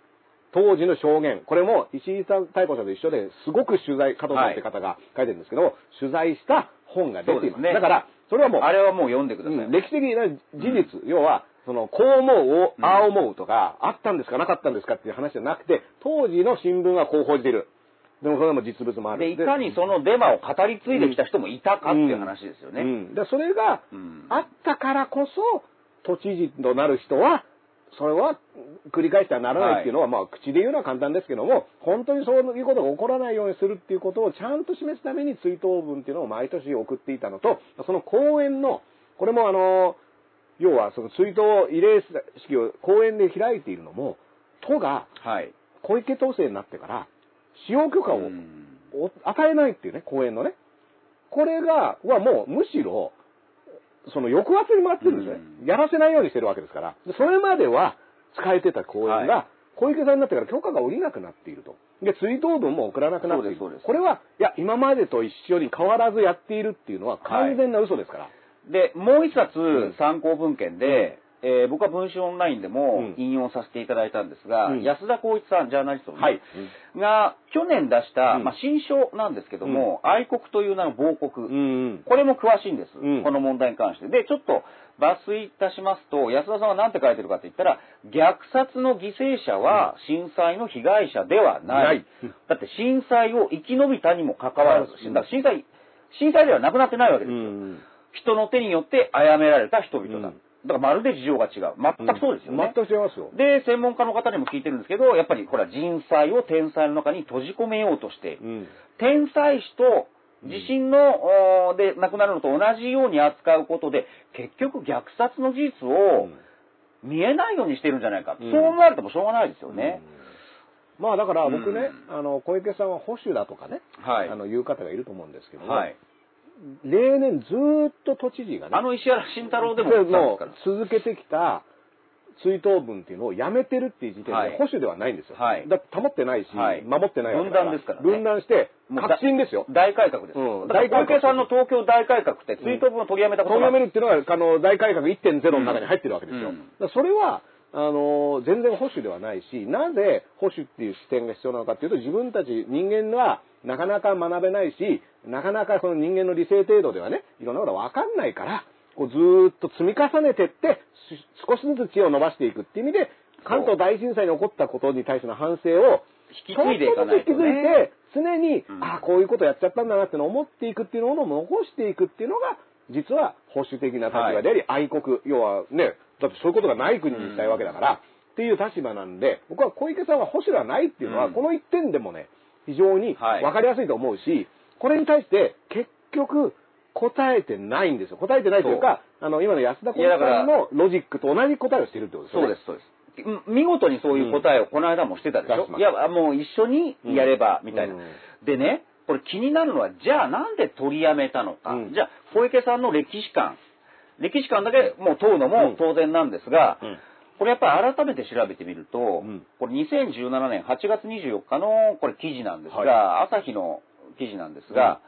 当時の証言、これも石井さん、太鼓さんと一緒ですごく取材、加藤さんって方が書いてるんですけど、取材した本が出ています。すねだから、それはもう、あれはもう読んでください。うん歴史的な事実、要は、その、こう思うを、ああ思うとか、あったんですかなかったんですかっていう話じゃなくて、当時の新聞がこう報じている。でもそれも実物もある。で、いかにそのデマを語り継いできた人もいたかっていう話ですよね。うん。で、それがうんあったからこそ、都知事となる人は、それは繰り返してはならないっていうのは、まあ、口で言うのは簡単ですけども、本当にそういうことが起こらないようにするっていうことをちゃんと示すために追悼文っていうのを毎年送っていたのと、その公演の、これもあの、要はその追悼慰霊式を公園で開いているのも、都がはい。小池都政になってから、使用許可を与えないっていうね、公園のね。これが、はもうむしろ、その抑圧に回ってるんですね。うんやらせないようにしてるわけですから。でそれまでは使えてた公園が、は小池さんになってから許可が下りなくなっていると。で、追悼文も送らなくなっている。これは、いや、今までと一緒に変わらずやっているっていうのは完全な嘘ですから。で、もう一冊ん参考文献で、えー僕は文春オンラインでもうん。引用させていただいたんですが、うん。安田光一さん、ジャーナリストのね、はい。が去年出した、うん。まあ、新書なんですけども、愛国という名の亡国、うんうん。これも詳しいんです、うん。この問題に関して。で、ちょっと抜粋いたしますと、安田さんは何て書いてるかって言ったら、虐殺の犠牲者は震災の被害者ではない。だって震災を生き延びたにもかかわらず、震災、震災ではなくなってないわけうですよ。ん。人の手によって殺められた人々だ。うんだからまるで事情が違う。全くそうですよね。全く違いますよ。で、専門家の方にも聞いてるんですけど、やっぱりほら人災を天災の中に閉じ込めようとしている。うん。天災死と地震の、で亡くなるのと同じように扱うことで、結局虐殺の事実を見えないようにしてるんじゃないか。うんそう思われてもしょうがないですよね。まあだから僕ね、うあの、小池さんは保守だとかね、はいあの、言う方がいると思うんですけども、はい。例年ずーっと都知事がね、あの石原慎太郎でも。続けてきた追悼文っていうのをやめてるっていう時点はいで保守ではないんですよ。はいだって保ってないし、はい守ってないわけだ分断ですからね分断して、革新ですよ。大改革です。うん大改革池さんの東京大改革って追悼文を取りやめたこと取りやめる。るっていうのが、あの、大改革1.0の中に入ってるわけですよ。うんだからそれは、あの、全然保守ではないし、なぜ保守っていう視点が必要なのかっていうと、自分たち人間はなかなか学べないし、なかなかその人間の理性程度ではね、いろんなことがわかんないから、こうずーっと積み重ねてって、し少しずつ知恵を伸ばしていくっていう意味で、関東大震災に起こったことに対しての反省を、引き継いでいかないとちょっとずつ引き継いね。で、常に、うん。ああ、こういうことやっちゃったんだなってのを思っていくっていうのを残していくっていうのが、実は保守的な立場であり、愛国、要はね、だってそういうことがない国にしたいわけだから、っていう立場なんで、僕は小池さんは保守ではないっていうのは、うん。この一点でもね、非常にはい分かりやすいと思うし、これに対して結局答えてないんですよ。答えてないというか、あの、今の安田小池さんのロジックと同じ答えをしてるってことですよね。そうです、そうです。うん見事にそういう答えをこの間もしてたでしょ、うんいや、もう一緒にやれば、みたいな。うんでね、これ気になるのは、じゃあなんで取りやめたのか？うんじゃあ、小池さんの歴史観。歴史観だけもう問うのも当然なんですが、うんこれやっぱり改めて調べてみると、ん。これ2017年8月24日のこれ記事なんですが、は朝日の記事なんですが、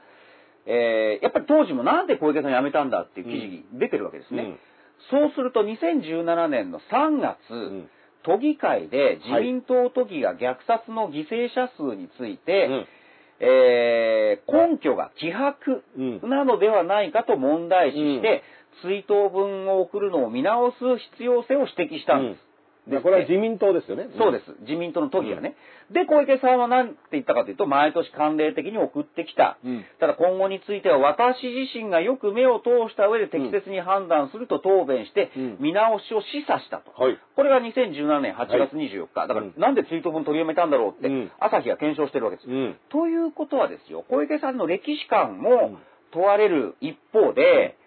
えーやっぱり当時もなんで小池さん辞めたんだっていう記事出てるわけですね。うん。そうすると2017年の3月、ん。都議会で自民党都議が虐殺の犠牲者数について、うん。えー根拠が希薄うん。なのではないかと問題視して、追悼文を送るのを見直す必要性を指摘したんです。でこれは自民党ですよね。そうです。自民党の都議がね。で、小池さんは何て言ったかというと、毎年慣例的に送ってきた。うんただ今後については、私自身がよく目を通した上で適切に判断すると答弁してうん、見直しを示唆したと。はい。これが2017年8月24日。だからうん、なんで追悼文取りやめたんだろうってうん、朝日が検証してるわけです。うん。ということはですよ、小池さんの歴史観うもん問われる一方で、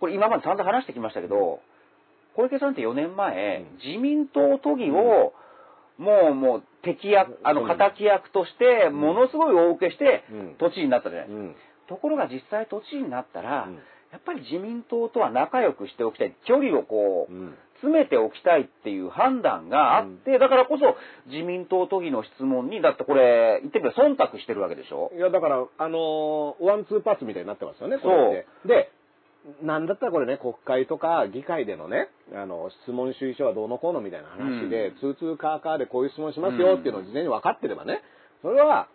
これ今まで散々話してきましたけど、小池さんって4年前、うん。自民党都議を、もうもう敵役、あの、うん敵役として、ん。ものすごい大受けしてうん、都知事になったじゃない。ですか。うん。ところが実際都知事になったら、うん。やっぱり自民党とは仲良くしておきたい。距離をこう、うん。詰めておきたいっていう判断があって、だからこそ自民党都議の質問に、だってこれ、言ってみれば忖度してるわけでしょ。いや、だから、あのーワンツーパーツみたいになってますよね、これって。で、なんだったらこれね、国会とか議会でのね、あの、質問主意書はどうのこうのみたいな話で、うん。ツーツーカーカーでこういう質問しますよっていうのを事前に分かってればね、それは、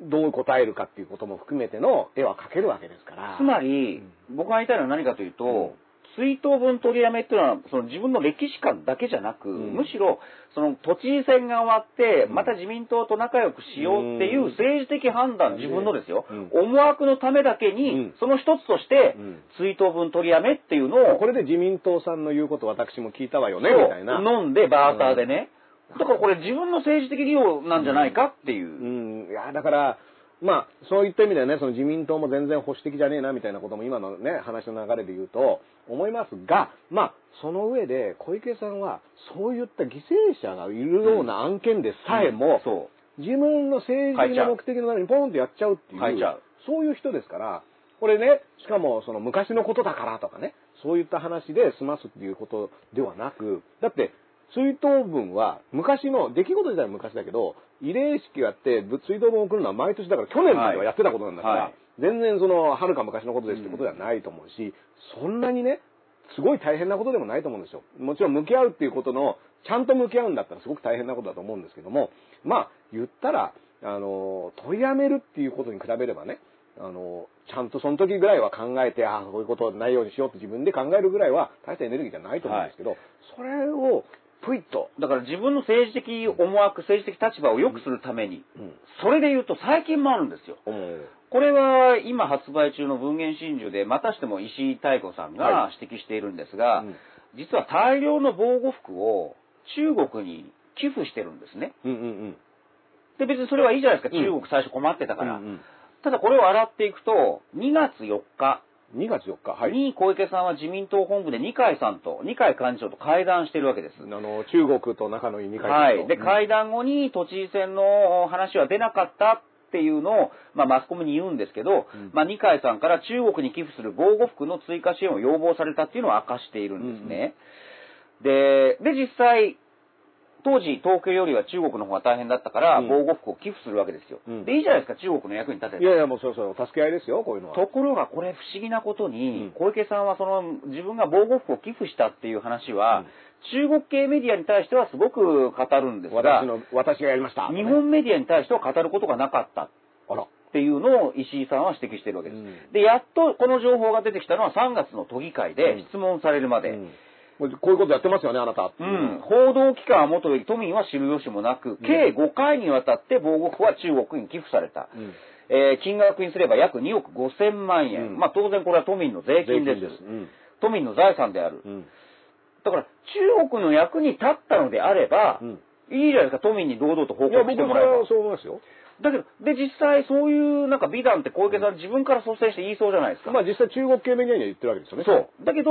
どう答えるかっていうことも含めての絵は描けるわけですから。つまり、僕が言いたいのは何かというと、うん追悼文取りやめっていうのは、その自分の歴史観だけじゃなく、うん。むしろ、その都知事選が終わって、うん。また自民党と仲良くしようっていううん。政治的判断、自分のですよ、うん。思惑のためだけに、うん。その一つとして、うん。追悼文取りやめっていうのを、これで自民党さんの言うこと私も聞いたわよね、みたいな。飲んで、バーターでね。だからこれ自分の政治的利用なんじゃないかっていう。うん、いや、だから、まあ、そういった意味ではね、その自民党も全然保守的じゃねえな、みたいなことも今のね、話の流れで言うと、思いますが、まあ、その上で、小池さんは、そういった犠牲者がいるような案件でさえも、そ自分の政治的な目的のためにポンとやっちゃうっていう、書い。うそういう人ですから、これね、しかもその昔のことだからとかね、そういった話で済ますっていうことではなく、だって、追悼文は昔の、出来事自体は昔だけど、慰霊式やってぶ追悼文を送るのは毎年だから去年まではやってたことなんだから、はい。全然その、はるか昔のことですってことではないと思うし、そんなにね、すごい大変なことでもないと思うんですよ。もちろん向き合うっていうことの、ちゃんと向き合うんだったらすごく大変なことだと思うんですけども、まあ、言ったら、あの、取りやめるっていうことに比べればね、あの、ちゃんとその時ぐらいは考えて、ああ、こういうことないようにしようって自分で考えるぐらいは大したエネルギーじゃないと思うんですけど、それをふいっと。だから自分の政治的思惑、政治的立場を良くするために、うん。それで言うと最近もあるんですよ。うん。これは今発売中の文言真珠でまたしても石井妙子さんがは指摘しているんですが、うん実は大量の防護服を中国に寄付してるんですね。うんうんで別にそれはいいじゃないですか、うん中国最初困ってたうん。から。うんただこれを洗っていくと、2月4日うん、2月4日、はい。に小池さんは自民党本部で二階さんと、二階幹事長と会談してるわけです。あの、中国と仲のいい二階はい。で、うん会談後に都知事選の話は出なかったっていうのを、まあ、マスコミに言うんですけど、うんまあ、二階さんから中国に寄付する防護服の追加支援を要望されたっていうのを明かしているんですね。で、で、実際、当時、東京よりは中国の方が大変だったから、うん防護服を寄付するわけですよ。うんで、いいじゃないですか、中国の役に立てて。いやいや、もうそうそう、助け合いですよ、こういうのは。ところがこれ不思議なことに、うん小池さんはその自分が防護服を寄付したっていう話は、中国系メディアに対してはすごく語るんですが私、の、私がやりました。日本メディアに対しては語ることがなかったあら。っていうのを石井さんは指摘しているわけです。うんで、やっとこの情報が出てきたのは3月の都議会で質問されるまで。うんこういうことやってますよね、あなたう。ん報道機関は元より都民は知る由もなく、計5回にわたって防護服は中国に寄付された。うんえー金額にすれば約2億5千万円。うんまあ当然これは都民の税金です。うん都民の財産である。うんだから中国の役に立ったのであれば、うんいいじゃないですか、都民に堂々と報いや、告僕はしてもらえば。そう思いますよ。だけど、で、実際そういうなんか美談って小池さん自分から率先して言いそうじゃないですか。まあ実際中国系メディアには言ってるわけですよね。そう。だけど、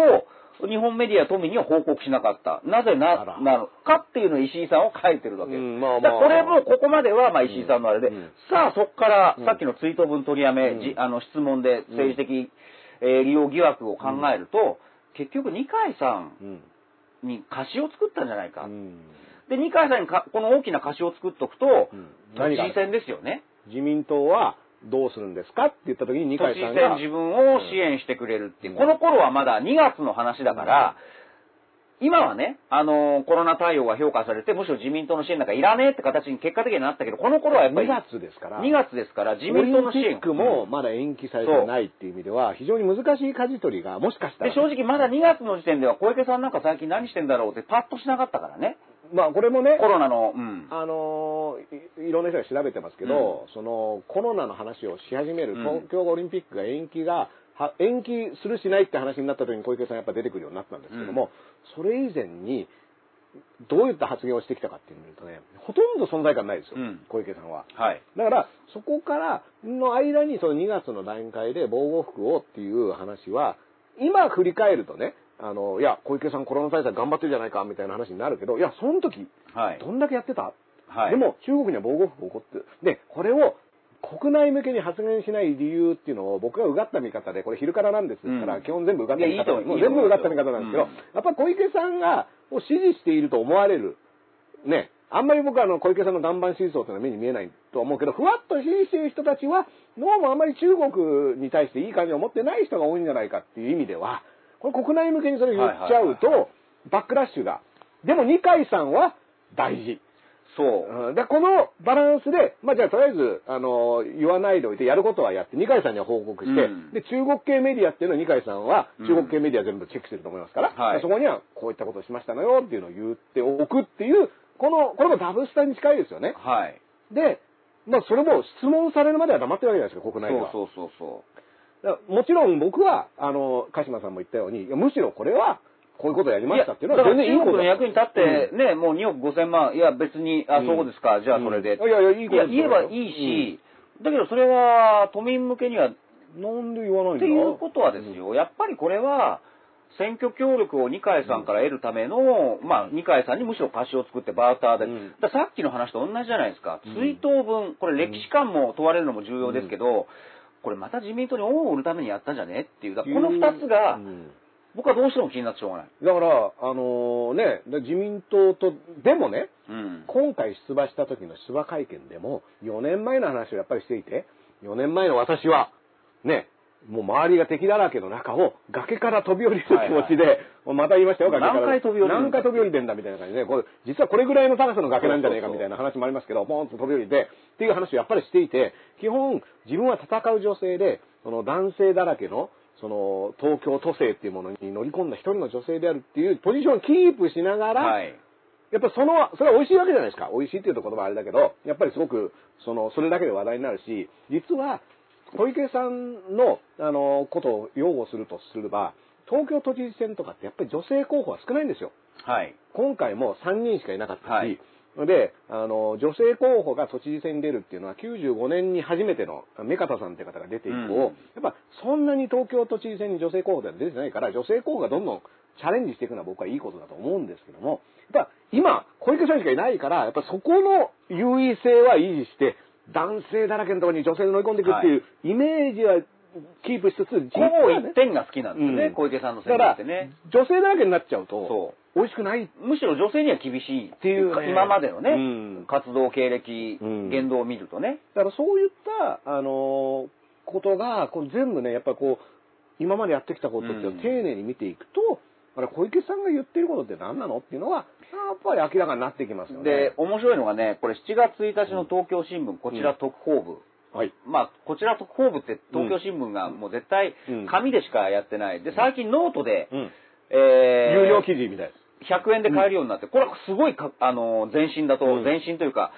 日本メディア、都民には報告しなかった。なぜあなら、なのかっていうのを石井さんは書いてるわけ。です。うんまあまあこれも、ここまでは、まあ石井さんのあれで、うん。さあそこから、うん。さっきの追悼文取りやめ、うん。じあの質問で政治的、えー利用疑惑を考えると、結局二階さんうん。に貸しを作ったんじゃないか。うん。で、二階さんにかこの大きな貸しを作っとくと、うん。都知事選ですよね。自民党はどうするんですかって言った時に二階さんが選自分を支援してくれるっていう。うんこの頃はまだ2月の話だから、今はね、あのーコロナ対応が評価されて、むしろ自民党の支援なんかいらねえって形に結果的になったけど、この頃はやっぱ2り月ですから。2月ですから、自民党の支援オリンピックもまだ延期されてないっていう意味では、非常に難しい舵取りが、もしかしたらで、正直まだ2月の時点では小池さんなんか最近何してんだろうってパッとしなかったからね。まあこれもねコ、ロナの、うん。あのーいいろんな人が調べてますけど、そのコロナの話をし始める、うん東京オリンピックが延期が、は延期するしないって話になった時に小池さんやっぱ出てくるようになったんですけども、それ以前に、どういった発言をしてきたかっていうとね、ほとんど存在感ないですよ、うん小池さんは。はい。だから、そこからの間に、その2月の段階で防護服をっていう話は、今振り返るとね、あの、いや、小池さんコロナ対策頑張ってるじゃないか、みたいな話になるけど、いや、その時、はい。どんだけやってた、はい。でも、中国には防護服を起こって、で、これを国内向けに発言しない理由っていうのを僕がうがった見方で、これ昼からなんですから、うん。基本全部うがった見方いやいもう全部うがった見方なんですけど、うん。やっぱ小池さんがを支持していると思われる、ね、あんまり僕はあの小池さんの岩盤支持層というのは目に見えないと思うけど、ふわっと支持している人たちは、どうもあんまり中国に対していい感じを持ってない人が多いんじゃないかっていう意味では、これ国内向けにそれ言っちゃうと、バックラッシュが。でも二階さんは大事。そう。うんで、このバランスで、まあじゃあとりあえず、あの、言わないでおいてやることはやって、二階さんには報告して、うんで、中国系メディアっていうのを二階さんは、うん中国系メディア全部チェックしてると思いますから、はいそこにはこういったことをしましたのよっていうのを言っておくっていう、この、これもダブスタに近いですよね。はい。で、まあそれも質問されるまでは黙ってるわけじゃないですか、国内では。そうそうそうそだからもちろん僕は、あの、鹿島さんも言ったように、むしろこれは、こういうことをやりう。ましたっていうのは全然いいこと。だ中国の役に立って、ね、もう2億5千万、いや別に、あ、そうですか、じゃあそれで。うん。いやいやいいことですよ。言えばいいし、だけどそれは都民向けには、っなんで言わないんだ？ていうことはですよ、やっぱりこれは、選挙協力を二階さんから得るための、まあ、二階さんにむしろ貸しを作ってバーターで、さっきの話と同じじゃないですか。うん。追悼文、これ歴史観も問われるのも重要ですけど、これまた自民党に恩を売るためにやったんじゃね？っていう、この二つがう、ん僕はどうしても気になってしょうがない。だから、あのね、で自民党と、でもね、うん。今回出馬した時の出馬会見でも、4年前の話をやっぱりしていて、4年前の私は、ね、もう周りが敵だらけの中を崖から飛び降りる気持ちで、また言いましたよ、崖から。何回飛び降りるんだ？何回飛び降りてんだみたいな感じで、これ実はこれぐらいの高さの崖なんじゃねえかみたいな話もありますけど、ポンと飛び降りて、っていう話をやっぱりしていて、基本自分は戦う女性で、その男性だらけの、その東京都政っていうものに乗り込んだ一人の女性であるっていうポジションをキープしながら、はい。やっぱその、それは美味しいわけじゃないですか。美味しいっていうと言葉はあれだけど、やっぱりすごく、その、それだけで話題になるし、実は、小池さんの、あの、ことを擁護するとすれば、東京都知事選とかってやっぱり女性候補は少ないんですよ。はい。今回も3人しかいなかったし、はいで、あの、女性候補が都知事選に出るっていうのは95年に初めての目方さんって方が出て以降、うんやっぱそんなに東京都知事選に女性候補では出てないから、女性候補がどんどんチャレンジしていくのは僕はいいことだと思うんですけども、やっぱ今、小池さんしかいないから、やっぱそこの優位性は維持して、男性だらけのところに女性で乗り込んでいくっていうイメージはキープしつつ、実ほぼはね一点が好きなんですよね、うん。小池さんの選だから挙ってね。、女性だらけになっちゃうとそ、美味しくない。むしろ女性には厳しいっていうか、ね。今までのね、うん。活動経歴、うん。言動を見るとね。だからそういった、あのーことが、こう全部ね、やっぱりこう、今までやってきたことって丁寧に見ていくと、あれ、小池さんが言ってることって何なのっていうのは、やっぱり明らかになってきますよね。で、面白いのがね、これ7月1日の東京新聞、こちら特報部。はい。まあ、こちら特報部って東京新聞がもう絶対うん紙でしかやってない。で、最近ノートで、うん。えー有料記事みたいです。100円で買えるようになって、これはすごいか、あの、前進だと、うん前進というか、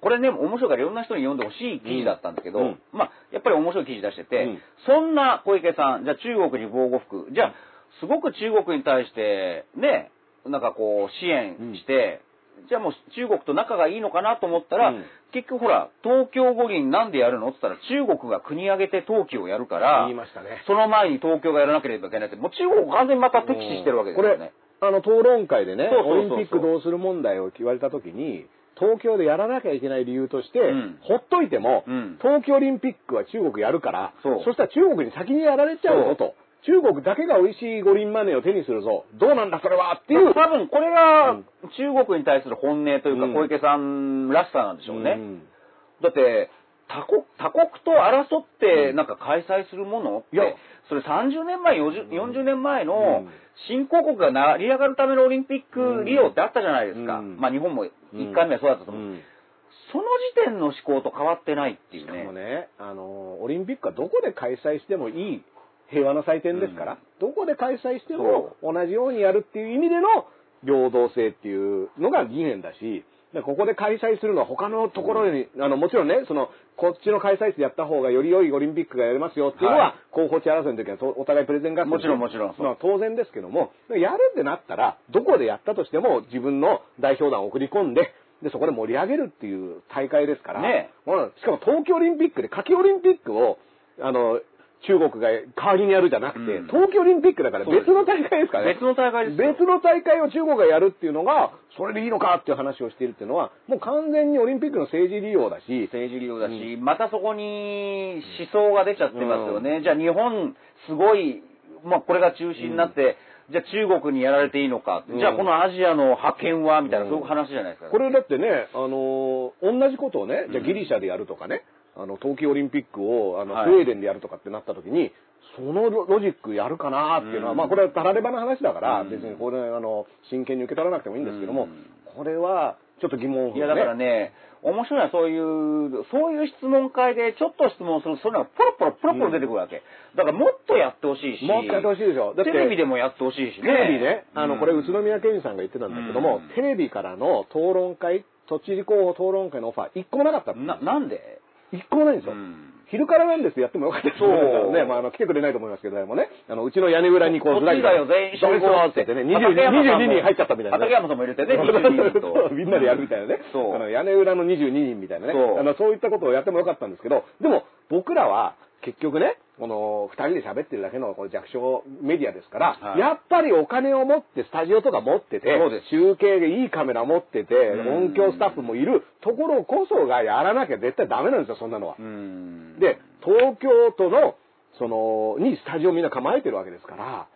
これね、面白いからいろんな人に読んでほしい記事だったんだけど、うんまあ、やっぱり面白い記事出してて、うんそんな小池さん、じゃあ中国に防護服、じゃあ、すごく中国に対して、ね、なんかこう、支援して、じゃあもう中国と仲がいいのかなと思ったら、うん。結局ほら、東京五輪なんでやるの？って言ったら、中国が国挙げて冬季をやるから言い、ましたね。その前に東京がやらなければいけないって、もう中国を完全にまた敵視してるわけですよね。あの、討論会でね、オリンピックどうする問題を言われたときに、東京でやらなきゃいけない理由として、うん。ほっといても、うん。東京オリンピックは中国やるから、そう。したら中国に先にやられちゃうぞと。中国だけが美味しい五輪マネーを手にするぞ。どうなんだそれはっていう。多分これがうん中国に対する本音というかうん小池さんらしさなんでしょうね。んだって他国他国と争ってうんなんか開催するものって、いやそれ30年前 40, うん40年前うのん新興国が成り上がるためのオリンピック利用ってあったじゃないですか。うんまあ日本も1回目はそうだったと思う。うんその時点の思考と変わってないっていしかうね。もね、あの、オリンピックはどこで開催してもいい平和な祭典ですから、どこで開催しても同じようにやるっていう意味での平等性っていうのが議員だし、でここで開催するのは他のところに、あの、もちろんね、その、こっちの開催地でやった方がより良いオリンピックがやれますよっていうのは、はい。候補地争いの時はとお互いプレゼン合戦もちろんもちろん。まあ当然ですけども、やるってなったら、どこでやったとしても自分の代表団を送り込んで、で、そこで盛り上げるっていう大会ですから、ねうんしかも東京オリンピックで夏季オリンピックを、あの、中国が代わりにやるじゃなくて、うん。東京オリンピックだから別の大会ですからね。別の大会です。よ別の大会を中国がやるっていうのが、それでいいのかっていう話をしているっていうのは、もう完全にオリンピックの政治利用だし、政治利用だし、またそこに思想が出ちゃってますよね。じゃあ日本、すごい、まあこれが中心になって、じゃあ中国にやられていいのか、うん。じゃあこのアジアの覇権は、みたいな、うんそういう話じゃないですか。これだってね、あのー同じことをね、じゃあギリシャでやるとかね、あの、冬季オリンピックを、あの、はい。スウェーデンでやるとかってなった時に、そのロロジックやるかなっていうのは、うん。まあこれはたらればの話だから、うん。別にこれ、あの、真剣に受け取らなくてもいいんですけども、うん。これは、ちょっと疑問符いや、だからね、面白いのはそういう、そういう質問会でちょっと質問すると、そういうのがポロポロポロポロ出てくるわけ。だからもっとやってほしいし、もっとやってほしいでしょ。テレビでもやってほしいしね。テレビね、あの、これ宇都み宮健児さんが言ってたんだけども、うん。テレビからの討論会、都知事候補討論会のオファー、一個もなかったな、なんで？一個もないんですよ。うん昼からなんですやってもよかったですね。まあ、あの、来てくれないと思いますけど、誰もね。あの、うちの屋根裏にこう、こっちだよ、全員集合って言ってね、20 22人入っちゃったみたいなね。畠山さんも入れてね、22人と。みんなでやるみたいなね。そうあの、屋根裏の22人みたいなね。そうあの、そういったことをやってもよかったんですけど、でも、僕らは、結局ね、この、二人で喋ってるだけのこの弱小メディアですから、はいやっぱりお金を持って、スタジオとか持ってて中継でいいカメラ持ってて、うん音響スタッフもいるところこそがやらなきゃ絶対ダメなんですよ、そんなのは。うんで、東京都の、その、にスタジオみんな構えてるわけですから、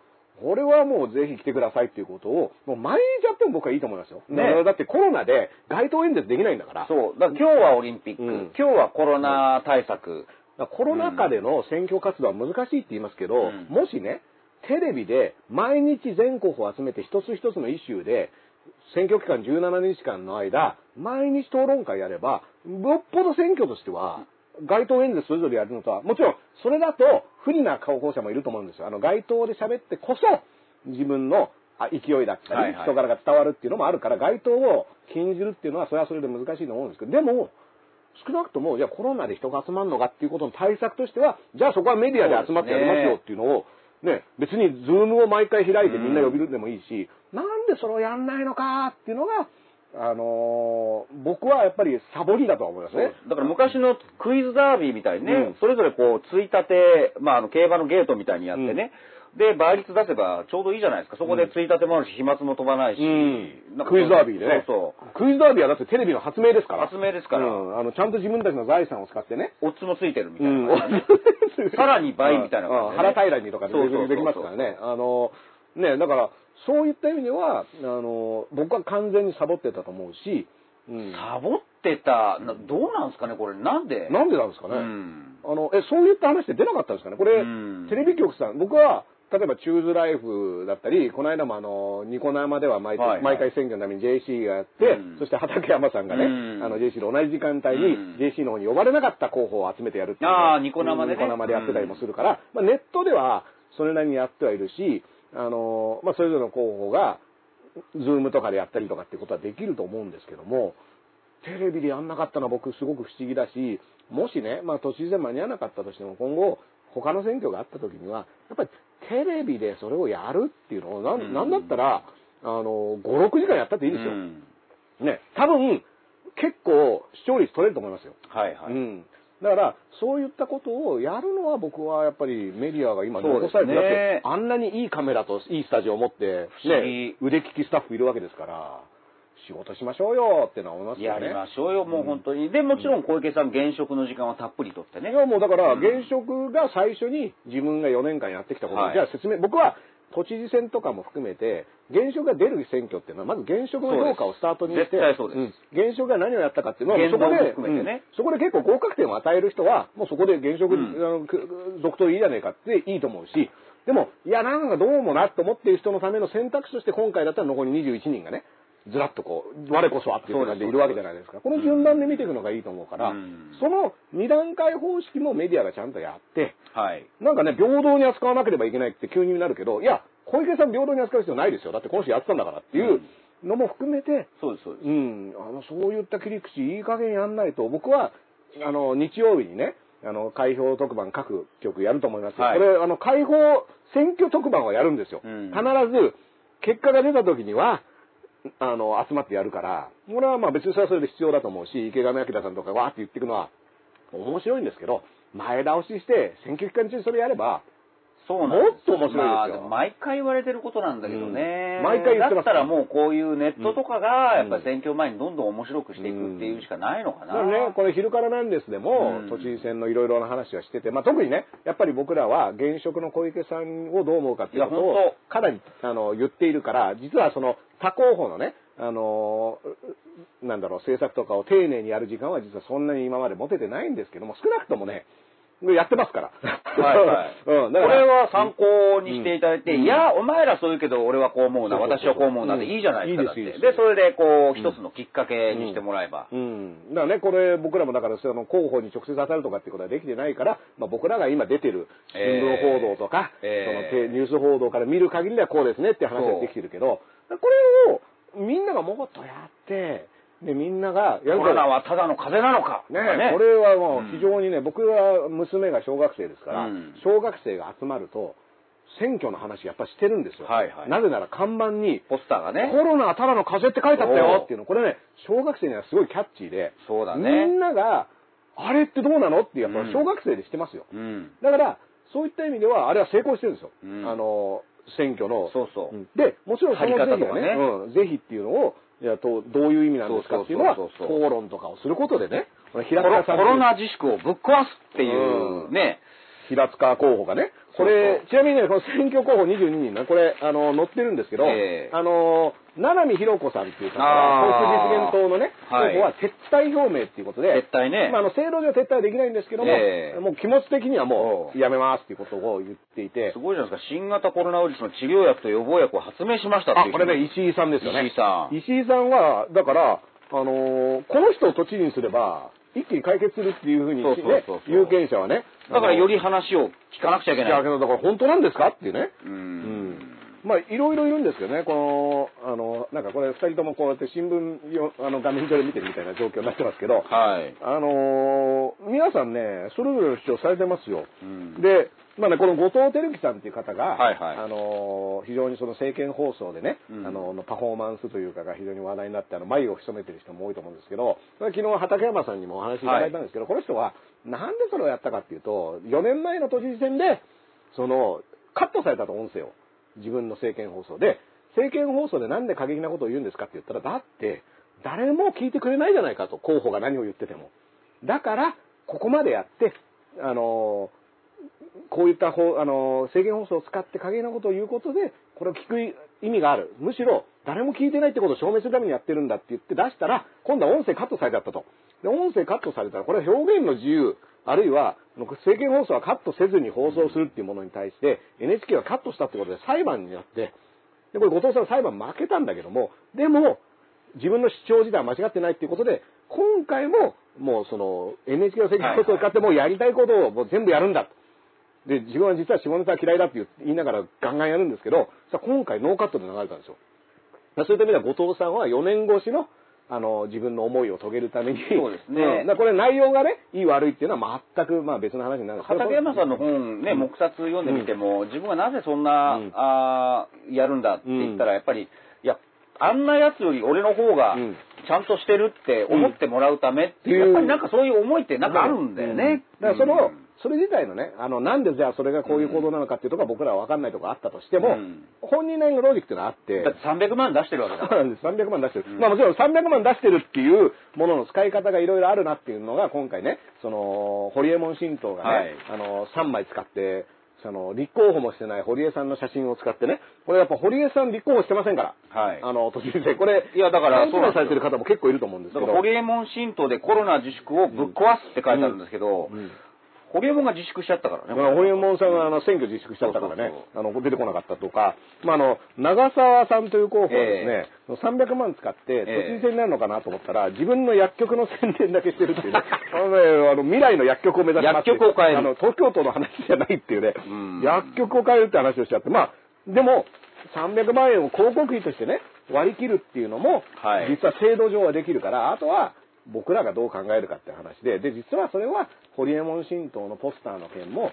これはもうぜひ来てくださいっていうことを、もう毎日やっても僕はいいと思いますよ。ねだってコロナで街頭演説できないんだから。そう。だから今日はオリンピック、うん今日はコロナ対策。コロナ禍での選挙活動は難しいって言いますけど、うん。もしね、テレビで毎日全候補を集めて一つ一つのイシューで、選挙期間17日間の間、毎日討論会やれば、よっぽど選挙としては、街頭演説それぞれやるのとは、もちろん、それだと不利な候補者もいると思うんですよ。あの、街頭で喋ってこそ、自分のあ勢いだったり、人柄が伝わるっていうのもあるから、街頭を禁じるっていうのは、それはそれで難しいと思うんですけど、でも、少なくとも、じゃあコロナで人が集まるのかっていうことの対策としては、じゃあそこはメディアで集まってやりますよっていうのを、ね、別にズームを毎回開いてみんな呼びるでもいいし、なんでそれをやんないのかっていうのが、あのー僕はやっぱりサボりだとは思いますね。だから昔のクイズダービーみたいにね、うん。それぞれこう、ついたて、まあ、あの、競馬のゲートみたいにやってね、で、倍率出せばちょうどいいじゃないですか。そこでついたてもあるし、飛沫も飛ばないし。なんかクイズダービーでね。そうそう。クイズダービーはだってテレビの発明ですから。発明ですからうんあの、ちゃんと自分たちの財産を使ってね。オッズもついてるみたいうんな。さらに倍みたいなね腹平らにとかでできますからね。あの、ね、だから、そういった意味では、あの、僕は完全にサボってたと思うし、うんサボってた、などうなんですかね、これ。なんで？なんでなんですかね。うんあの、え、そういった話って出なかったんですかね？これ、うんテレビ局さん、僕は、例えば、チューズライフだったり、この間もあの、ニコ生では毎,、はいはい。毎回選挙のために JC がやって、うん。そして畠山さんがね、うん。あの、JC と同じ時間帯に、うん。JC の方に呼ばれなかった候補を集めてやるっていうのあーニコ生でね。ニコ生でやってたりもするから、まあ、ネットではそれなりにやってはいるし、あの、まあ、それぞれの候補が、ズームとかでやったりとかっていうことはできると思うんですけども、テレビでやんなかったのは僕すごく不思議だし、もしね、まあ都知事選間に合わなかったとしても今後他の選挙があった時には、やっぱりテレビでそれをやるっていうのを、なんだったら、あの、5、6時間やったっていいですよ。うんね、多分結構視聴率取れると思いますよ。はいはい。うん。だから、そういったことをやるのは僕はやっぱりメディアが今残されて、だってあんなにいいカメラといいスタジオを持って、ね、腕利きスタッフいるわけですから、仕事しましょうよってのは思いますよね。やりましょうよ、もう本当に。で、もちろん小池さん、現職の時間はたっぷりとってね。い。やもうだから、うん。現職が最初に自分が4年間やってきたことを、はい。じゃあ説明、僕は都知事選とかも含めて、現職が出る選挙っていうのは、まず現職の評価をスタートにして、現職が何をやったかっていうのは、そこで、含めてね。うん。そこで結構合格点を与える人は、もうそこで現職、うん。あのく続投いいじゃねえかっていいと思うし、でも、いや、なんかどうもなと思っている人のための選択肢として、今回だったら残り21人がね、ずらっとこう、我こそはっていう感じでいるわけじゃないですか。この順番で見ていくのがいいと思うから、うんその二段階方式もメディアがちゃんとやって、はい。なんかね、平等に扱わなければいけないって急になるけど、いや、小池さん平等に扱う必要ないですよ。だってこの人やってたんだからっていうのも含めて、そうです、そうです。うん、あの、そういった切り口、いい加減やんないと、僕は、あの、日曜日にね、あの、開票特番各局やると思いますよ。はいこれ、あの、開票選挙特番をやるんですよ。うん必ず、結果が出た時には、あの、集まってやるから、俺はまあ別にそれはそれで必要だと思うし、池上彰さんとかわーって言っていくのは面白いんですけど、前倒しして選挙期間中にそれやれば、そうなんもっと面白いですよ。まあ毎回言われてることなんだけどね。うん。毎回言ってますだったらもうこういうネットとかが、やっぱり選挙前にどんどん面白くしていくっていうしかないのかな。だからね、これ昼からなんですでも、うん。都知事選のいろいろな話はしてて、まあ特にね、やっぱり僕らは現職の小池さんをどう思うかっていうことをかなりあの言っているから、実はその他候補のね、あのーなんだろう、政策とかを丁寧にやる時間は実はそんなに今まで持ててないんですけども、少なくともね、やってますから。はいはい。うん、だこから。れは参考にしていただいて、うん。いや、お前らそう言うけど、俺はこう思うな、そうそうそう。私はこう思うなでいいじゃないですか、だって。いいです。でそれで、こう、一つのきっかけにしてもらえば。うん。だからね、これ僕らもだから、その候補に直接当たるとかってことはできてないから、まあ僕らが今出てる新聞報道とか、えー。そのテニュース報道から見る限りではこうですねって話ができてるけど、これをみんながもっとやって、で、みんながやるコロナはただの風邪なのか。ねとかこれはもううん非常にね、僕は娘が小学生ですから、うん小学生が集まると、選挙の話やっぱしてるんですよ。はいはいなぜなら看板に、ポスターがねコ。ロナはただの風邪って書いてあったよっていうの、これね、小学生にはすごいキャッチーで、そうだみね。んなが、あれってどうなのってやっぱうん小学生でしてますよ。うん。だから、そういった意味では、あれは成功してるんですよ。うんあの、選挙の。そうそううんで、もちろんその是非がね、ねうん、是非っていうのを、いやとどういう意味なんですかっていうのは、討論とかをすることでね、平塚さんコロナ自粛をぶっ壊すっていううん。ね。平塚候補がね、これ、ちなみにね、この選挙候補22人ね、これ、あの、載ってるんですけど、ええ。あの、七海博子さんっていう方が、皇室実現党のね、はい候補は撤退表明っていうことで、絶対ねまあ、あ。の、制度上撤退はできないんですけども、ええもう気持ち的にはもう、やめますっていうことを言っていてす、ごいじゃないですか。新型コロナウイルスの治療薬と予防薬を発明しましたっていう、人あこれね、石井さんですよね。石井さん石井さんは、だから、あのーこの人を都知事にすれば、一気に解決するっていうふうに、そうそうね有権者はね。だからよりり話を聞かなくちゃいけない。だけど、だから本当なんですかっていうね。う。うんまあ、いろいろいるんですけどね、この、あの、なんかこれ二人ともこうやって新聞よ、あの、画面上で見てるみたいな状況になってますけど、はい。あのー皆さんね、それぞれの主張されてますよ。うんで、まあね、この後藤輝樹さんっていう方が、はいはいあのー非常にその政見放送でね、うんあの、パフォーマンスというかが非常に話題になって、あの、眉を潜めてる人も多いと思うんですけど、昨日畠山さんにもお話しいただいたんですけど、この人は、なんでそれをやったかっていうと、4年前の都知事選で、その、カットされたと音声を。自分の政見放送で、政見放送でなんで過激なことを言うんですかって言ったら、だって、誰も聞いてくれないじゃないかと、候補が何を言ってても。だから、ここまでやって、あのこういった方、あの制限放送を使って過激なことを言うことで、これを聞く意味がある。むしろ、誰も聞いてないってことを証明するためにやってるんだって言って出したら、今度は音声カットされちゃったと。で、音声カットされたら、これは表現の自由、あるいは、政見放送はカットせずに放送するっていうものに対して、NHK はカットしたってことで裁判になって、で、これ後藤さん裁判負けたんだけども、でも、自分の主張自体は間違ってないっていうことで、今回も、もうその、NHK の政見放送を使ってもうやりたいことをもう全部やるんだ。で、自分は実は下ネタは嫌いだって言いながらガンガンやるんですけど、さ今回ノーカットで流れたんですよ。そういった意味では後藤さんは4年越しの、あの、自分の思いを遂げるために。そうですね。ん。だこれ内容がね、いい悪いっていうのは全く、まあ別の話になる。んですけど畠山さんの本ね、うん。目冊読んでみても、自分がなぜそんな、うん。あーやるんだって言ったら、やっぱり、いや、あんなやつより俺の方がうん。ちゃんとしてるって思ってもらうためっていう、うん。やっぱりなんかそういう思いってなんかあるんだよね。うん。だからその、うんそれ自体のね、あの、なんでじゃあそれがこういう行動なのかっていうところは僕らは分かんないところがあったとしても、うん本人なりのロジックっていうのはあって、だって300万出してるわけだそうから。なんです。300万出してる。うんまあもちろん300万出してるっていうものの使い方がいろいろあるなっていうのが今回ね、その、ホリエモン新党がね、はいあの、3枚使って、その、立候補もしてない堀江さんの写真を使ってね、これやっぱ堀江さん立候補してませんから、はい。あの、都知事選。これ、いやだから勘違いされてる方も結構いると思うんですけど。ホリエモン新党でコロナ自粛をぶっ壊すって書いてあるんですけど、うんホリエモンが自粛しちゃったからね。ホリエモンさんがあの選挙自粛しちゃったからね。あの、出てこなかったとか、まあ、あの、長澤さんという候補はですね、300万使って、都知事選になるのかなと思ったら、自分の薬局の宣伝だけしてるっていうね、あのね、あの、未来の薬局を目指して薬局を変える。あの、東京都の話じゃないっていうね。うん、薬局を変えるって話をしちゃって、まあ、でも、300万円を広告費としてね、割り切るっていうのも、はい。実は制度上はできるから、あとは僕らがどう考えるかって話で、で、実はそれは、ホリエモン新党のポスターの件も、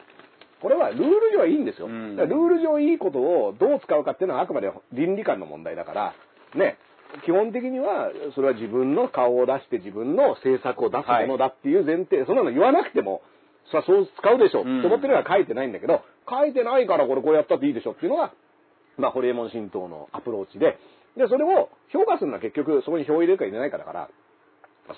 これはルール上はいいんですよ。うん。ルール上いいことをどう使うかっていうのはあくまで倫理観の問題だから、ね、基本的には、それは自分の顔を出して自分の政策を出すものだっていう前提、そんなの言わなくても、そそう使うでしょって思ってるのは書いてないんだけど、書いてないからこれこうやったっていいでしょっていうのが、まあ、ホリエモン新党のアプローチで、で、それを評価するのは結局そこに票を入れるか入れないかだから、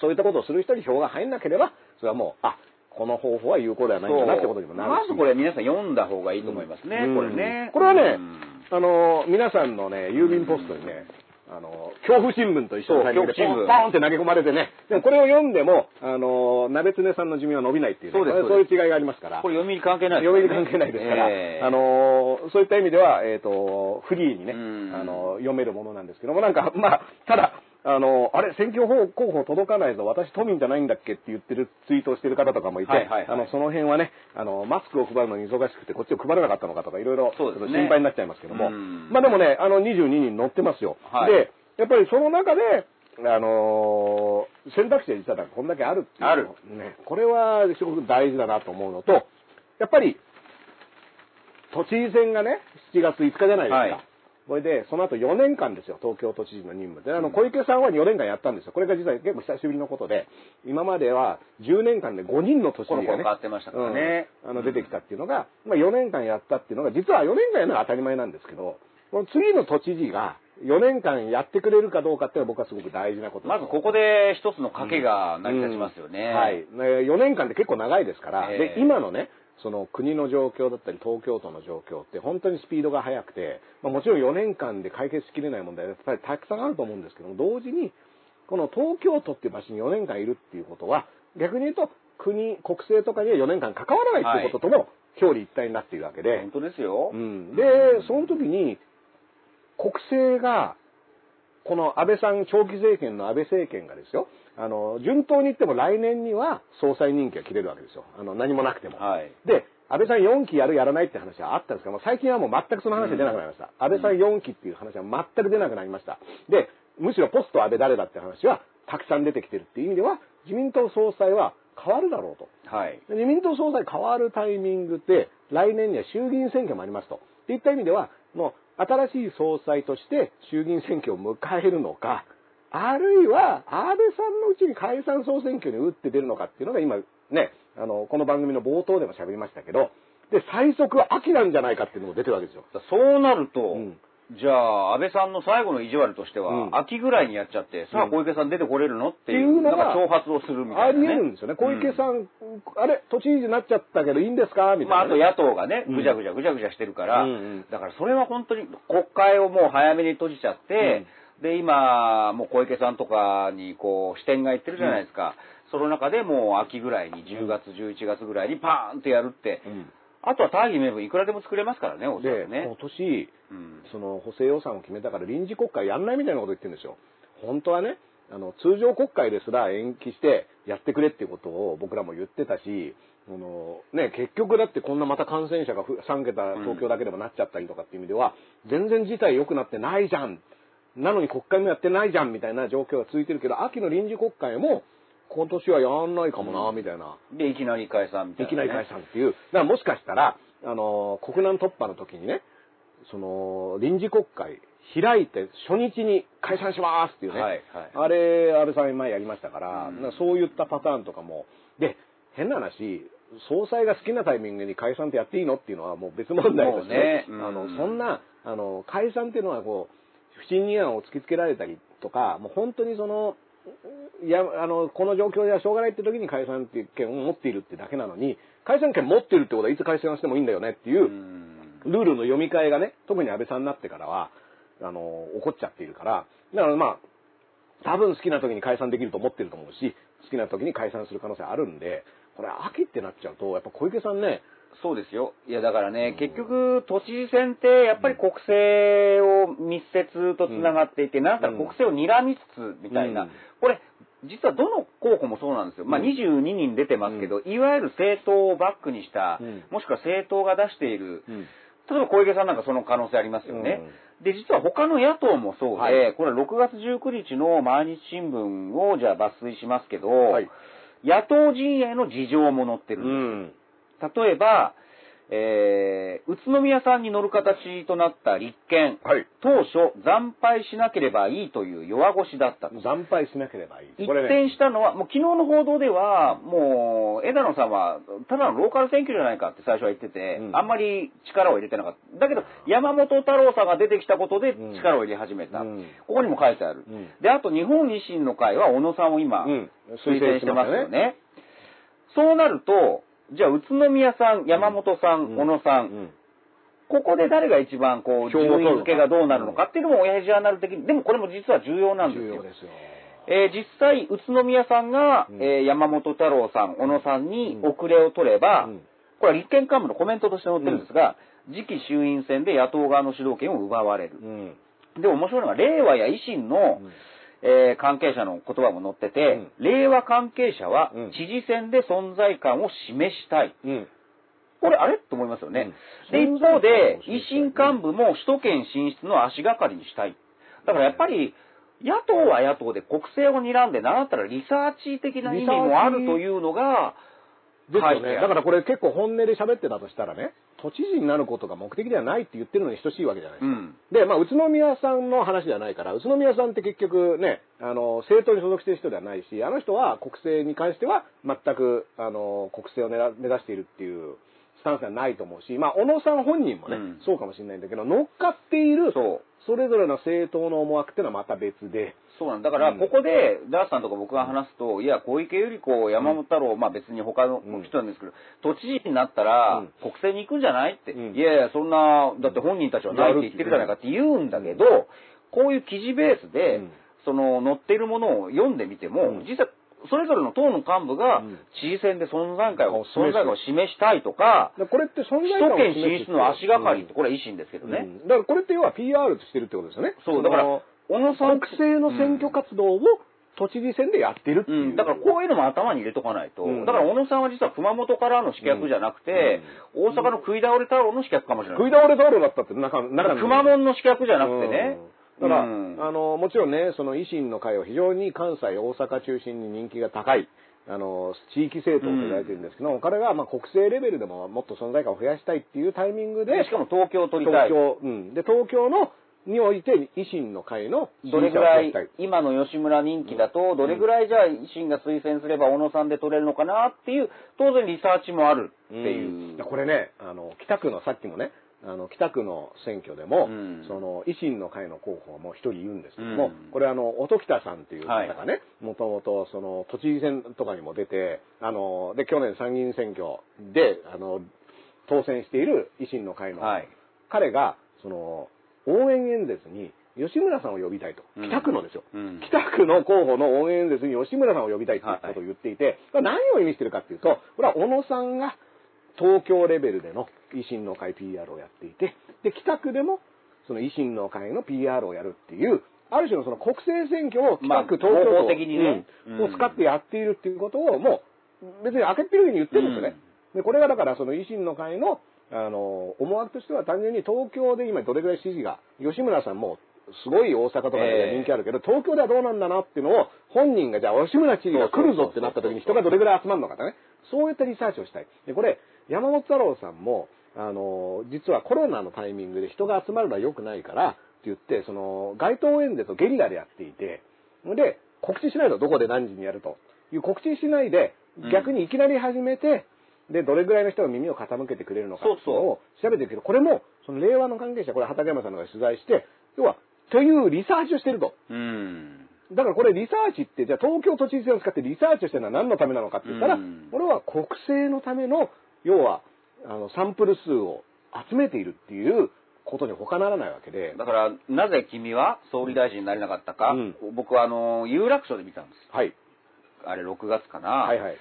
そういったことをする人に票が入んなければ、それはもう、あ、この方法は有効ではないんだなってことにもなるし。まずこれ皆さん読んだ方がいいと思いますね、うん。これね。これはねうん。あの、皆さんのね、郵便ポストにね、あの、恐怖新聞と一緒のタイミングでポンポンって投げ込まれてね、でもこれを読んでも、あの、鍋常さんの寿命は伸びないっていう、ね、そうですそういう違いがありますから。これ読み関係ない読み関係ないですから、ええ。あのそういった意味では、えっ、と、フリーにね、うん。あの読めるものなんですけども、なんか、まあ、ただ、あのあれ、選挙候補届かないぞ、私都民じゃないんだっけって言ってるツイートをしてる方とかもいて、はいはいはい。あの、その辺はね、あの、マスクを配るのに忙しくて、こっちを配らなかったのかとか、いろいろ、心配になっちゃいますけども、うん。まあでもね、あの、22人乗ってますよ。はい。で、やっぱりその中で、あの選択肢が実はこんだけあるっていうのある。ね、これはすごく大事だなと思うのと、やっぱり、都知事選がね、7月5日じゃないですか。はいこれで、その後4年間ですよ、東京都知事の任務で。あの、小池さんは4年間やったんですよ。これが実は結構久しぶりのことで、今までは10年間で5人の都知事がね、コロコロ変わってましたからねうんあの、出てきたっていうのが、まあ4年間やったっていうのが、実は4年間やるのが当たり前なんですけど、この次の都知事が4年間やってくれるかどうかっていうのは僕はすごく大事なことだまずここで一つの賭けが成り立ちますよね。うんはい。ね4年間って結構長いですから、ええで、今のね、その国の状況だったり東京都の状況って本当にスピードが速くて、まあ、もちろん4年間で解決しきれない問題はやっぱりたくさんあると思うんですけども、同時に、この東京都っていう場所に4年間いるっていうことは、逆に言うと国、国政とかには4年間関わらないっていうこととも表裏一体になっているわけで、本当ですよ。うん、で、その時に、国政が、この安倍さん、長期政権の安倍政権がですよ、あの、順当に言っても来年には総裁任期が切れるわけですよ。あの、何もなくても。はい。で、安倍さん4期やるやらないって話はあったんですけども、最近はもう全くその話は出なくなりました。安倍さん4期っていう話は全く出なくなりました。で、むしろポスト安倍誰だって話はたくさん出てきてるっていう意味では、自民党総裁は変わるだろうと。はい。自民党総裁変わるタイミングって、来年には衆議院選挙もありますと。っていった意味では、もう新しい総裁として衆議院選挙を迎えるのか、あるいは安倍さんのうちに解散総選挙に打って出るのかっていうのが今ね、あの、この番組の冒頭でも喋りましたけど、で、最速は秋なんじゃないかっていうのも出てるわけですよ。そうなると、うん。じゃあ、安倍さんの最後の意地悪としては、うん。秋ぐらいにやっちゃって、さあ小池さん出てこれるのっていうう、のが挑発をするみたあいな、ね。り得るんですよね。小池さん、あれ、都知事になっちゃったけどいいんですか？みまあ、たいなね、あと野党がね、うん。ぐちゃぐちゃぐちゃぐちゃしてるから、うんうん。だからそれは本当に国会をもう早めに閉じちゃって、で、今、もう小池さんとかにこう視点がいってるじゃないですか。その中でもう秋ぐらいに、10月、11月ぐらいにパーンとやるって、うんあとは大義名分いくらでも作れますからね、おそらで、くね今。年、うんその補正予算を決めたから臨時国会やんないみたいなこと言ってるんですよ。本当はね、あの、通常国会ですら延期してやってくれっていうことを僕らも言ってたし、あの、ね、結局だってこんなまた感染者がふ3桁東京だけでもなっちゃったりとかっていう意味では、全然事態良くなってないじゃん。なのに国会もやってないじゃんみたいな状況が続いてるけど、秋の臨時国会も今年はやんないかもな、みたいな。で、いきなり解散みたいな、いきなり解散っていう。だからもしかしたら、あの、国難突破の時にね、その、臨時国会開いて初日に解散しますっていうね。はいはいあれ、安倍さん前やりましたから、うんかそういったパターンとかも。で、変な話、総裁が好きなタイミングに解散ってやっていいのっていうのはもう別問題として、もうねうんあの、そんな、あの、解散っていうのはこう、不信任案を突きつけられたりとか、もう本当にその、いや、あの、この状況ではしょうがないって時に解散っていう権を持っているってだけなのに、解散権持ってるってことはいつ解散してもいいんだよねっていうう、ん。ルールの読み替えがね、特に安倍さんになってからは、あの、起こっちゃっているから、だからまあ、多分好きな時に解散できると思ってると思うし、好きな時に解散する可能性あるんで、これ秋ってなっちゃうと、やっぱ小池さんね、そうですよ。いや、だからね、結局、都知事選って、やっぱり国政を密接とつながっていて、なんだったら国政を睨みつつ、みたいな。うん。これ、実はどの候補もそうなんですよ。まあ、うん。22人出てますけど、いわゆる政党をバックにした、うん。もしくは政党が出している、うん。例えば小池さんなんかその可能性ありますよね。で、実は他の野党もそうで、はい。これ6月19日の毎日新聞をじゃあ抜粋しますけど、はい。野党陣営の事情も載ってるんです。ん。例えば、えー、宇都宮さんに乗る形となった立憲、はい。当初惨敗しなければいいという弱腰だったと。惨敗しなければいい。一転したのは、もう昨日の報道では、もう、枝野さんは、ただのローカル選挙じゃないかって最初は言ってて、うんあんまり力を入れてなかった。だけど、山本太郎さんが出てきたことでうん力を入れ始めた。うんここにも書いてある。うんで、あと、日本維新の会は小野さんを今、うん推薦してますよね。そうなると、じゃあ、宇都宮さん、山本さん、うん。小野さん、うん。ここで誰が一番こう、順位付けがどうなるのかっていうのも親父ジャーナル的に、でもこれも実は重要なんですよ。重要ですよ。えー実際、宇都宮さんが、うん。えー山本太郎さん、小野さんに遅れを取れば、うん。これは立憲幹部のコメントとして載ってるんですが、次期衆院選で野党側の主導権を奪われる。うん。で、面白いのが、令和や維新の、えー関係者の言葉も載ってて、令和関係者はうん知事選で存在感を示したい。うん。これ、あれ？と思いますよね。うんで、一方で、維新幹部も首都圏進出の足がかりにしたい。だからやっぱり、野党は野党で国政を睨んで、なんだったらリサーチ的な意味もあるというのが、ですよね。だからこれ結構本音で喋ってたとしたらね、都知事になることが目的ではないって言ってるのに等しいわけじゃないですか。うん。で、まあ、宇都宮さんの話ではないから、宇都宮さんって結局ね、あの、政党に所属している人ではないし、あの人は国政に関しては全く、あの、国政を狙目指しているっていうスタンスではないと思うし、まあ、小野さん本人もね、うん。そうかもしれないんだけど、乗っかっている、そう。それぞれの政党の思惑っていうのはまた別で、そうなんだ。だから、うん。ここで、ダースさんとか僕が話すと、いや、小池百合子、山本太郎、まあ別に他のうん。人なんですけど、都知事になったらうん、国政に行くんじゃないって。うん。いやいや、そんな、だって本人たちはないって言ってるじゃないかって言うんだけど、こういう記事ベースで、うん。その載っているものを読んでみても、うん。実際、それぞれの党の幹部がうん。知事選で存在感を、存在感を示したいとか、でこれって存首在感を示す進出の足がかりって、うん。これは維新ですけどね。うん。だからこれって要は PR してるってことですよね。そう、だからの、小野さん国政の選挙活動を都知事選でやってるっていう。うん、だからこういうのも頭に入れとかないと、うん。だから小野さんは実は熊本からの刺客じゃなくて、大阪の食い倒れ太郎の刺客かもしれない。食い倒れ道路だったって中、中に熊本の刺客じゃなくてね。うんだから、うんあの、もちろんね、その維新の会は非常に関西、大阪中心に人気が高い、あの、地域政党と言われてるんですけど、彼がまあ国政レベルでももっと存在感を増やしたいっていうタイミングで、でしかも東京を取りたい。東京、うん。で、東京の、において維新の会のどれぐらい今の吉村人気だと、どれぐらいじゃあ維新が推薦すれば小野さんで取れるのかなっていう、当然リサーチもあるっていう。これね、あの、北区のさっきもね、あの、北区の選挙でも、うんその、維新の会の候補も一人いるんですけども、うんこれあの、音北さんっていう方がはね、もともと、その、都知事選とかにも出て、あの、で、去年参議院選挙で、あの、当選している維新の会の、はい。彼が、その、応援演説に、吉村さんを呼びたいと。うん北区のですよ。うん北区の候補の応援演説に吉村さんを呼びたいということを言っていて、は何を意味してるかっていうと、これは小野さんが東京レベルでの維新の会 PR をやっていて、で、北区でもその維新の会の PR をやるっていう、ある種のその国政選挙をまあ北区、東京合都法的にねうんを使ってやっているっていうことをもう別に開けっぴろげに言ってるんですよね。で、これがだからその維新の会のあの、思惑としては単純に東京で今どれぐらい支持が、吉村さんもすごい大阪とかで人気あるけど、東京ではどうなんだなっていうのを本人がじゃあ吉村知事が来るぞってなった時に人がどれぐらい集まるのかね。そういったリサーチをしたい。で、これ、山本太郎さんも、あの、実はコロナのタイミングで人が集まるのは良くないからって言って、その、街頭演説をゲリラでやっていて、で、告知しないとどこで何時にやるという告知しないで、逆にいきなり始めて、で、どれぐらいの人が耳を傾けてくれるのかっていうのを調べてるけど、これも、その令和の関係者、これ畠山さんが取材して、要は、というリサーチをしてると。うん。だからこれリサーチって、じゃあ東京都知事選を使ってリサーチをしてるのは何のためなのかって言ったら、うんこれは国政のための、要は、あの、サンプル数を集めているっていうことに他ならないわけで、だから、なぜ君は総理大臣になれなかったか、うん僕はあの、有楽町で見たんです。はい。あれ6月かな。はいはい。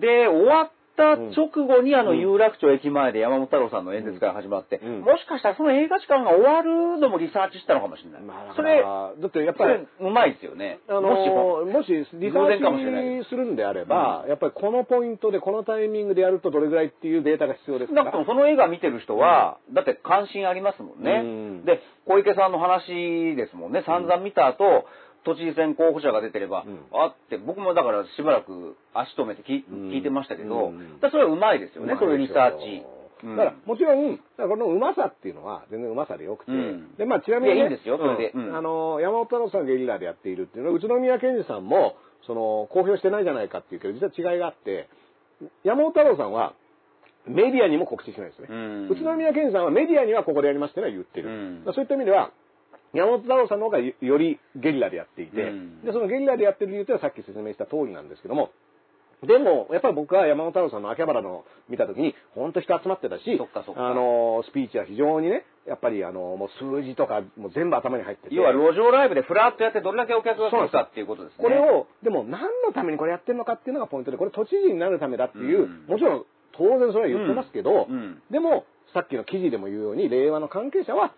で、終わった直後にあのうん有楽町駅前で山本太郎さんの演説から始まって、うんもしかしたらその映画時間が終わるのもリサーチしたのかもしれない。まあ、それ、だってやっそぱりれ、うまいですよね。あのもしもしリサーチするんであれば、やっぱりこのポイントでこのタイミングでやるとどれぐらいっていうデータが必要ですか？ら。少なくともその映画見てる人は、だって関心ありますもんね。うんで、小池さんの話ですもんね。散々見た後、都知事選候補者が出てれば、うん。あって、僕もだからしばらく足止めて聞,、うん。聞いてましたけど、うん。それはうまいですよね、そういうリサーチ。うん。だから、もちろん、このうまさっていうのは全然うまさでよくて、うん。で、まあ、ちなみに、ね、いやいいんですよそれで。うん。うん。あの、山本太郎さんがゲリラでやっているっていうのは、宇都宮健児さんも、その、公表してないじゃないかっていうけど、実は違いがあって、山本太郎さんは、メディアにも告知しないですね。うん。宇都宮健児さんはメディアにはここでやりますっていうのは言ってる。そういった意味では、山本太郎さんの方がよよりゲリラでやっていて、うん。で、そのゲリラでやってる理由っていうのはさっき説明した通りなんですけども、でも、やっぱり僕は山本太郎さんの秋葉原の見たときに、本当人集まってたし、あの、スピーチは非常にね、やっぱりあの、もう数字とか、もう全部頭に入ってて。要は路上ライブでフラッとやってどれだけお客が来るかっていうことですね。これを、でも何のためにこれやってるのかっていうのがポイントで、これ都知事になるためだっていう、うん。もちろん当然それは言ってますけど、うん。うん。でも、さっきの記事でも言うように、令和の関係者は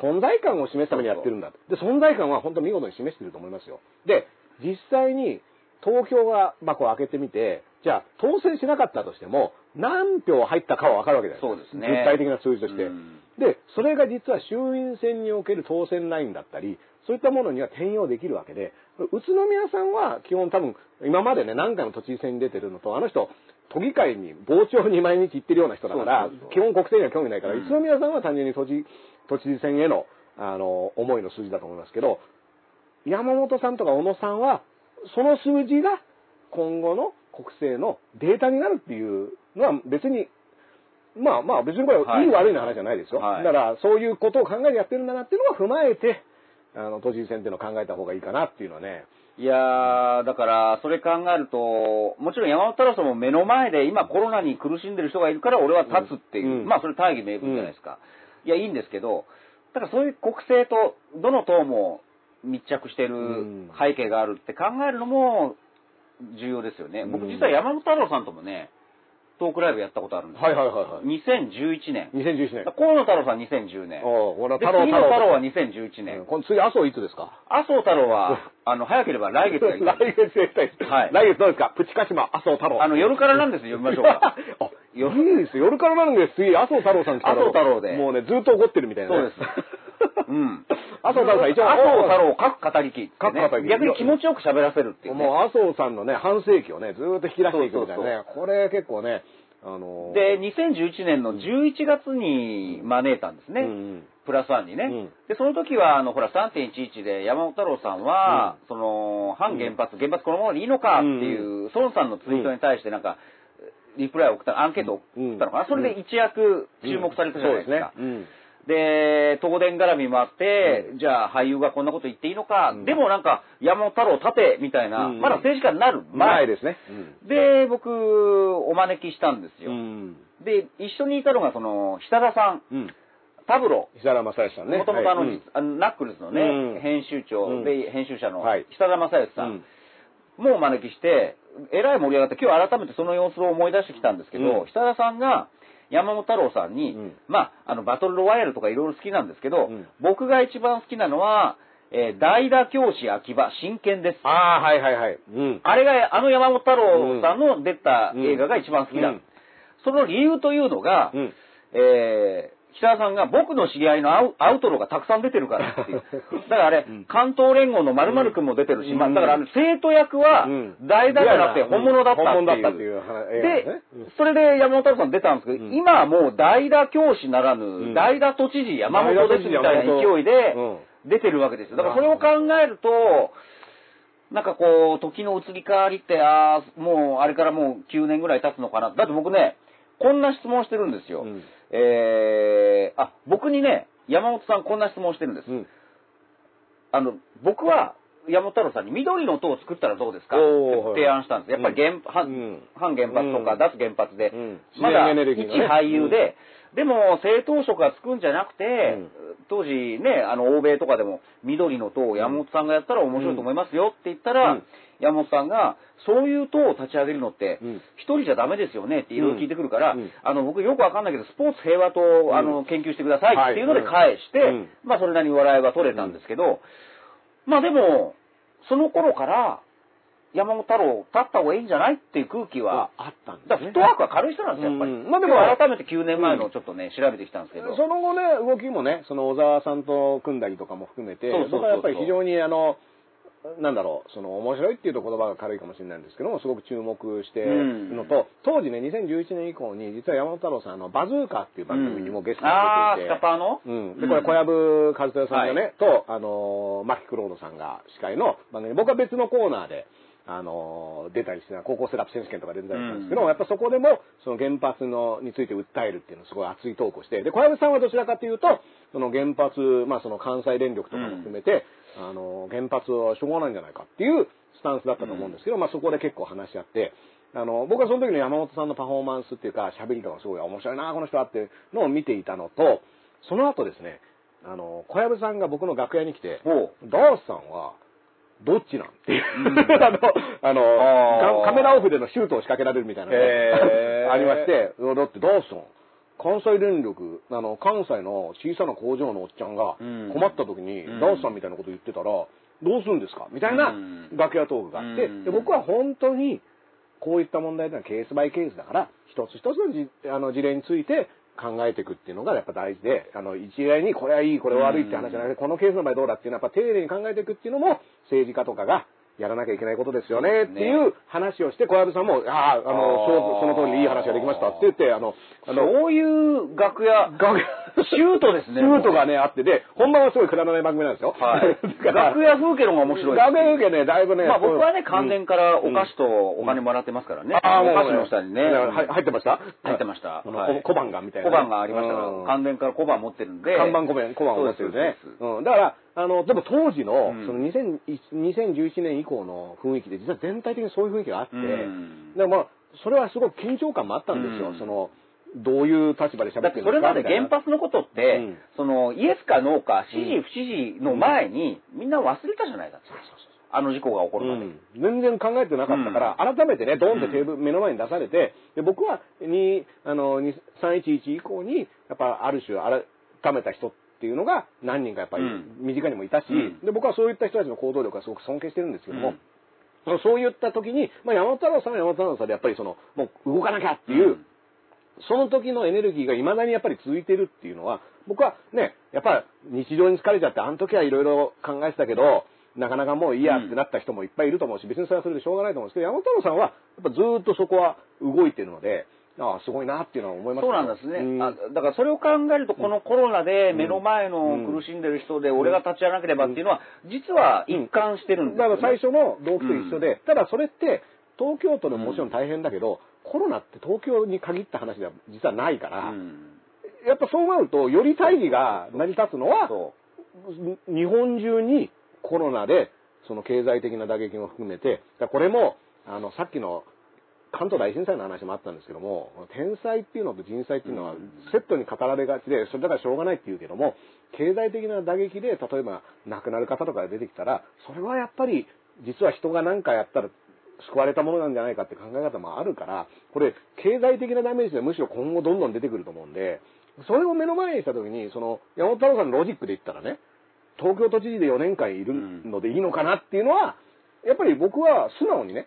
存在感を示すためにやってるんだ。で、存在感は本当見事に示してると思いますよ。で、実際に投票が箱を開けてみて、じゃあ当選しなかったとしても、何票入ったかは分かるわけじゃないそうですね具体的な数字として。うんで、それが実は衆院選における当選ラインだったり、そういったものには転用できるわけで、宇都宮さんは基本多分、今までね、何回も都知事選に出てるのと、あの人、都議会に傍聴に毎日行ってるような人だから基本国政には興味ないから、うん宇都宮さんは単純に都知都知事選への、あの、思いの数字だと思いますけど、山本さんとか小野さんは、その数字が今後の国政のデータになるっていうのは別に、まあまあ別にこれはいいい悪いの話じゃないですよ。はいだからそういうことを考えてやってるんだなっていうのを踏まえて、あの、都知事選っていうのを考えた方がいいかなっていうのはね。いやー、だから、それ考えると、もちろん山本太郎さんも目の前で今コロナに苦しんでる人がいるから俺は立つっていう、うんまあそれ大義名分じゃないですか。いや、いいんですけど、だからそういう国政とどの党も密着してるうん背景があるって考えるのも重要ですよね。僕うん実は山本太郎さんともね、トークライブやったことあるんですはいはいはいはい。2011年。2011年。河野太郎さん2010年。おうこので、太郎次の太郎はうん2011年。この次、麻生いつですか？麻生太郎は、あの、早ければ来月やりたい 来月やりたいです。はい来月どうですか？プチカシマ、麻生太郎。あの、夜からなんですよ、読みましょうか。あ、いいですよ。夜からなんです。次、麻生太郎さん来たら。麻生太郎でもうね、ずっと怒ってるみたいなね。そうです。うん。麻生太郎さん一応。麻生太郎、各語りきね。各語りき逆に気持ちよく喋らせるっていうね。もう麻生さんのね、半世紀をね、ずーっと引き出していくみたいなね。これ結構ね、あのーで、2011年の11月に招いたんですね。うんうんプラスワンにね、うん。で、その時は、あの、ほら、3.11で山本太郎さんは、その、反原発、原発このままでいいのかっていう、孫さんのツイートに対してなんか、リプライを送った、アンケートを送ったのかな、それで一躍注目されたじゃないですか。そうですね。で、東電絡みもあって、じゃあ俳優がこんなこと言っていいのか、うん。でもなんか山本太郎立てみたいな、うん。まだ政治家になるうん。前前ですね。で、僕、お招きしたんですよ。うん。で、一緒にいたのがその、久田さん、うん。タブロ石原正義さんね。もともとあの、はいナックルズのね、うん編集長、うんで、編集者のはい久田正義さん、もお招きして、えらい盛り上がって、今日改めてその様子を思い出してきたんですけど、うん久田さんが山本太郎さんに、うんまあ、あの、バトルロワイヤルとかいろいろ好きなんですけど、うん僕が一番好きなのは、えー代打教師秋葉、真剣です。ああ、はいはいはい。うん。あれが、あの山本太郎さんの出た映画が一番好きだ。うんその理由というのが、うん。えー、北田さんが僕の知り合いのアウアウトローがたくさん出てるからっていう。だからあれ、うん。関東連合の〇〇くんも出てるし、うん。まあ、だからあの生徒役はうん。代打じゃなくて本物だったっていう。でそれで山本太郎さん出たんですけど、うん。今はもう代打教師ならぬ、ん。代打都知事山本ですみたいな勢いで出てるわけですよ。だからそれを考えると、なんかこう、時の移り変わりって、ああ、もう、あれからもう9年ぐらい経つのかな。だって僕ね、こんな質問してるんですよ。うんえー、あ、僕にね、山本さんこんな質問してるんです。うん。あの、僕は、山本太郎さんに緑の党を作ったらどうですか？って提案したんです。やっぱり原、う反ん反原発とかうん。脱原発で、うん。まだ一ね俳優で、でも政党職がつくんじゃなくて、うん。当時ね、あの、欧米とかでも緑の党を山本さんがやったら面白いと思いますよって言ったら、うん。山本さんが、そういう党を立ち上げるのってうん、一人じゃダメですよねっていろいろ聞いてくるから、うん。あの、僕よくわかんないけど、スポーツ平和と、んあの、研究してくださいっていうのではい。返して、うん。まあそれなりに笑いは取れたんですけど、まあでも、その頃から、山本太郎立った方がいいんじゃないっていう空気は、あったんですねだからフットワークは軽い人なんですよ、やっぱり。うんまあでも改めて9年前のちょっとね、調べてきたんですけど。その後ね、動きもね、その小沢さんと組んだりとかも含めて、そうそうそうそうやっぱり非常にあの、なんだろう、その面白いっていうと言葉が軽いかもしれないんですけども、すごく注目してるのと、当時ね、2011年以降に、実は山本太郎さん、あの、バズーカーっていう番組にもゲストにあー、出ていて、スカパーの？うん。で、これ、小籔和豊さんがね、はと、あのー、マキクロードさんが司会の番組、僕は別のコーナーで、あのー出たりして、高校セラプ選手権とか出てたりしたんですけど、うん。やっぱそこでも、その原発の、について訴えるっていうのをすごい熱いトークをして、で、小籔さんはどちらかというと、その原発、まあその関西電力とかも含めて、あのー原発はしょうがないんじゃないかっていうスタンスだったと思うんですけど、まあそこで結構話し合って、あの、僕はその時の山本さんのパフォーマンスっていうか、喋りとかすごい面白いな、この人はっていうのを見ていたのと、その後ですね、あの、小籔さんが僕の楽屋に来て、ほダースさんは、どっちなんっていう、あの、あのあー。カカメラオフでのシュートを仕掛けられるみたいなのが ありまして、だってダースさん、関西電力、あの、関西の小さな工場のおっちゃんがうん。困った時に、うん。ダースさんみたいなこと言ってたら、どうするんですか？みたいなうん。楽屋トークがあって、うん。で僕は本当に、こういった問題というのはケースバイケースだから、一つ一つのじあの事例について考えていくっていうのがやっぱ大事で、あの、一概にこれはいい、これは悪いって話じゃなくて、このケースの場合どうだっていうのはやっぱ丁寧に考えていくっていうのも政治家とかがやらなきゃいけないことですよねっていう話をして、小籔さんも、ああ、あの、その通りにいい話ができましたって言って、あの、あの、そういう楽屋、楽屋シュートですね。シュートがね、あってで、本番はすごいくだらない番組なんですよ。はい。楽屋風景の方が面白い楽屋風景ね、だいぶね。まあ僕はね、うん関連からお菓子とお金もらってますからね。ああ、お菓子の下にね。は入ってました？入ってました小判がみたいなね。小判がありましたから、うん関連から小判持ってるんで。看板小判、小判を持ってるね。うん。だから、あの、でも当時の、うん。その2001 2011年以降の雰囲気で、実は全体的にそういう雰囲気があって、うん。でもまあ、それはすごく緊張感もあったんですよ。うん。その、どういう立場で喋だってるんですかまで原発のことって、うん。そのイエスかノーか支持不支持の前に、みんな忘れたじゃないか。あの事故が起こるまで。うん。全然考えてなかったから、改めてね、ドーンってテーブル、目の前に出されて、で僕はにあのに311以降に、やっぱある種改めた人っていうのが何人かやっぱりうん。身近にもいたし、うん。で僕はそういった人たちの行動力はすごく尊敬してるんですけども、そういった時に、まあ、山本太郎さんは山本太郎さんでやっぱりその、もう動かなきゃっていう、うん。その時のエネルギーが未だにやっぱり続いてるっていうのは、僕はね、やっぱ日常に疲れちゃって、あの時はいろいろ考えてたけど、なかなかもういいやってなった人もいっぱいいると思うし、別にそれはそれでしょうがないと思うんですけど、山本太郎さんは、やっぱずーっとそこは動いてるので、ああ、すごいなっていうのは思いますそうなんですね、うん。あだからそれを考えると、このコロナで目の前の苦しんでる人で、俺が立ち会わなければっていうのは、実は一貫してるんですよ、ね。だから最初の動機と一緒で、ただそれって東京都でももちろん大変だけど、コロナって東京に限った話では実はないから、うん。やっぱそうなるとより大義が成り立つのはそ日本中にコロナでその経済的な打撃も含めてこれもあのさっきの関東大震災の話もあったんですけども天災っていうのと人災っていうのはセットに語られがちでそれだからしょうがないっていうけども経済的な打撃で例えば亡くなる方とかが出てきたらそれはやっぱり実は人が何かやったら救われたものなんじゃないかって考え方もあるからこれ経済的なダメージでむしろ今後どんどん出てくると思うんでそれを目の前にした時にその山本太郎さんのロジックで言ったらね東京都知事で4年間いるのでいいのかなっていうのは、やっぱり僕は素直にね、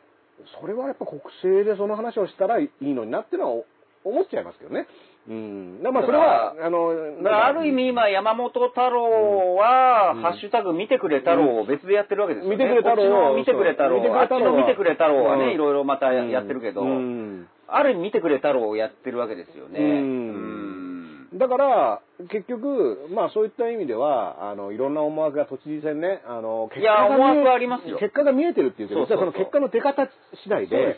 それはやっぱ国政でその話をしたらいいのになっていうのは思っちゃいますけどね。うん。だからまあそれは、あの、ある意味今山本太郎は、うん。ハッシュタグ見てくれ太郎を別でやってるわけですよね。見てくれ太郎。見てくれ太郎、あっちの見てくれ太郎はね、うん。いろいろまたやってるけど、うん。ある意味見てくれ太郎をやってるわけですよね。うん。うんだから、結局、まあそういった意味では、あの、いろんな思惑が都知事選ね、あの、いや思惑はありますよ。結果が見えてるっていうけど、その結果の出方次第で。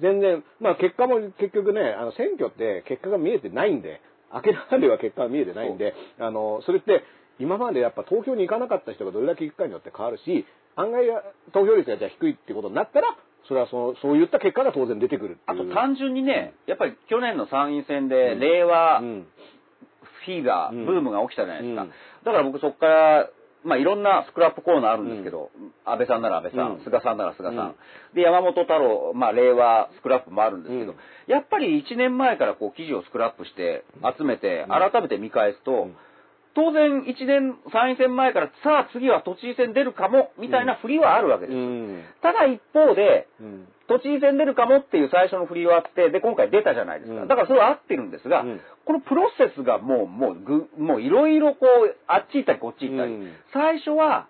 全然、まあ結果も結局ね、あの選挙って結果が見えてないんで、明らかには結果が見えてないんで、あの、それって今までやっぱ投票に行かなかった人がどれだけ行くかによって変わるし、案外投票率がじゃあ低いってことになったら、それはその、そういった結果が当然出てくる。あと単純にね、やっぱり去年の参院選で、うん。令和うんフィーバー、うん。ブームが起きたじゃないですか。うん。だから僕そこから、まあいろんなスクラップコーナーあるんですけど、安倍さんなら安倍さん、うん。菅さんなら菅さん、うん。で、山本太郎、まあ令和スクラップもあるんですけど、うん。やっぱり1年前からこう記事をスクラップして集めて、改めて見返すと、うん。当然1年、参院選前から、さあ次は都知事選出るかも、みたいな振りはあるわけです。うん。ただ一方で、うん都知事選出るかもっていう最初の振りはあって、で、今回出たじゃないですか。うん。だからそれは合ってるんですが、うん。このプロセスがもう、もうぐ、もういろいろこう、あっち行ったりこっち行ったり。うん。最初は、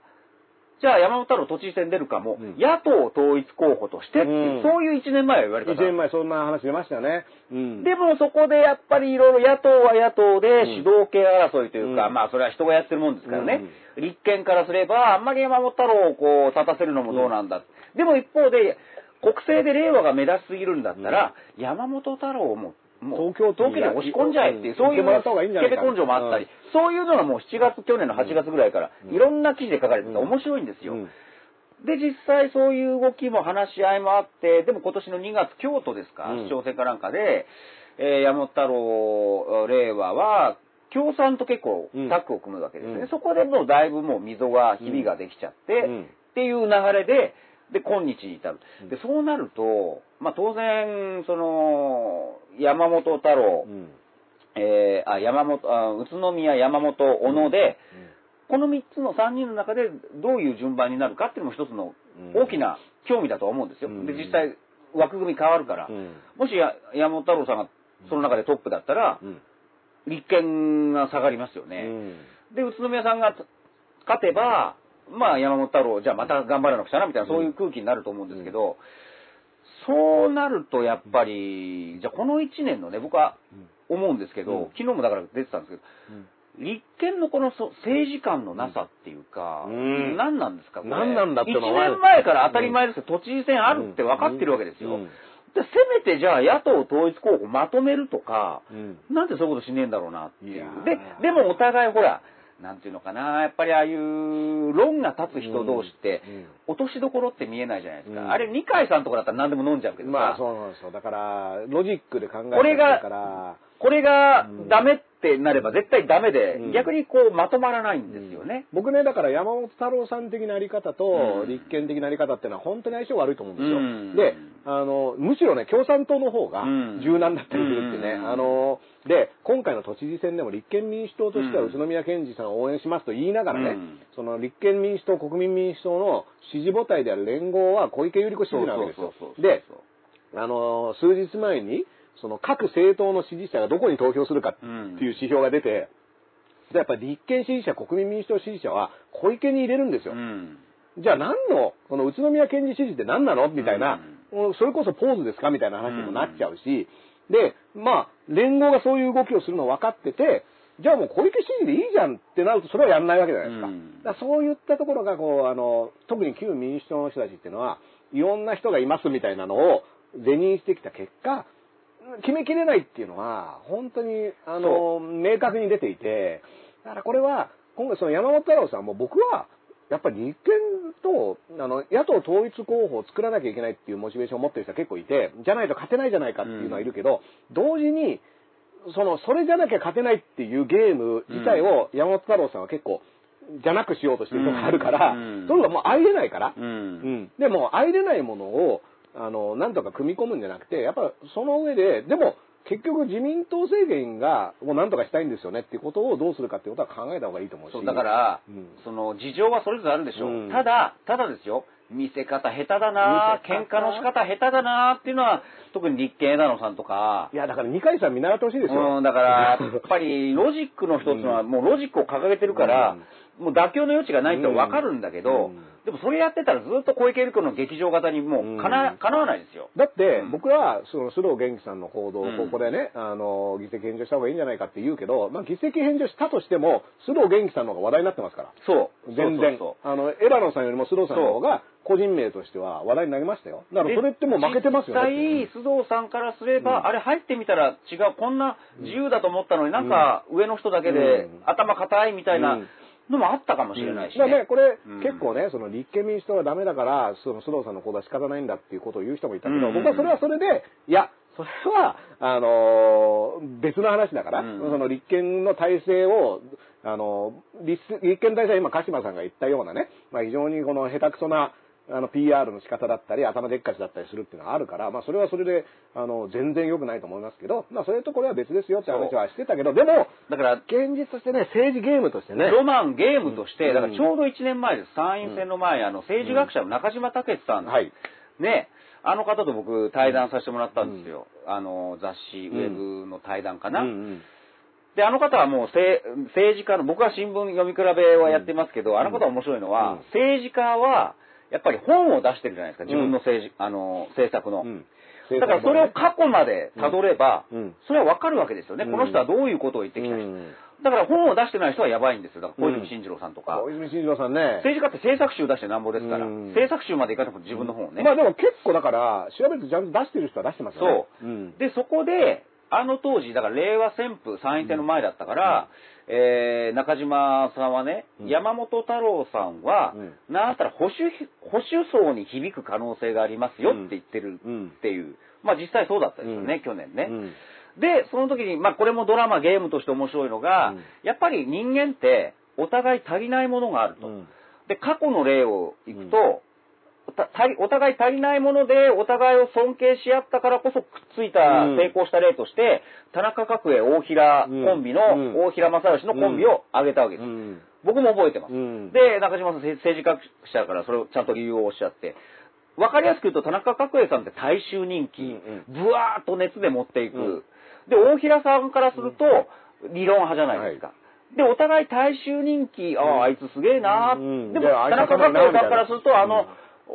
じゃあ山本太郎都知事選出るかも、うん。野党統一候補としてう、うん。そういう1年前は言われた。1年前そんな話出ましたよね。うん。でもそこでやっぱりいろいろ野党は野党でん。主導権争いというか、うん。まあそれは人がやってるもんですからね、立憲からすればあんまり山本太郎をこう立たせるのもどうなんだ、でも一方で国政で令和が目立ちすぎるんだったら、山本太郎ももう東京東京に押し込んじゃえっていう、そういううん行って根性もあったり、そういうのがもう7月、去年の8月ぐらいから、いろんな記事で書かれてて面白いんですよ。うん。で、実際そういう動きも話し合いもあって、でも今年の2月、京都ですか、うん。市長選かなんかで、えー山本太郎、令和は、共産と結構うん。タッグを組むわけですね。うん。そこでもうだいぶもう溝が、ひびができちゃって、うん。っていう流れで、で、今日に至る。で、そうなると、まあ当然、その、山本太郎、うんえーあ、山本、あ宇都宮、山本、小野で、この3つの3人の中でどういう順番になるかっていうのも一つの大きな興味だと思うんですよ。うんで、実際枠組み変わるから。うんもしや山本太郎さんがその中でトップだったら、うん立憲が下がりますよね。で、宇都宮さんが勝てば、まあ山本太郎、じゃあまた頑張らなくちゃな、みたいな、そういう空気になると思うんですけど、そうなるとやっぱり、じゃあこの1年のね、僕は思うんですけど、うん。昨日もだから出てたんですけど、立憲のこのそ政治観のなさっていうか、うん。何なんですか、これ。何なんだってのは1年前から当たり前ですけど、都知事選あるって分かってるわけですよ。うん。でせめてじゃあ野党統一候補まとめるとか、うん。なんでそういうことしねえんだろうなってい。う。で、でもお互いほら、なんていうのかな、やっぱりああいう論が立つ人同士って、落としどころって見えないじゃないですか。うんあれ、二階さんとかだったら何でも飲んじゃうけどさ、まあそうなんですよ。だから、ロジックで考えてこれがるから、これがうんダメってなれば絶対ダメで、うん。逆にこうまとまらないんですよね。僕ね、だから山本太郎さん的なあり方とうん。立憲的なあり方っていうのは本当に相性悪いと思うんですよ。うん。で、あの、むしろね、共産党の方がうん。柔軟だったりするってね、うん。あの、で、今回の都知事選でも立憲民主党としてはうん。宇都宮健児さんを応援しますと言いながらね、うん。その立憲民主党、国民民主党の支持母体である連合は小池百合子支持なわけですよ。そうそうそう。そう。で、あの、数日前に、その各政党の支持者がどこに投票するかっていう指標が出て、でやっぱり立憲支持者、国民民主党支持者は小池に入れるんですよ。うん。じゃあ何の、この宇都宮県知事って何なの？みたいな、もうそれこそポーズですか？みたいな話にもなっちゃうし、で、まあ、連合がそういう動きをするの分かってて、じゃあもう小池知事でいいじゃんってなるとそれはやんないわけじゃないですか。うん。だそういったところがこう、あの、特に旧民主党の人たちっていうのは、いろんな人がいますみたいなのを是認してきた結果、決めきれないっていうのは、本当に、あの、明確に出ていて、だからこれは、今回その山本太郎さんも僕は、やっぱり立憲と、あの、野党統一候補を作らなきゃいけないっていうモチベーションを持ってる人は結構いて、じゃないと勝てないじゃないかっていうのはいるけど、同時に、その、それじゃなきゃ勝てないっていうゲーム自体を山本太郎さんは結構、じゃなくしようとしてるとこがあるから、うん。それがもう相入れないから、うん。うん。でも、相入れないものを、あの、なんとか組み込むんじゃなくて、やっぱその上で、でも、結局自民党政権がもうなんとかしたいんですよねっていうことをどうするかっていうことは考えた方がいいと思うし。そうだから、うん。その事情はそれぞれあるでしょう、うん。ただただですよ。見せ方下手だな喧嘩の仕方下手だなっていうのは特に立憲枝野さんとか。いや、だから二階さん見習ってほしいですよ。うん、だから、やっぱりロジックの一つは、もうロジックを掲げてるから、もう妥協の余地がないってわかるんだけど、うんでもそれやってたらずっと小池百合子の劇場型にもうかな,、うんかなわないですよ。だってうん、僕は、その、須藤元気さんの行動をうんここでね、あの、議席返上した方がいいんじゃないかって言うけど、まあ、議席返上したとしても、須藤元気さんの方が話題になってますから。そう。全然。あの、エラノさんよりも須藤さんの方が、個人名としては話題になりましたよ。だからそれってもう負けてますよね。実際、須藤さんからすれば、うんあれ入ってみたら違う、こんな自由だと思ったのになんか上の人だけでうん頭固いみたいなうんのもあったかもしれないし、だからね、これ、うん。結構ね、その立憲民主党はダメだから、その須藤さんの行動は仕方ないんだっていうことを言う人もいたけど、うん。僕はそれはそれで、いや、それは、あのー別の話だから、うん。その立憲の体制を、あのー立立憲体制は今、鹿島さんが言ったようなね、まあ、非常にこの下手くそな、あの、PR の仕方だったり、頭でっかちだったりするっていうのはあるから、まあ、それはそれで、あの、全然良くないと思いますけど、まあ、それとこれは別ですよって話はしてたけど、でも、だから、現実としてね、政治ゲームとしてね、ロマン、ゲームとして、うん。だからちょうど1年前です、参院選の前、あの政治学者の中島武さん、はい。ね、あの方と僕、対談させてもらったんですよ、あの雑誌、ウェブの対談かな。うん。うん。で、あの方はもうせ政治家の、僕は新聞読み比べはやってますけど、あの方は面白いのは、うん。政治家は、やっぱり本を出してるじゃないですか、自分の政治、あの、政策の。うんだからそれを過去まで辿れば、うんそれはわかるわけですよね、うんこの人はどういうことを言ってきた人。うんだから本を出してない人はやばいんですよ。だから小泉進次郎さんとか。小泉進次郎さんね。政治家って政策集出してなんぼですから、うん政策集までいかなくても自分の本をね。まあでも結構だから、調べるとちゃんと出してる人は出してますよね。そううん。で、そこで、あの当時、だから令和旋風参院選の前だったから、えー中島さんはね、うん。山本太郎さんは、うん。なんたら保守、保守層に響く可能性がありますよって言ってるうんっていう。まあ実際そうだったですよね、うん。去年ね。うん。で、その時に、まあこれもドラマ、ゲームとして面白いのが、うん。やっぱり人間ってお互い足りないものがあると。うん。で、過去の例をいくと、お互い足りないもので、お互いを尊敬し合ったからこそくっついた、うん。成功した例として、田中角栄大平コンビの、うん。大平正義のコンビを挙げたわけです。うん。僕も覚えてます。うん。で、中島さんせ政治学者からそれをちゃんと理由をおっしゃって、わかりやすく言うと田中角栄さんって大衆人気、うんぶわーっと熱で持っていく。うん。で、大平さんからすると、理論派じゃないですか。で、お互い大衆人気、ああ、あいつすげえなー、うん。でも、田中角栄さんからすると、あの、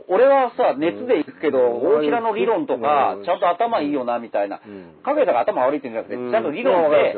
俺はさ、熱で行くけど、うん。大平の理論とかう、ん。ちゃんと頭いいよな、みたいな。うん。角栄さんが頭悪いって言うんじゃなくて、うん。ちゃんと理論で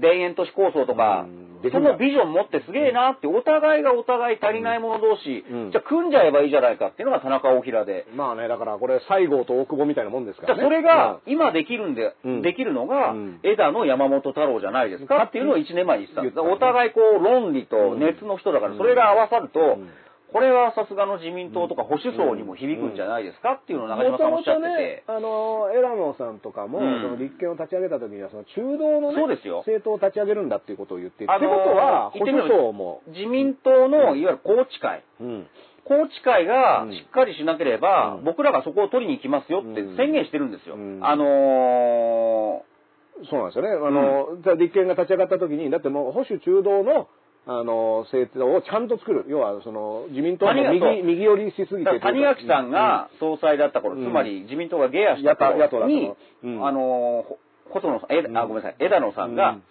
田園都市構想とかそのビジョン持ってすげえなって、お互いがお互い足りない者同士、うん。じゃあ組んじゃえばいいじゃないかっていうのが田中大平で。まあね、だからこれ、西郷と大久保みたいなもんですからね。じゃあそれが、今できるんで、うん。できるのがうん、枝野山本太郎じゃないですかっていうのを1年前に言ってた。んです。お互いこう、論理と熱の人だから、それが合わさるとん、これはさすがの自民党とか保守層にも響くんじゃないですか？っていうのを中島さんおっしゃってて。ね、。あの、枝野さんとかも、うん。その立憲を立ち上げた時には、その中道のね、そうですよ。政党を立ち上げるんだっていうことを言っていて、あのーってことは、保守層も、自民党のいわゆる宏池会。うん。宏池会がうん。しっかりしなければ、うん。僕らがそこを取りに行きますよって宣言してるんですよ。うん。あのそうなんですよね。あの、じゃあ立憲が立ち上がった時に、だってもう保守中道の、あの、政党をちゃんと作る。要は、その、自民党の右、右寄りしすぎー、て谷垣さんが総裁だった頃、うん。つまり自民党がゲアした頃に、うん。あのー、細野さん、えうん。あ、ごめんなさい、枝野さんが、うん。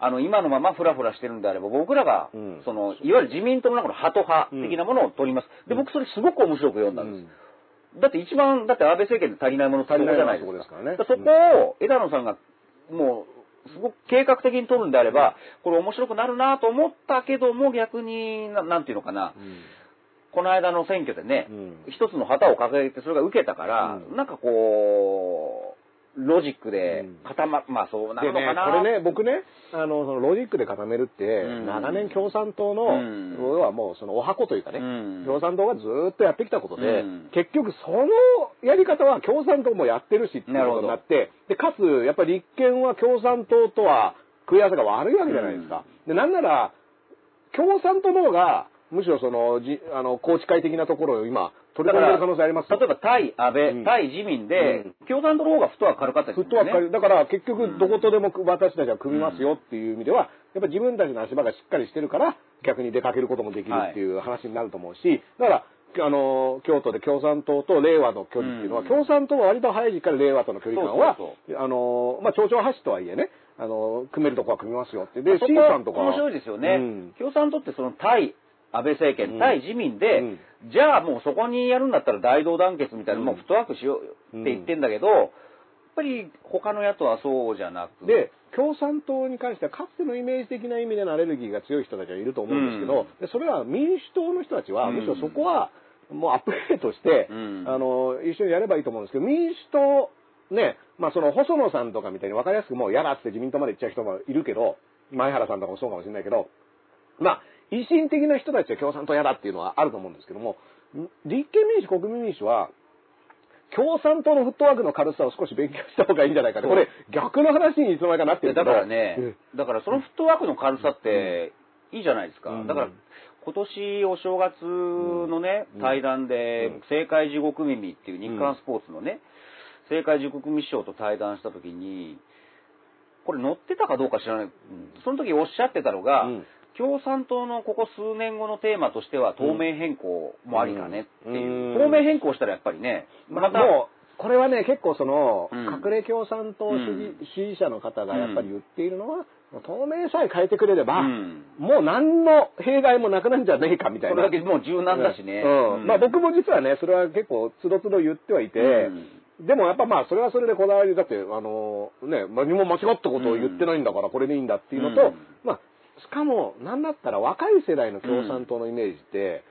あの、今のままフラフラしてるんであれば、僕らが、うん。その、いわゆる自民党の中のハト派的なものを取ります。で、僕それすごく面白く読んだんです。だって一番、だって安倍政権で足りないものってそこじゃないですか。そこを枝野さんが、もう、すごく計画的に取るんであれば、これ面白くなるなと思ったけども、逆に、ななんていうのかな、うん。この間の選挙でね、うん。一つの旗を掲げてそれが受けたから、うん。なんかこう、ロジックでうん。固ま、まあそうなるのかな。これね、僕ね、あの、そのロジックで固めるって、うん。長年共産党の、うん。要はもうそのお箱というかね、うん。共産党がずーっとやってきたことで、うん。結局そのやり方は共産党もやってるしっていうことになって、で、かつ、やっぱり立憲は共産党とは食い合わせが悪いわけじゃないですか。で、なんなら、共産党の方が、むしろその、じあの、宏池会的なところを今、取り込んでる可能性ありますよ例えば対安倍、うん対自民で、うん共産党の方がフットワーク軽かったですよね。フットワークだから結局どことでも私たちは組みますよっていう意味では、やっぱ自分たちの足場がしっかりしてるから逆に出かけることもできるっていう話になると思うし、だから、あの、京都で共産党と令和の距離っていうのは、うん共産党は割と早い時期から令和との距離感はそう、あの、まあ、町長橋とはいえね、あの、組めるとこは組みますよって。で、そ C こはさんとかは。面白いですよね。うん共産党ってその対安倍政権、うん。対自民で、うん。じゃあもうそこにやるんだったら大同団結みたいな、うん。もうフットワークしようって言ってんだけど、やっぱり他の野党はそうじゃなく。で、共産党に関しては、かつてのイメージ的な意味でのアレルギーが強い人たちはいると思うんですけど、でそれは民主党の人たちは、うん。むしろそこは、もうアップデートして、うん。あの、一緒にやればいいと思うんですけど、民主党、ね、まあその細野さんとかみたいに分かりやすくもう嫌だって自民党まで行っちゃう人もいるけど、前原さんとかもそうかもしれないけど、まあ、維新的な人たちは共産党嫌だっていうのはあると思うんですけども、立憲民主、国民民主は、共産党のフットワークの軽さを少し勉強した方がいいんじゃないかって、これ逆の話にいつの間にかなってるけどだからね、だからそのフットワークの軽さっていいじゃないですか。だから今年お正月のね、対談で、政界地獄耳っていう日刊スポーツのね、政界地獄耳師匠と対談した時に、これ載ってたかどうか知らない。その時おっしゃってたのが、共産党のここ数年後のテーマとしては、透明変更もありかねっていう。うん。透明変更したらやっぱりね、まあ、もう、これはね、結構その、うん。隠れ共産党主義,、うん。主義者の方がやっぱり言っているのは、透明さえ変えてくれれば、うん。もう何の弊害もなくなるんじゃねえかみたいな。それだけもう柔軟だしね。うん。うん。まあ僕も実はね、それは結構つどつど言ってはいて、でもやっぱまあそれはそれでこだわりだって、あのね、何も間違ったことを言ってないんだからこれでいいんだっていうのと、うん。まあしかもなんだったら若い世代の共産党のイメージって、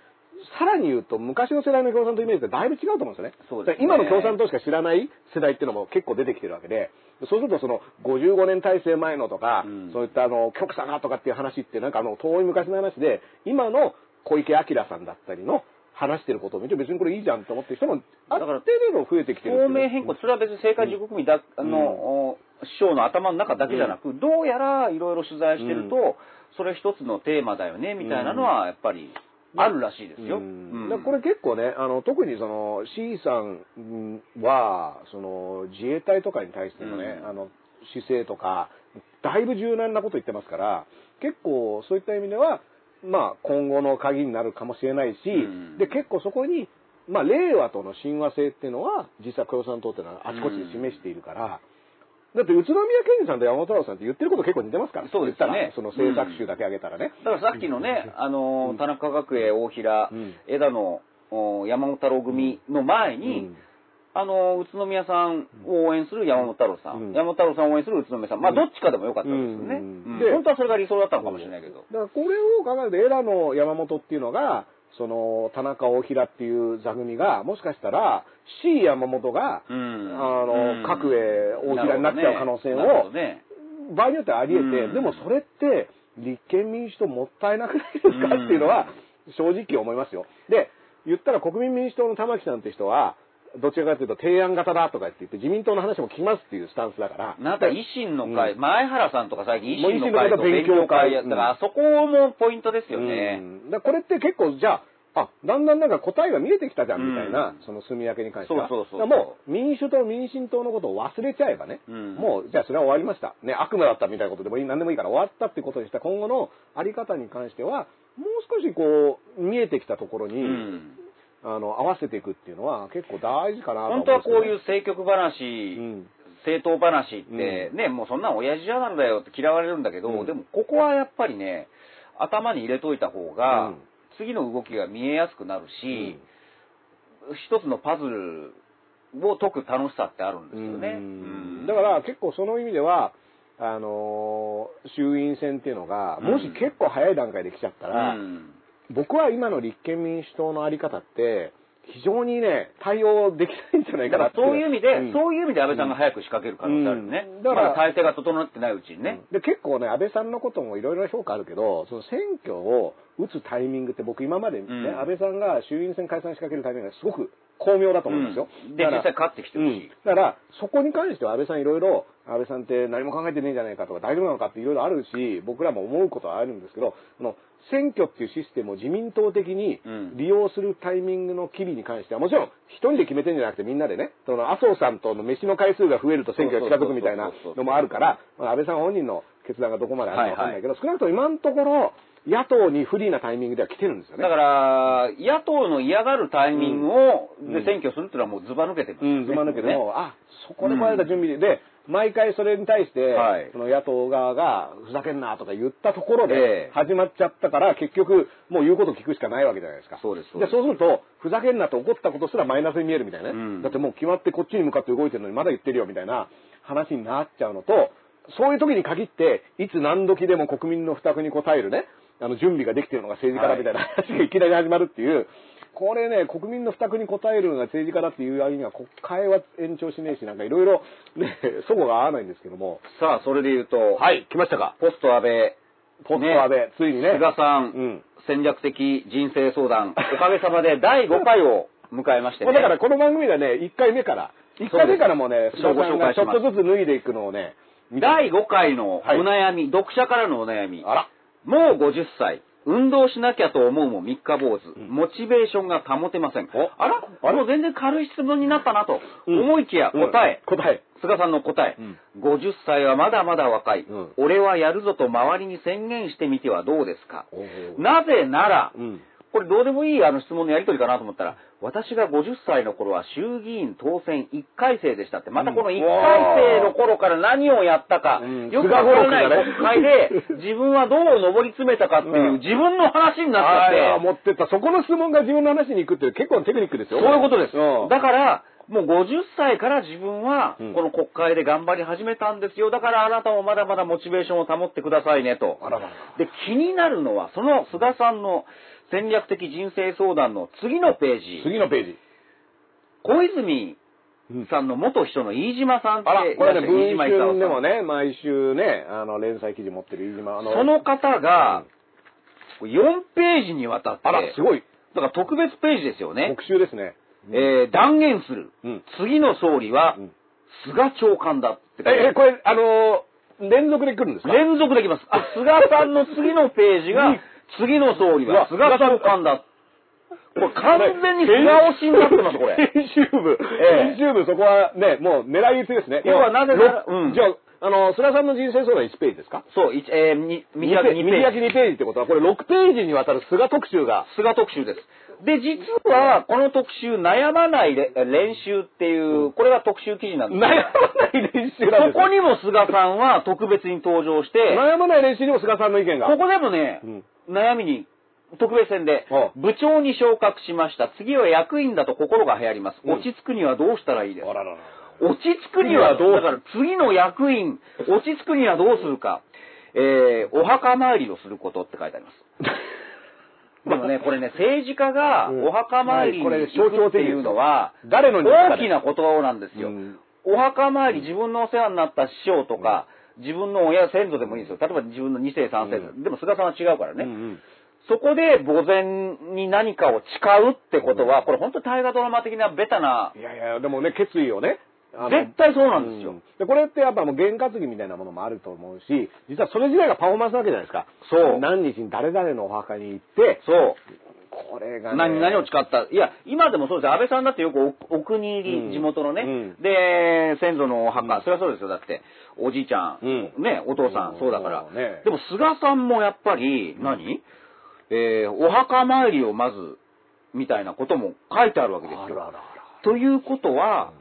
さらに言うと昔の世代の共産党イメージってだいぶ違うと思うんですよね。そうですね。今の共産党しか知らない世代っていうのも結構出てきてるわけで、そうするとその55年体制前のとか、うん。そういったあの極左がとかっていう話ってなんかあの遠い昔の話で、今の小池晃さんだったりの話してることを見て別にこれいいじゃんと思ってる人もある程度増えてきてる透明変更、それは別に政界地獄組だ、あの、師匠の頭の中だけじゃなく、どうやらいろいろ取材してると、それ一つのテーマだよね、みたいなのは、やっぱり、あるらしいですよ。これ結構ね、あの、特にその C さんは、その自衛隊とかに対してのね、うん。あの、姿勢とか、だいぶ柔軟なこと言ってますから、結構そういった意味では、まあ今後の鍵になるかもしれないし、うん。で、結構そこに、まあ令和との親和性っていうのは、実は共産党っていうのはあちこちで示しているから、だって宇都宮健治さんと山本太郎さんって言ってること結構似てますから。そうですよね。その政策集だけ挙げたらね。だからさっきのね、あの、田中角栄、大平、うん。枝野、お山本太郎組の前に、うん。あの、宇都宮さんを応援する山本太郎さん、うん。山本太郎さんを応援する宇都宮さん、まあ、どっちかでもよかったですよね。うん。うん。で本当はそれが理想だったのかもしれないけど。だからこれを考えると、エラの山本っていうのが、その、田中大平っていう座組が、もしかしたら、C 山本が、うん。あの、うん。角栄大平になっちゃう可能性をど、ね。場合によってはあり得て、うん。でもそれって、立憲民主党もったいなくないですか？っていうのは、正直思いますよ。で、言ったら国民民主党の玉木さんって人は、どちらかというと提案型だとか言って言って、自民党の話も聞きますっていうスタンスだから。なんか維新の会、うん前原さんとか最近維新の会と勉強会やったから、うんあそこもポイントですよね。うんだこれって結構じゃあ、あ、だんだんなんか答えが見えてきたじゃんみたいな、うんその住み分けに関しては。そうそうそうもう民主党、民進党のことを忘れちゃえばね、うんもうじゃあそれは終わりました。ね、悪夢だったみたいなことでもいい、何でもいいから終わったってことにした今後のあり方に関しては、もう少しこう、見えてきたところに、うんあの、合わせていくっていうのは結構大事かなと思本当はこういうう政局話、ん。政党話って、ね、もうそんなん親父ジャーナルだよって嫌われるんだけど、うん。でもここはやっぱりね、頭に入れといた方が、うん。次の動きが見えやすくなるし、一つのパズルを解く楽しさってあるんですよね。うん。だから結構その意味では、あのー衆院選っていうのが、もし結構早い段階で来ちゃったら、うん僕は今の立憲民主党のあり方って、非常にね、対応できないんじゃないだかかなってらそういう意味で、んそういう意味で安倍さんが早く仕掛ける可能性あるよね。うんだから体制が整ってないうちにね。で結構ね、安倍さんのこともいろいろ評価あるけど、その選挙を打つタイミングって僕今までね、うん安倍さんが衆院選解散しかけるタイミングがすごく巧妙だと思うんですよ。うんで、実際勝ってきてるし。だから、そこに関しては安倍さんいろいろ、安倍さんって何も考えてねえんじゃないかとか、大丈夫なのかっていろいろあるし、僕らも思うことはあるんですけど、この選挙っていうシステムを自民党的にうん。利用するタイミングの機微に関しては、もちろん一人で決めてんじゃなくてみんなでね、その麻生さんとの飯の回数が増えると選挙が近づくみたいなのもあるから、まあ安倍さん本人の決断がどこまであるかわかんないけど、少なくとも今のところ、野党に不利なタイミングでは来てるんですよね。だから、野党の嫌がるタイミングを、うん。で選挙するっていうのはもうズバ抜けてるうん、ずま抜けてねも、あ、そこでこられた準備で、で、毎回それに対して、はいその野党側が、ふざけんなとか言ったところえでえ、始まっちゃったから、結局、もう言うこと聞くしかないわけじゃないですか。そうですそうそうすると、ふざけんなと怒ったことすらマイナスに見えるみたいなね。うんだってもう決まってこっちに向かって動いてるのにまだ言ってるよみたいな話になっちゃうのと、そういう時に限って、いつ何時でも国民の負託に応えるね、あの準備ができてるのが政治家だみたいな話がいきなり始まるっていう、これね、国民の負託に応えるのが政治家だっていう割には国会は延長しねえし、なんかいろいろね、そこが合わないんですけども。さあ、それで言うと、はい、来ましたか？ポスト安倍、ポスト安倍、ついにね。菅さん、うん戦略的人生相談、おかげさまで第5回を迎えましてね。だからこの番組でね、1回目から、1回目からもね、菅さんがちょっとずつ脱いでいくのをね、第5回のおはい悩み、読者からのお悩み。あら。もう50歳。運動しなきゃと思うも三日坊主。ん。モチベーションが保てません。おあらもう全然軽い質問になったなと。うん。思いきや答え。うん。答え。菅さんの答え、うん。50歳はまだまだ若い、うん。俺はやるぞと周りに宣言してみてはどうですか？なぜなら、うん。これどうでもいいあの質問のやり取りかなと思ったら、私が50歳の頃は衆議院当選1回生でしたって、またこの1回生の頃から何をやったか、うんよくわからない国会で自分はどう上り詰めたかっていう、うん自分の話になっちゃって、持ってった。そこの質問が自分の話に行くっていう結構なテクニックですよ。そういうことです。うんだから、もう50歳から自分はうんこの国会で頑張り始めたんですよ。だからあなたもまだまだモチベーションを保ってくださいねと。で、気になるのは、その菅さんの戦略的人生相談の次のページ。次のページ。小泉さんの元秘書の飯島さんってあら、これね、文春でもね、毎週ね、あの、連載記事持ってる飯島、あの、その方が、4ページにわたって、あら、すごい。だから特別ページですよね。特集ですね。えー断言する。うん次の総理はうん、菅長官だってえ、え、る。これ、あのー、連続で来るんですか？連続できます。あ、菅さんの次のページが、次の総理は菅長官だ。これ完全に菅推しになってます、これ。編集部。ええ編集部、そこはね、もう狙い撃ちですね。要はなぜならろうんじゃあ、あの、菅さんの人生相談1ページですか？そう、一えー、に右右脇2ページ。右焼き2ページってことは、これ6ページにわたる菅特集が。菅特集です。で、実は、この特集、悩まないれ練習っていう、これが特集記事なんです悩まない練習なんですそこにも菅さんは特別に登場して、悩まない練習にも菅さんの意見が。ここでもね、うん悩みに特別編であ、部長に昇格しました。次は役員だと心が流行ります。うん落ち着くにはどうしたらいいですか？あららら。落ち着くにはどう、だから次の役員、落ち着くにはどうするか。えー、お墓参りをすることって書いてあります。でもね、これね、政治家がうんお墓参りに行くっていうのは、誰の大きなことなんですよ。うんお墓参り、自分のお世話になった師匠とか、自分の親先祖でもいいですよ。例えば自分の2世3世、うでも菅さんは違うからね。うんうんそこで墓前に何かを誓うってことは、これ本当大河ドラマ的なベタな、いやいや、でもね、決意をね。絶対そうなんですよ。うんでこれってやっぱもう験担ぎみたいなものもあると思うし、実はそれ自体がパフォーマンスなわけじゃないですか。そう何日に誰々のお墓に行って、そう。これがね。何、何を誓った？いや、今でもそうですよ。安倍さんだってよくおお国入り、うん地元のね、うんで、先祖のお墓、うんそれはそうですよ。だって、おじいちゃん、うんね、お父さん、うんそうだから。ねでも、菅さんもやっぱり、何？えーお墓参りをまず、みたいなことも書いてあるわけですよ。あらあらあらということは、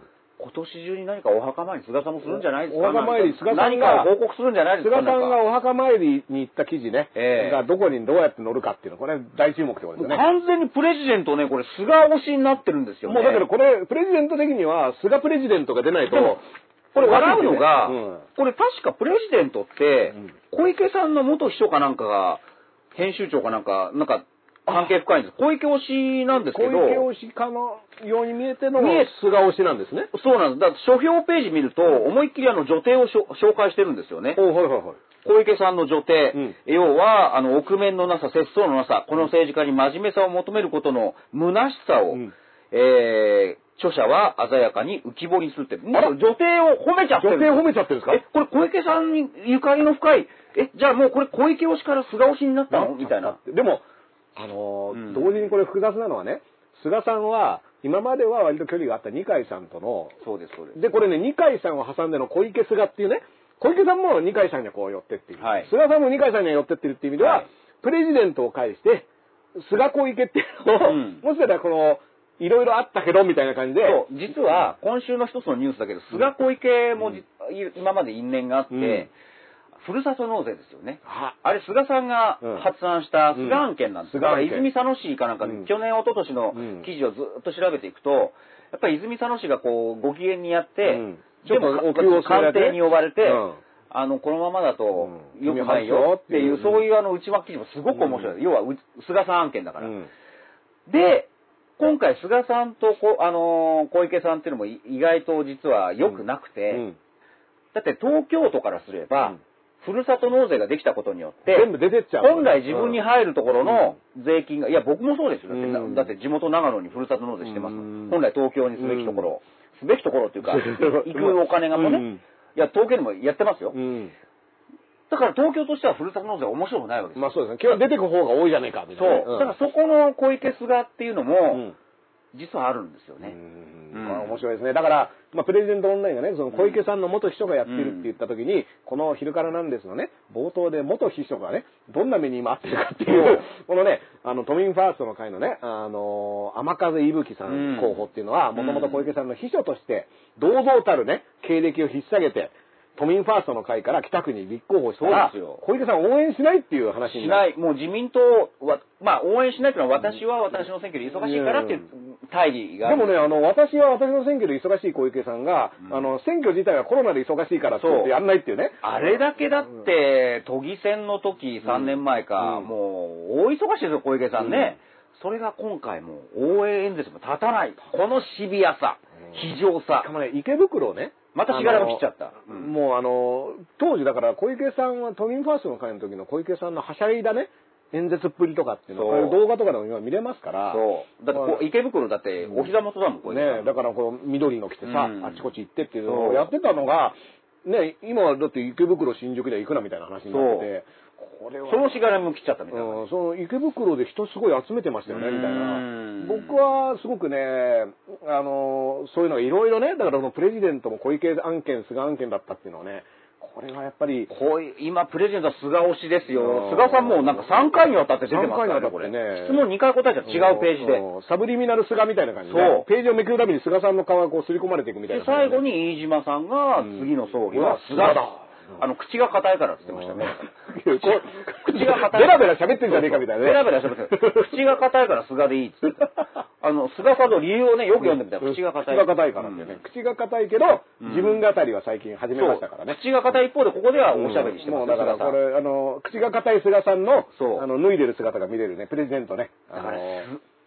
今年中に何かお墓参り、菅さんもするんじゃないですか？お墓参り菅さん何が報告するんじゃないですか？菅さんがお墓参りに行った記事ね、ええ。がどこにどうやって乗るかっていうの、これ大注目ってことですよね。完全にプレジデントね、これ、菅推しになってるんですよね。もうだけどこれ、プレジデント的には、菅プレジデントが出ないとこれ笑うのが、うん。これ確かプレジデントってうん、小池さんの元秘書かなんかが、編集長かなんか、なんか、関係深いんです。小池推しなんですけ小ど、池推し家のように見えての見え菅推しなんですね。そうなんです。だ書評ページ見ると、思いっきりあの女帝を紹介してるんですよね。おはいはいはい。小池さんの女帝、うん要は、あの、臆面のなさ、節操のなさ、この政治家に真面目さを求めることの虚しさを、うんえー著者は鮮やかに浮き彫りにするって、もう女帝を褒めちゃってる女帝褒めちゃってるんですか？え、これ小池さんにゆかりの深い、え、じゃあもうこれ小池推しから菅推しになったの？みたいな。。でも、あのーうん。同時にこれ複雑なのはね、菅さんは、今までは割と距離があった二階さんとの、そうです、そうです。で、これね、二階さんを挟んでの小池菅っていうね、小池さんも二階さんにはこう寄ってっていう。はい。菅さんも二階さんには寄ってってるっていう意味では、はい。プレジデントを介して、菅小池っていうのを、うん。もしかしたらこの、いろいろあったけど、みたいな感じで、そう、実は今週の一つのニュースだけど、菅小池もじ、今まで因縁があって、うんふるさと納税ですよね。ああれ、菅さんがうん。発案した菅案件なんです。うん泉佐野市かなんかで、うん。去年、一昨年のうん。記事をずっと調べていくと、やっぱり泉佐野市がこう、ご機嫌にやって、うん。でも、官邸に呼ばれて、うん。あの、このままだとうん。良くないよっていう、うん。そういうあの内幕記事もすごく面白い。うん。要は、う菅さん案件だから。うん。で、今回菅さんとこ、あのー小池さんっていうのもい意外と実は良くなくて、うん。だって東京都からすれば、うんふるさと納税ができたことによって、全部出てっちゃう。本来自分に入るところの税金が、いや僕もそうですよ。だって,、うんだって地元長野にふるさと納税してます本来東京にすべきところを、すべきところっていうか、行くお金がもね、うんいや東京でもやってますよ。うんだから東京としてはふるさと納税は面白くないわけですよ。まあそうですね。今日は出てく方が多いじゃねえか、みたそ。いうなね。だからそこの小池菅っていうのも、うん実はあるんですよね。うんまあ面白いですね。だから、まあ、プレジデントオンラインがね、その小池さんの元秘書がやってるって言った時に、この昼からなんですのね、冒頭で元秘書がね、どんな目に今あってるかっていう、このね、あの、都民ファーストの会のね、あの、天風伊吹さうんん候補っていうのは、もともと小池さんの秘書として、堂々たるね、経歴を引っ提げて、都民ファーストの会から北区に立候補したらそうですよ、小池さん応援しないっていう話になる。しない、もう自民党は、まあ応援しないというのは私は私の選挙で忙しいからっていう大義がある。でもね、あの、私は私の選挙で忙しい小池さんが、うんあの、選挙自体はコロナで忙しいからってやんないっていうね。あれだけだって、都議選の時3年前か、うんもう大忙しいですよ、小池さんね。それが今回も応援演説も立たない。このシビアさ、非常さしか。もね、池袋をね。またしがらみ切っちゃった。うん。もうあの、当時だから小池さんは都民ファーストの会の時の小池さんのはしゃいだね、演説っぷりとかっていうのは、動画とかでも今見れますから。そう。だってこう、池袋だってお膝元だもん、小池さんねだからこう、緑の着てさ、うん。あっちこっち行ってっていうのをやってたのが、ね、今はだって池袋、新宿で行くなみたいな話になってて、これは。そのしがらみも切っちゃったみたいな。うん、その池袋で人すごい集めてましたよね、みたいなうん。僕はすごくね、あの、そういうのがいろいろね、だからこのプレジデントも小池案件、菅案件だったっていうのはね、これはやっぱり、こう今、プレゼントは菅推しですよ。うん菅さんもなんか3回にわたって出てますからね、これ。ってね質問2回答えたら違うページで。うんサブリミナル菅みたいな感じで、そうページをめくるたびに菅さんの顔がこう刷り込まれていくみたいで、な感じで。最後に飯島さんが、次の葬儀はうん菅だ。あの、口が硬いからって言ってましたね。口が硬い。ベラベラ喋ってんじゃねえかみたいなね。ベラベラ喋ってる。口が硬いから菅でいいっつって。あの、菅さんの理由をね、よく読んでみたら、口が硬い。口が硬いからってね。口が硬いけど、自分語りは最近始めましたからね。口が硬い一方で、ここではおしゃべりしてますもうだからこれ、あの、口が硬い菅さんの、あの、脱いでる姿が見れるね、プレゼントね。だからあの、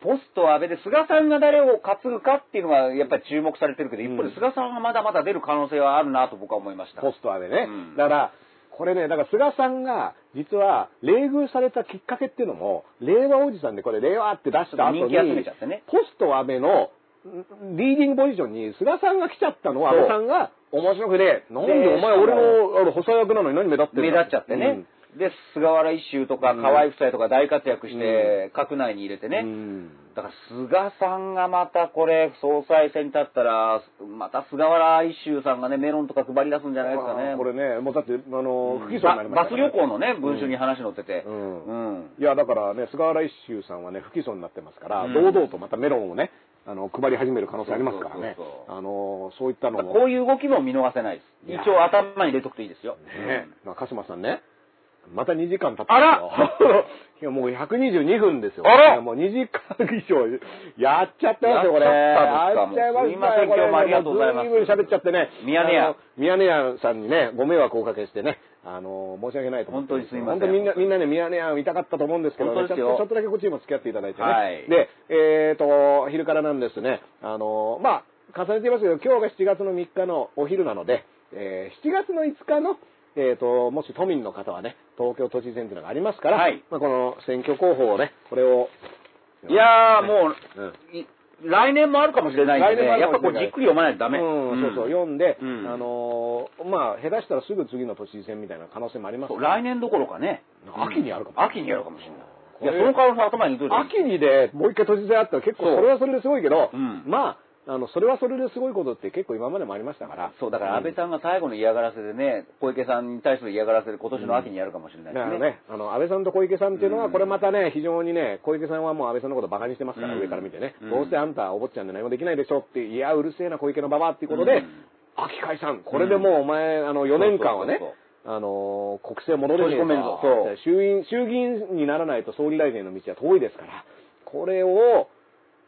ポスト安倍で菅さんが誰を担ぐかっていうのがやっぱり注目されてるけど、一方で菅さんがまだまだ出る可能性はあるなと僕は思いました。ポストはね。うんだから、これね、だから菅さんが、実は、冷遇されたきっかけっていうのも、令和おじさんでこれ、令和って出した後に、人気集めちゃってねポスト安倍の、んリーディングポジションに菅さんが来ちゃったのは、そう安倍さんが、面白くねえ。なんででお前俺のあの補佐役なのに何目立ってんだ目立っちゃってね。で、菅原一秀とかうん河合夫妻とか大活躍して、閣内に入れてうんね。うんだから菅さんがまたこれ、総裁選に立ったら、また菅原一秀さんがね、メロンとか配り出すんじゃないですかね。これね、もうだって、あの、不起訴になバりましたからバス旅行のね、文春に話載ってて。うんうん。いや、だからね、菅原一秀さんはね、不起訴になってますから、うん堂々とまたメロンをね、あの、配り始める可能性ありますからね。あの、そういったのも。こういう動きも見逃せないです。一応頭に入れとくといいですよ。ね、まあ、鹿島さんね、また2時間経って あら。いや、もう122分ですよ。あら。もう2時間以上、やっちゃってますよ、これ。やっちゃったんですか。やっちゃいましたよすいません。これ。今日もありがとうございます。ずいぶん喋っちゃってね。ミヤネ屋。ミヤネ屋さんにね、ご迷惑をおかけしてね、あの、申し訳ないと思って。本当にすいません。本当にみんな、みんなね、ミヤネ屋見たかったと思うんですけどね、ちょっとちょっとだけこっちにも付き合っていただいてね。はい。で、えっ、と、昼からなんですね、あの、まあ、重ねていますけど、今日が7月の3日のお昼なので、えー7月の5日の、えっ、と、もし都民の方はね、東京都知事選というのがありますから、はい。まあ、この選挙候補をね、これを、いやー、もう、うん。い来年もあるかもしれないんでね、やっぱこうじっくり読まないとダメ。うん、そうそう、読んで、うん。あのーまあ、下手したらすぐ次の都知事選みたいな可能性もありますそうから。来年どころかね。秋にあるかも。秋にやるかもしれない。いや、その可能性頭に入れといて秋にでもう一回都知事選あったら結構それはそれですごいけど、うん。まあ、あの、それはそれですごいことって結構今までもありましたから。そう、だから安倍さんが最後の嫌がらせでね、小池さんに対する嫌がらせで今年の秋にやるかもしれないですね。だからね、あの、安倍さんと小池さんっていうのは、うん。これまたね、非常にね、小池さんはもう安倍さんのことバカにしてますから、うん。上から見てね、うん。どうせあんたお坊ちゃんで何もできないでしょって、いや、うるせえな小池のババアっていうことで、うん。秋解散、これでもうお前、あの、4年間はねそうそうあのー、国政戻れねえぞそう。衆院、衆議院にならないと総理大臣への道は遠いですから、これを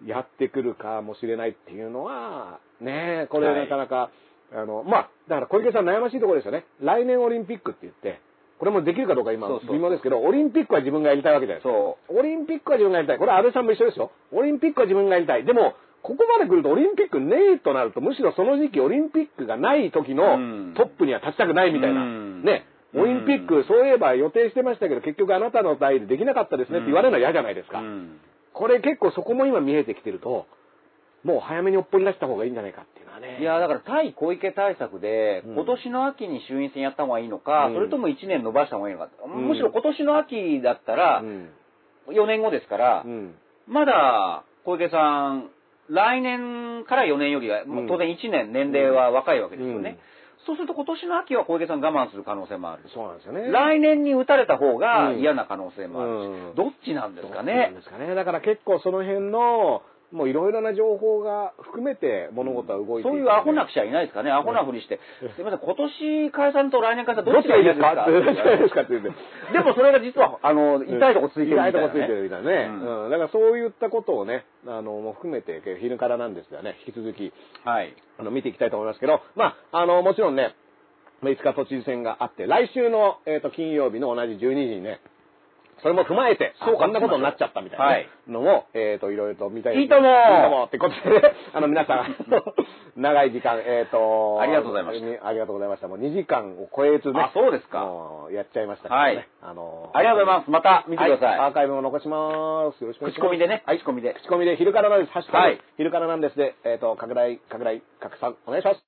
やってくるかもしれないっていうのは、ねえこれはいなかなか、あの、まあ、だから小池さん悩ましいところですよね。来年オリンピックって言って、これもできるかどうか今微妙ですけど、オリンピックは自分がやりたいわけじゃないですか。オリンピックは自分がやりたい。これは安倍さんも一緒ですよ。オリンピックは自分がやりたい。でも、ここまで来るとオリンピックねえとなると、むしろその時期オリンピックがない時のうんトップには立ちたくないみたいな。うんね。オリンピック、そういえば予定してましたけど、結局あなたの代でできなかったですねって言われるのは嫌じゃないですか。うんこれ結構そこも今見えてきてると、もう早めにおっぽり出した方がいいんじゃないかっていうのはね。いや、だから対小池対策で、うん今年の秋に衆院選やった方がいいのか、うんそれとも1年延ばした方がいいのか、んむしろ今年の秋だったらう、ん。4年後ですから、うん。まだ小池さん、来年から4年よりは、当然1年年齢は若いわけですよね。うんそうすると今年の秋は小池さん我慢する可能性もある。そうなんですよね。来年に打たれた方がうん嫌な可能性もあるし、うんどっちなんですかそうなんねで。すかね。だから結構その辺の、もういろいろな情報が含めて物事は動いてそういうアホなく記者いないですかね、アホなふりして。すいません、今年解散と来年解散どどっちがいいですすか？どっちがいいですか？って言って。でもそれが実は、あの、痛いとこついてるみたいな、ね。痛いとこついてるみたいなね。うんうん。だからそういったことをね、あの、もう含めて、昼からなんですがね、引き続き、はい。あの、見ていきたいと思いますけど、まあ、あの、もちろんね、まあ5日都知事選があって、来週の、えっ、と、金曜日の同じ12時にね、それも踏まえて、そうこんなことになっちゃったみたいなね、のを、えっ、と、いろいろと見たい。いいともいいともってことでね、あの、皆さん、長い時間、えっ、と、ありがとうございましたた。ありがとうございました。もう2時間を超えずね。あそうですかもうやっちゃいました。はいあのありがとうございます。また見てください。はいアーカイブも残します。よろしくお願いします。口コミでね。はい。口コミで。口コミで昼からなんです。ハッシュタグはい昼からなんですで、えっ、と、拡大、拡大、拡散、お願いします。